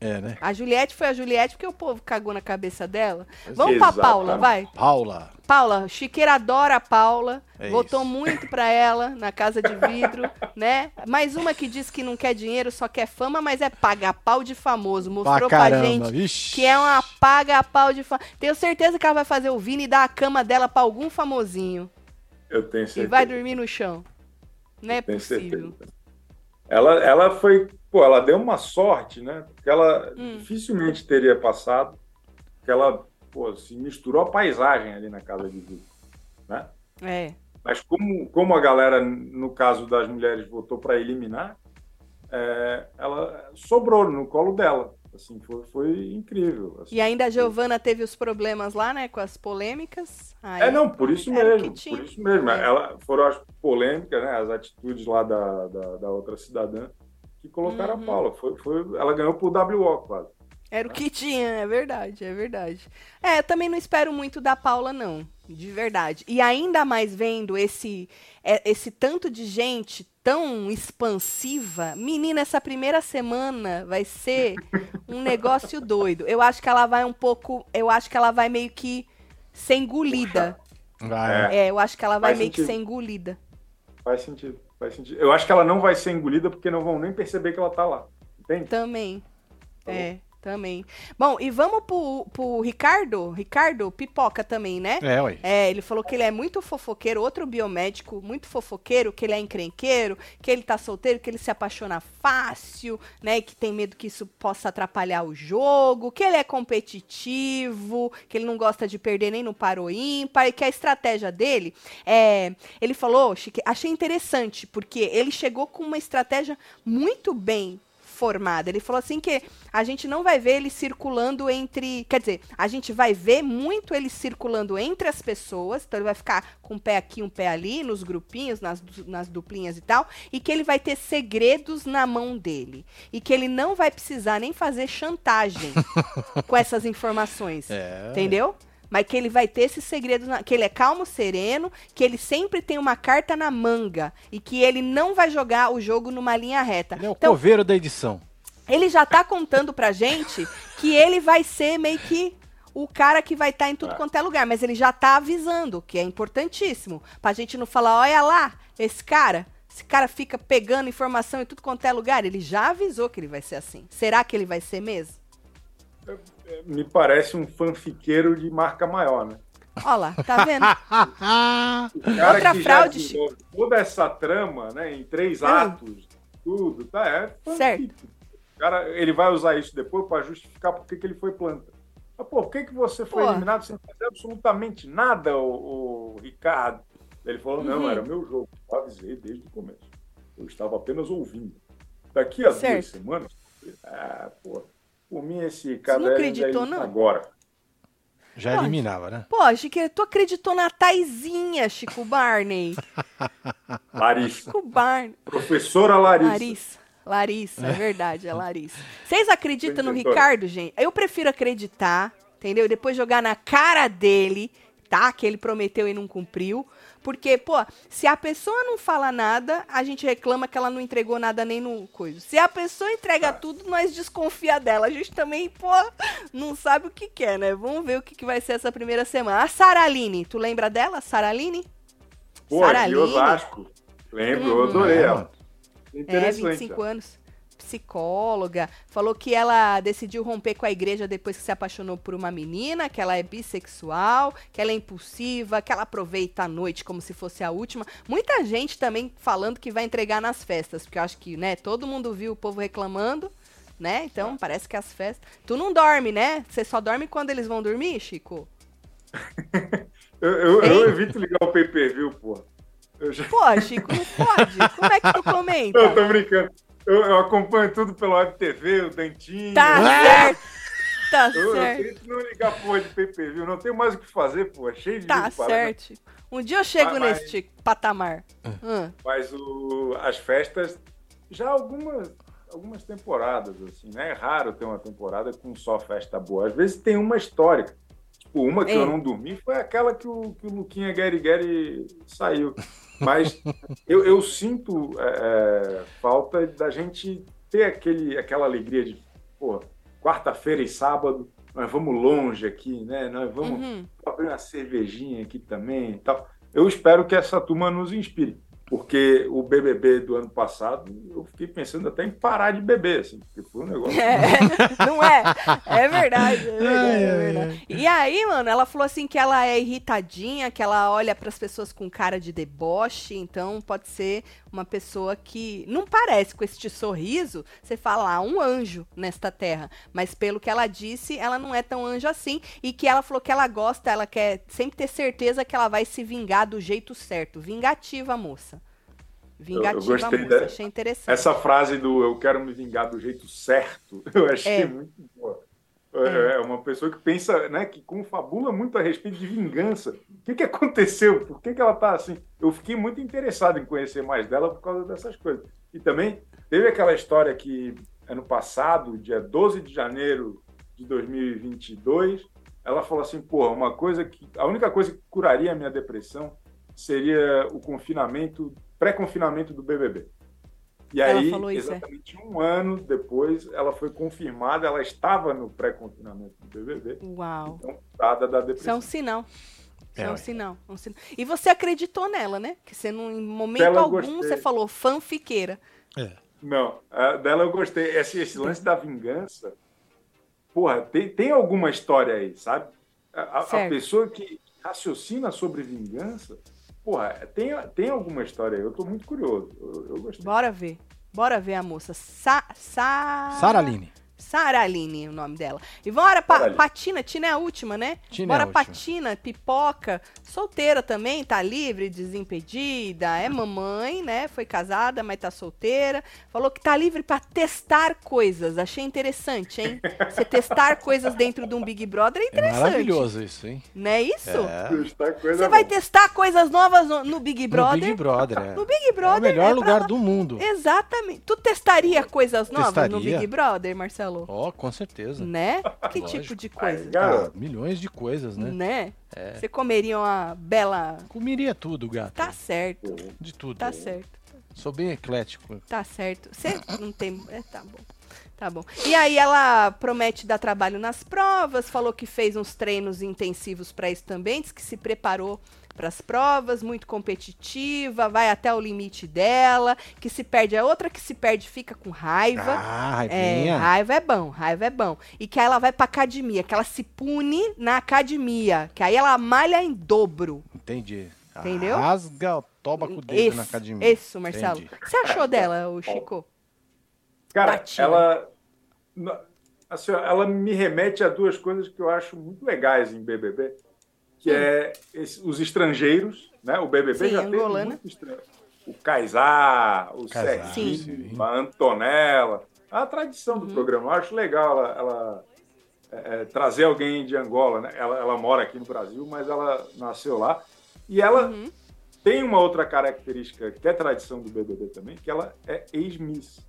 É, né? A Juliette foi a Juliette porque o povo cagou na cabeça dela. Vamos Exato. pra Paula, vai. Paula. Paula, Chiqueira adora a Paula. É votou isso. muito pra ela na casa de vidro, né? Mais uma que diz que não quer dinheiro, só quer fama, mas é paga pau de famoso. Mostrou pra, pra gente Vixe. que é uma paga pau de famoso. Tenho certeza que ela vai fazer o Vini e dar a cama dela pra algum famosinho. Eu tenho certeza. E vai dormir no chão. Não é possível. Certeza. Ela, ela foi, pô, ela deu uma sorte, né? Porque ela hum. dificilmente teria passado, porque ela, pô, se misturou a paisagem ali na casa de vidro, né? É. Mas como, como a galera, no caso das mulheres, votou para eliminar, é, ela sobrou no colo dela. Assim, foi, foi incrível. Assim, e ainda a Giovana teve os problemas lá, né, com as polêmicas. Aí, é, não, por isso mesmo. Por isso mesmo. É. Ela, foram as polêmicas, né, as atitudes lá da, da, da outra cidadã que colocaram uhum. a Paula. Foi, foi, ela ganhou por WO quase. Era o que tinha, é verdade, é verdade. É, também não espero muito da Paula, não. De verdade. E ainda mais vendo esse, é, esse tanto de gente tão expansiva. Menina, essa primeira semana vai ser um negócio doido. Eu acho que ela vai um pouco. Eu acho que ela vai meio que ser engolida. Vai. É, eu acho que ela vai Faz meio sentido. que ser engolida. Faz sentido. Faz sentido. Eu acho que ela não vai ser engolida porque não vão nem perceber que ela tá lá. Entende? Também. Tá é. Também. Bom, e vamos pro, pro Ricardo? Ricardo Pipoca também, né? É, ué. É, ele falou que ele é muito fofoqueiro, outro biomédico, muito fofoqueiro, que ele é encrenqueiro, que ele tá solteiro, que ele se apaixona fácil, né? Que tem medo que isso possa atrapalhar o jogo, que ele é competitivo, que ele não gosta de perder nem no paro ímpar, e que a estratégia dele é. Ele falou, Chique, achei interessante, porque ele chegou com uma estratégia muito bem formada. Ele falou assim que a gente não vai ver ele circulando entre. Quer dizer, a gente vai ver muito ele circulando entre as pessoas. Então ele vai ficar com um pé aqui, um pé ali, nos grupinhos, nas, nas duplinhas e tal. E que ele vai ter segredos na mão dele. E que ele não vai precisar nem fazer chantagem com essas informações. É. Entendeu? Mas que ele vai ter esses segredos, na... que ele é calmo, sereno, que ele sempre tem uma carta na manga e que ele não vai jogar o jogo numa linha reta. Ele é o então, coveiro da edição. Ele já tá contando pra gente que ele vai ser meio que o cara que vai estar tá em tudo é. quanto é lugar, mas ele já tá avisando, que é importantíssimo, pra gente não falar, olha lá, esse cara, esse cara fica pegando informação em tudo quanto é lugar, ele já avisou que ele vai ser assim. Será que ele vai ser mesmo? É, me parece um fanfiqueiro de marca maior, né? Olha lá, tá vendo? Outra fraude. Já toda essa trama, né, em três hum. atos, tudo, tá? É fanfic. Certo. O cara, ele vai usar isso depois para justificar por que ele foi planta. Mas, pô, por que, que você foi pô. eliminado sem fazer absolutamente nada, o, o Ricardo? Ele falou, não, uhum. era meu jogo. Eu avisei desde o começo. Eu estava apenas ouvindo. Daqui a certo. duas semanas, ah, pô, por mim esse cara não acreditou, não? agora. Já pô, eliminava, né? Pô, Chico, tu acreditou na Taizinha, Chico Barney. Larissa. Chico Barney. Professora Larissa. Larissa. Larissa, é verdade, é Larissa. Vocês acreditam no Ricardo, gente? Eu prefiro acreditar, entendeu? E depois jogar na cara dele, tá? Que ele prometeu e não cumpriu. Porque, pô, se a pessoa não fala nada, a gente reclama que ela não entregou nada nem no coisa. Se a pessoa entrega tudo, nós desconfia dela. A gente também, pô, não sabe o que quer, é, né? Vamos ver o que, que vai ser essa primeira semana. A Saraline, tu lembra dela, Saraline? Pô, Saraline. de Osasco. Lembro, hum, eu adorei ela. Interessante. É, 25 anos. Psicóloga. Falou que ela decidiu romper com a igreja depois que se apaixonou por uma menina, que ela é bissexual, que ela é impulsiva, que ela aproveita a noite como se fosse a última. Muita gente também falando que vai entregar nas festas, porque eu acho que, né, todo mundo viu o povo reclamando né? Então, parece que as festas. Tu não dorme, né? Você só dorme quando eles vão dormir, Chico? eu, eu, eu, evito ligar o pay per view, pô. Já... Pô, Chico, não pode. Como é que tu comenta? Eu tô brincando. Eu, eu acompanho tudo pelo Web TV, o Dentinho. Tá certo. Tá eu, certo. Eu não ligar porra de PPV, não tenho mais o que fazer, pô. É cheio de Tá certo. Um dia eu chego mas, neste patamar. Hum. Mas o, as festas, já algumas, algumas temporadas, assim, né? É raro ter uma temporada com só festa boa. Às vezes tem uma histórica. Tipo, uma que é. eu não dormi foi aquela que o, que o Luquinha Gary Gary saiu. Mas eu, eu sinto é, é, falta da gente ter aquele, aquela alegria de, pô, quarta-feira e sábado, nós vamos longe aqui, né? Nós vamos uhum. abrir uma cervejinha aqui também e tal. Eu espero que essa turma nos inspire porque o BBB do ano passado, eu fiquei pensando até em parar de beber, assim, porque foi um negócio. É, não é? É verdade, é verdade, é verdade. E aí, mano, ela falou assim que ela é irritadinha, que ela olha para as pessoas com cara de deboche, então pode ser uma pessoa que não parece com este sorriso, você fala ah, um anjo nesta terra, mas pelo que ela disse, ela não é tão anjo assim e que ela falou que ela gosta, ela quer sempre ter certeza que ela vai se vingar do jeito certo, vingativa moça. Vingativa eu, gostei moça, achei interessante. Essa frase do eu quero me vingar do jeito certo, eu achei é. muito boa. É. é. uma pessoa que pensa, né, que confabula muito a respeito de vingança. O que, que aconteceu? Por que, que ela tá assim? Eu fiquei muito interessado em conhecer mais dela por causa dessas coisas. E também teve aquela história que ano passado, dia 12 de janeiro de 2022, ela falou assim: pô, uma coisa que. A única coisa que curaria a minha depressão seria o confinamento pré-confinamento do BBB. E ela aí, isso, é? exatamente é? um ano depois, ela foi confirmada, ela estava no pré-confinamento do BBB. Uau. Então, dada da depressão. Isso é um sinal. É, é um sinal, um sinal. E você acreditou nela, né? Que você, não, em momento algum, você falou fanfiqueira. É. Não, dela eu gostei. Esse, esse lance da vingança, porra, tem, tem alguma história aí, sabe? A, a pessoa que raciocina sobre vingança Porra, tem, tem alguma história aí, eu tô muito curioso. Eu, eu gostei. Bora ver. Bora ver a moça. Sa, sa... Saraline. Saraline, o nome dela. E bora, pa, Patina, Tina é a última, né? Tina bora, é Patina, pipoca, solteira também, tá livre, desimpedida, é mamãe, né? Foi casada, mas tá solteira. Falou que tá livre para testar coisas. Achei interessante, hein? Você testar coisas dentro de um Big Brother é, é interessante. É maravilhoso isso, hein? Não é isso? É. Você vai testar coisas novas no, no, Big Brother. No Big Brother, é. No Big Brother. É o melhor é lugar pra... do mundo. Exatamente. Tu testaria coisas novas Testaria. no Big Brother, Marcelo? Marcelo? Ó, oh, com certeza. Né? Que Lógico. tipo de coisa? Ah, milhões de coisas, né? Né? É. Você comeria uma bela. Comeria tudo, gato. Tá certo. De tudo. Tá certo. Sou bem eclético. Tá certo. Você não tem. É, tá bom. Tá bom. E aí ela promete dar trabalho nas provas, falou que fez uns treinos intensivos para isso também, disse que se preparou para as provas, muito competitiva, vai até o limite dela, que se perde a outra que se perde fica com raiva. Ah, é, raiva é bom, raiva é bom. E que aí ela vai para academia, que ela se pune na academia, que aí ela malha em dobro. Entendi. Entendeu? Rasga, toba com o dedo na academia. Isso, Marcelo. O que você achou dela, o Chico? Cara, ela. Assim, ela me remete a duas coisas que eu acho muito legais em BBB, que é esse, os estrangeiros, né? O BBB Sim, já Angolana. teve muito estrangeiro. O Kaysar, o Serginho, a Antonella. A tradição uhum. do programa. Eu acho legal ela, ela é, é, trazer alguém de Angola. Né? Ela, ela, mora aqui no Brasil, mas ela nasceu lá. E ela uhum. tem uma outra característica que é tradição do BBB também, que ela é ex-miss.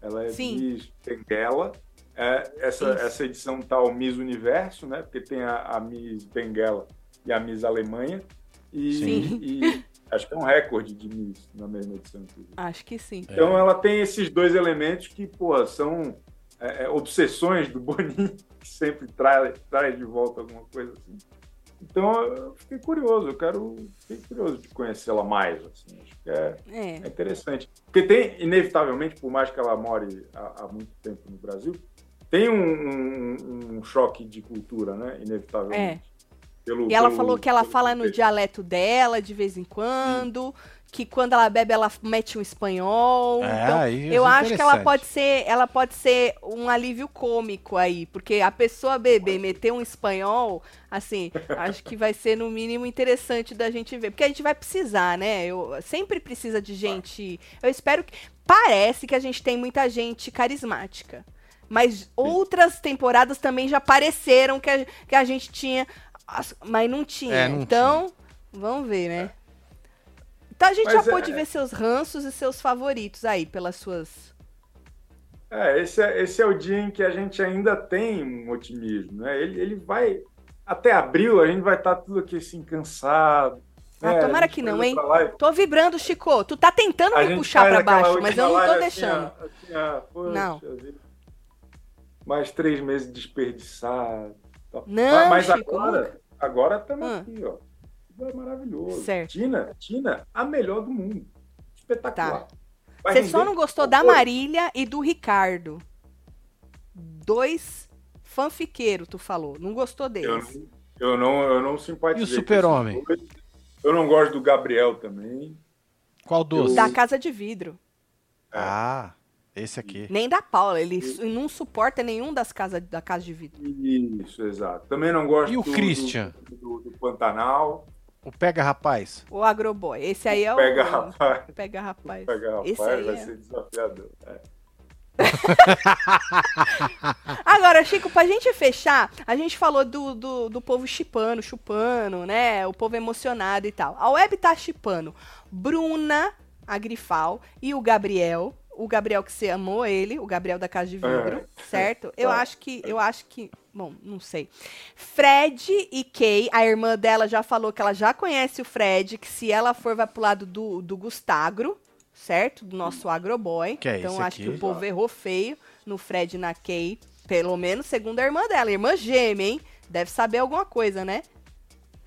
Ela é Sim. Miss Benguela. É, essa, essa edição tá o Miss Universo, né? Porque tem a, a Miss Benguela e a Miss Alemanha. E, e, acho que é um recorde de Miss na mesma edição. Inclusive. Acho que sim. Então é. ela tem esses dois elementos que, pô, são é, é obsessões do Boninho, que sempre traz, traz de volta alguma coisa assim. Então eu fiquei curioso, eu quero. Fiquei curioso de conhecê-la mais. Assim, acho que é, é. é, interessante. Porque tem, inevitavelmente, por mais que ela more há, há muito tempo no Brasil, tem um, um, um, choque de cultura, né? Inevitavelmente. É. Pelo, e ela pelo, falou que ela fala no dialeto dela de vez em quando. Que quando ela bebe ela mete um espanhol. É, então, eu acho que ela pode ser, ela pode ser um alívio cômico aí, porque a pessoa beber meter um espanhol, assim, acho que vai ser no mínimo interessante da gente ver, porque a gente vai precisar, né? Eu sempre precisa de gente. Eu espero que parece que a gente tem muita gente carismática. Mas outras temporadas também já pareceram que a, que a gente tinha, mas não tinha. É, não então, tinha. vamos ver, né? Então a gente Mas já é... pôde ver seus ranços e seus favoritos aí, pelas suas. É esse, é, esse é o dia em que a gente ainda tem um otimismo, né? Ele, ele vai. Até abril a gente vai estar tá tudo aqui assim, cansado. Ah, né? tomara que não, hein? Tô vibrando, Chico. Tu tá tentando a me puxar para baixo, mas eu não tô deixando. Assim, assim, ah, poxa, não. Mais três meses desperdiçados. Não, mas Chico, agora, agora estamos ah. aqui, ó é maravilhoso. Certo. Tina, Tina, a melhor do mundo. Espetacular. Tá. Você só não gostou da Marília e do Ricardo. Dois fanfiqueiros, tu falou. Não gostou deles. Eu não, eu não, eu não simpatizei. E o super-homem? Eu não gosto do Gabriel também. Qual dos? Da Casa de Vidro. Ah, esse aqui. Nem da Paula. Ele e... não suporta nenhum das casas da Casa de Vidro. Isso, exato. Também não gosto e o do, Christian? Do, do, do Pantanal. O Pega Rapaz. O Agroboy. Esse aí é o. Pega Rapaz. Pega Rapaz. Pega Rapaz Esse aí vai é... ser desafiador. É. Agora, Chico, pra gente fechar, a gente falou do, do, do povo chipando, chupando, né? O povo emocionado e tal. A web tá chipando Bruna, a Grifal, e o Gabriel. O Gabriel que você amou ele, o Gabriel da Casa de Vidro, é. certo? Eu acho que, eu acho que Bom, não sei. Fred e Kay, a irmã dela já falou que ela já conhece o Fred, que se ela for, vai pro lado do, do Gustagro, certo? Do nosso agroboy. Que é então acho aqui? que o povo errou feio no Fred e na Kay. Pelo menos segundo a irmã dela. Irmã gêmea, hein? Deve saber alguma coisa, né?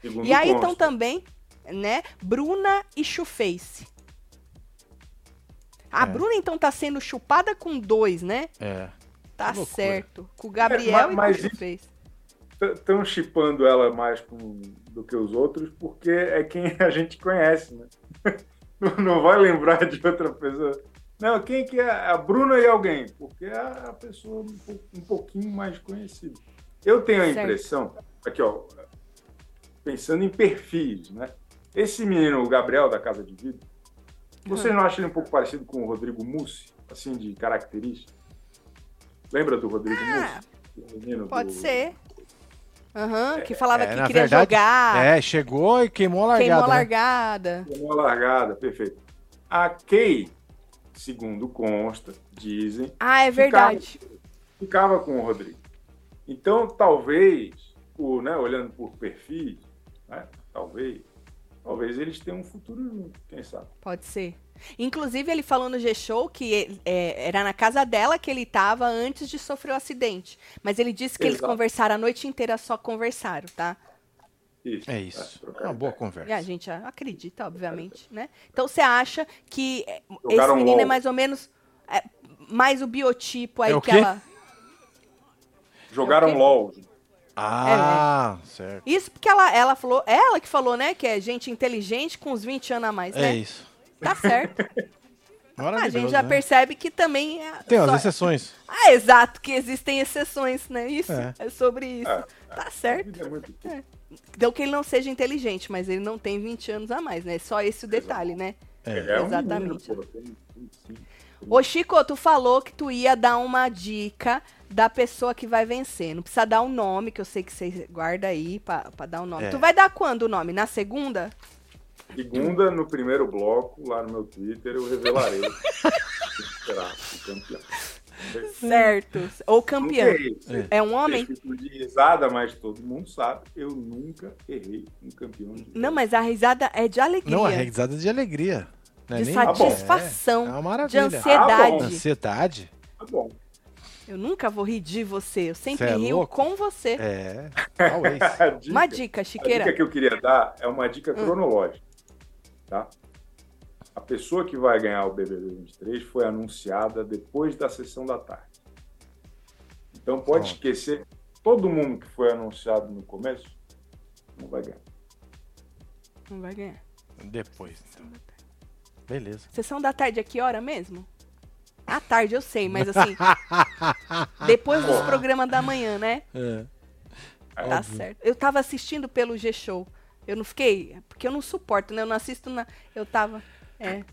Segundo e aí, então, também, né? Bruna e Chuface. A é. Bruna, então, tá sendo chupada com dois, né? É. Tá certo. Com o Gabriel é, mas, e com o fez. Estão chipando ela mais com, do que os outros porque é quem a gente conhece, né? Não vai lembrar de outra pessoa. Não, quem que é? A Bruna e alguém, porque é a pessoa um pouquinho mais conhecida. Eu tenho a certo. impressão, aqui ó, pensando em perfis, né? Esse menino, o Gabriel da Casa de Vidro, você não acha ele um pouco parecido com o Rodrigo Mussi, assim, de característica? Lembra do Rodrigo ah, Menino pode do... ser. Uhum, que falava é, que queria verdade, jogar. É, chegou e queimou a largada. Queimou a largada. Né? Queimou a largada, perfeito. A Kay, segundo consta, dizem. Ah, é verdade. ficava com o Rodrigo. Então, talvez, o, né, olhando por perfis, né, talvez, talvez eles tenham um futuro junto, quem sabe. Pode ser. Inclusive, ele falou no G-Show que é, era na casa dela que ele estava antes de sofrer o acidente. Mas ele disse que Exato. eles conversaram a noite inteira, só conversaram, tá? Isso. É isso. É uma boa conversa. E a gente acredita, obviamente, né? Então você acha que Jogaram esse menino é mais ou menos é, mais o biotipo aí é que ela. Jogaram LOL. Ah, é, certo. Isso porque ela, ela falou, ela que falou, né, que é gente inteligente com uns 20 anos a mais, né? É isso. Tá certo. a gente já né? percebe que também é Tem só... as exceções. Ah, exato, que existem exceções, né? Isso é, é sobre isso. É, tá certo. É. Então que ele não seja inteligente, mas ele não tem 20 anos a mais, né? Só esse o detalhe, né? É. Exatamente. É um menino, pô, Ô, Chico, tu falou que tu ia dar uma dica da pessoa que vai vencer. Não precisa dar o um nome, que eu sei que você guarda aí pra, pra dar o um nome. É. Tu vai dar quando o nome? Na segunda? Segunda, no primeiro bloco, lá no meu Twitter, eu revelarei. será o campeão. Certo. Ou campeão. É. é. um homem? Eu de risada, mas todo mundo sabe. Eu nunca errei um campeão de Não, mas a risada é de alegria. Não, a risada é de alegria. É de satisfação. É, é uma maravilha. De ansiedade. Ah, ansiedade. Tá bom. Eu nunca vou rir de você. Eu sempre é rio louco? com você. É. dica, uma dica, Chiqueira. A dica que eu queria dar é uma dica hum. cronológica. Tá? A pessoa que vai ganhar o BBB 23 foi anunciada depois da sessão da tarde. Então pode oh. esquecer todo mundo que foi anunciado no começo não vai ganhar. Não vai ganhar. Depois, então. Beleza. Sessão da tarde a que hora mesmo? À tarde, eu sei, mas assim. depois dos programas da manhã, né? É. Tá Óbvio. certo. Eu tava assistindo pelo G-Show. Eu não fiquei. Porque eu não suporto, né? Eu não assisto na. Eu tava. É.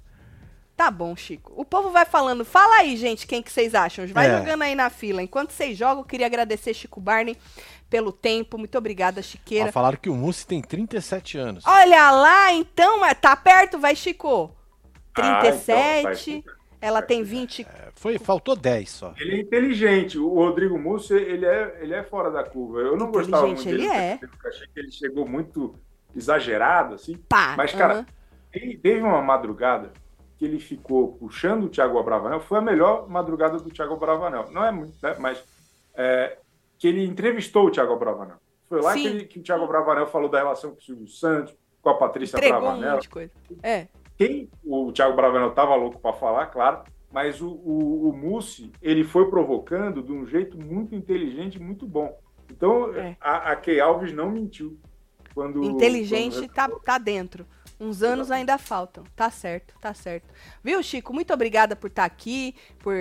Tá bom, Chico. O povo vai falando. Fala aí, gente, quem que vocês acham. Vai é. jogando aí na fila. Enquanto vocês jogam, eu queria agradecer Chico Barney pelo tempo. Muito obrigada, Chiqueira. Ah, falaram que o Mussi tem 37 anos. Olha lá, então. Tá perto, vai, Chico. 37. Ah, então ela tem 20. É, foi, faltou 10 só. Ele é inteligente. O Rodrigo Múcio, ele é, ele é fora da curva. Eu não gostava muito dele. Ele é. achei que ele chegou muito exagerado, assim. Pá, Mas, cara, uh -huh. teve uma madrugada que ele ficou puxando o Thiago Abravanel. Foi a melhor madrugada do Thiago Abravanel. Não é muito, né? Mas é, que ele entrevistou o Thiago Abravanel. Foi lá que, ele, que, o Thiago Abravanel falou da relação com o Silvio Santos, com a Patrícia Entregou Abravanel. Um monte de coisa. É. Quem o Thiago Bravanel estava louco para falar, claro, mas o, o, o Mussi, ele foi provocando de um jeito muito inteligente, muito bom. Então, é. a, a Key Alves não mentiu. Quando, Inteligente quando... tá, tá dentro. Uns anos ainda faltam. Tá certo, tá certo. Viu, Chico? Muito obrigada por estar tá aqui, por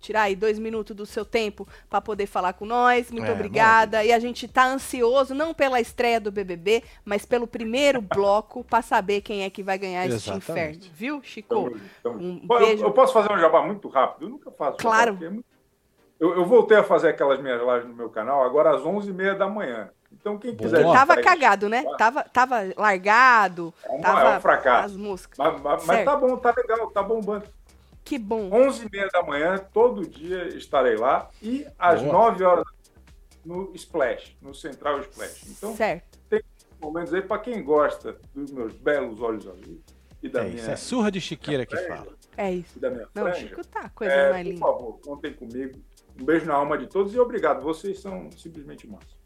tirar aí dois minutos do seu tempo para poder falar com nós. Muito é, obrigada. E a gente tá ansioso, não pela estreia do BBB, mas pelo primeiro bloco, para saber quem é que vai ganhar Exatamente. este inferno. Viu, Chico? Então, um beijo. Eu, eu, posso fazer um jabá muito rápido? Eu nunca faço. Claro. É muito... eu, eu voltei a fazer aquelas minhas lives no meu canal agora às 11h30 da manhã. Então, quem quiser. Boa. Tava cagado, né? Tava, tava largado. É um, tava é um fracasso. As músicas. Mas, mas, mas, tá bom, tá legal, tá bombando. Que bom. 11h30 da manhã, todo dia estarei lá. E às Boa. 9 horas no Splash, no Central Splash. Então, certo. tem momentos aí para quem gosta dos meus belos olhos azuis. E da é minha, isso, é surra de Chiqueira que fala. É isso. Da minha Não, franja. Chico tá, coisa é, mais linda. Por favor, contem comigo. Um beijo na alma de todos e obrigado. Vocês são simplesmente massa.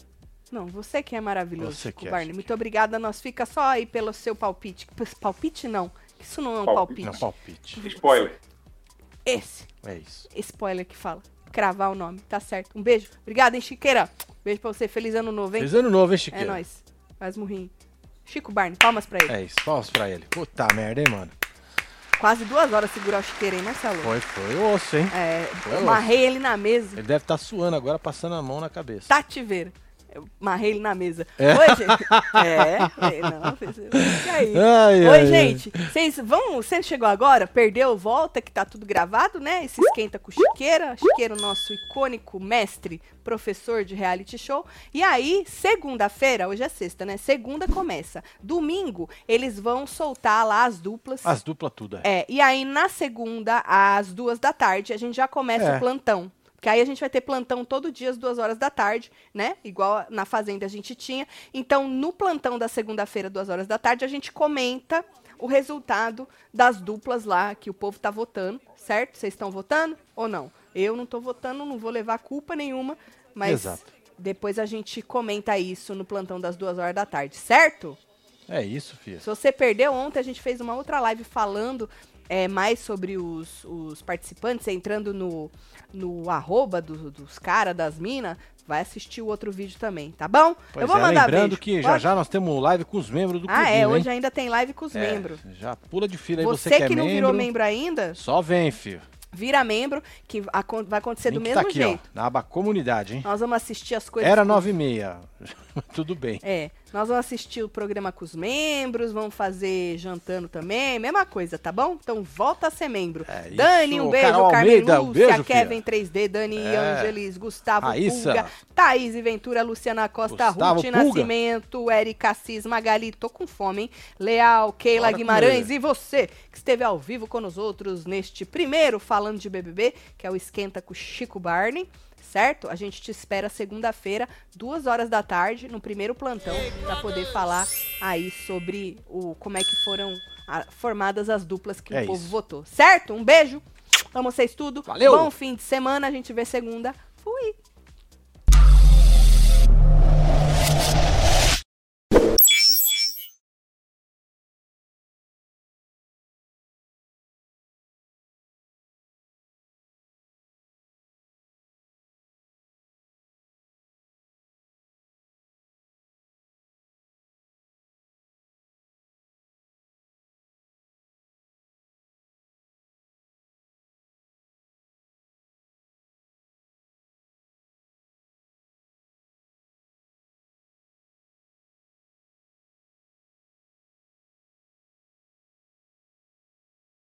Não, você que é maravilhoso, você Chico que é, Barney. Muito obrigada. Nós fica só aí pelo seu palpite. Palpite não. Isso não é um palpite. Não, palpite. Spoiler. Esse. É isso. Spoiler que fala. Cravar o nome. Tá certo. Um beijo. Obrigada, hein, Chiqueira. Beijo pra você. Feliz ano novo, hein? Feliz ano novo, hein, Chiqueira. É nóis. Faz murrinho. Chico Barney, palmas pra ele. É isso, palmas pra ele. Puta merda, hein, mano. Quase duas horas segurar o chiqueiro, hein, Marcelo? Foi, foi osso, hein? É, foi eu amarrei ele na mesa. Ele deve estar tá suando agora, passando a mão na cabeça. Tativeira. Eu marrei ele na mesa. É? Oi, gente. é, não, e aí? Ai, Oi, ai, gente. Vocês vão. Você chegou agora? Perdeu, volta, que tá tudo gravado, né? Esse esquenta com Chiqueira. Chiqueira, o nosso icônico mestre, professor de reality show. E aí, segunda-feira, hoje é sexta, né? Segunda começa. Domingo, eles vão soltar lá as duplas. As duplas tudo, é. É, e aí na segunda, às duas da tarde, a gente já começa é. o plantão. Porque aí a gente vai ter plantão todo dia às duas horas da tarde, né? Igual na Fazenda a gente tinha. Então, no plantão da segunda-feira, duas horas da tarde, a gente comenta o resultado das duplas lá que o povo tá votando, certo? Vocês estão votando ou não? Eu não tô votando, não vou levar culpa nenhuma, mas Exato. depois a gente comenta isso no plantão das duas horas da tarde, certo? É isso, filha. Se você perdeu ontem, a gente fez uma outra live falando é, mais sobre os, os participantes, entrando no, no arroba do, dos caras, das minas, vai assistir o outro vídeo também, tá bom? Pois eu vou é, mandar lembrando beijo. que Pode? já já nós temos live com os membros do Ah, clubinho, é, hoje hein? ainda tem live com os é, membros. Já pula de fila aí, você, você que, que é não membro, virou membro ainda? Só vem, filho vira membro, que vai acontecer do tá mesmo tá aqui, jeito. Ó, na aba comunidade, hein? Nós vamos assistir as coisas. Era nove e meia. Tudo bem. É. Nós vamos assistir o programa com os membros, vamos fazer jantando também, mesma coisa, tá bom? Então volta a ser membro. É Dani, um beijo, Carol Carmen Almeida, Lúcia, um beijo, Kevin 3D, Dani é. Angelis, Gustavo Raíssa. Pulga, Thaís e Ventura, Luciana Costa, Gustavo Ruth Pulga. Nascimento, Erika Assis, Magali, tô com fome, hein? Leal, Keila Bora Guimarães e você que esteve ao vivo com nós outros neste primeiro Falando de BBB, que é o Esquenta com Chico Barney certo? A gente te espera segunda-feira, duas horas da tarde, no primeiro plantão, para poder falar aí sobre o como é que foram a, formadas as duplas que é o povo isso. votou, certo? Um beijo, amo vocês tudo. Valeu! Bom fim de semana, a gente vê segunda. Fui!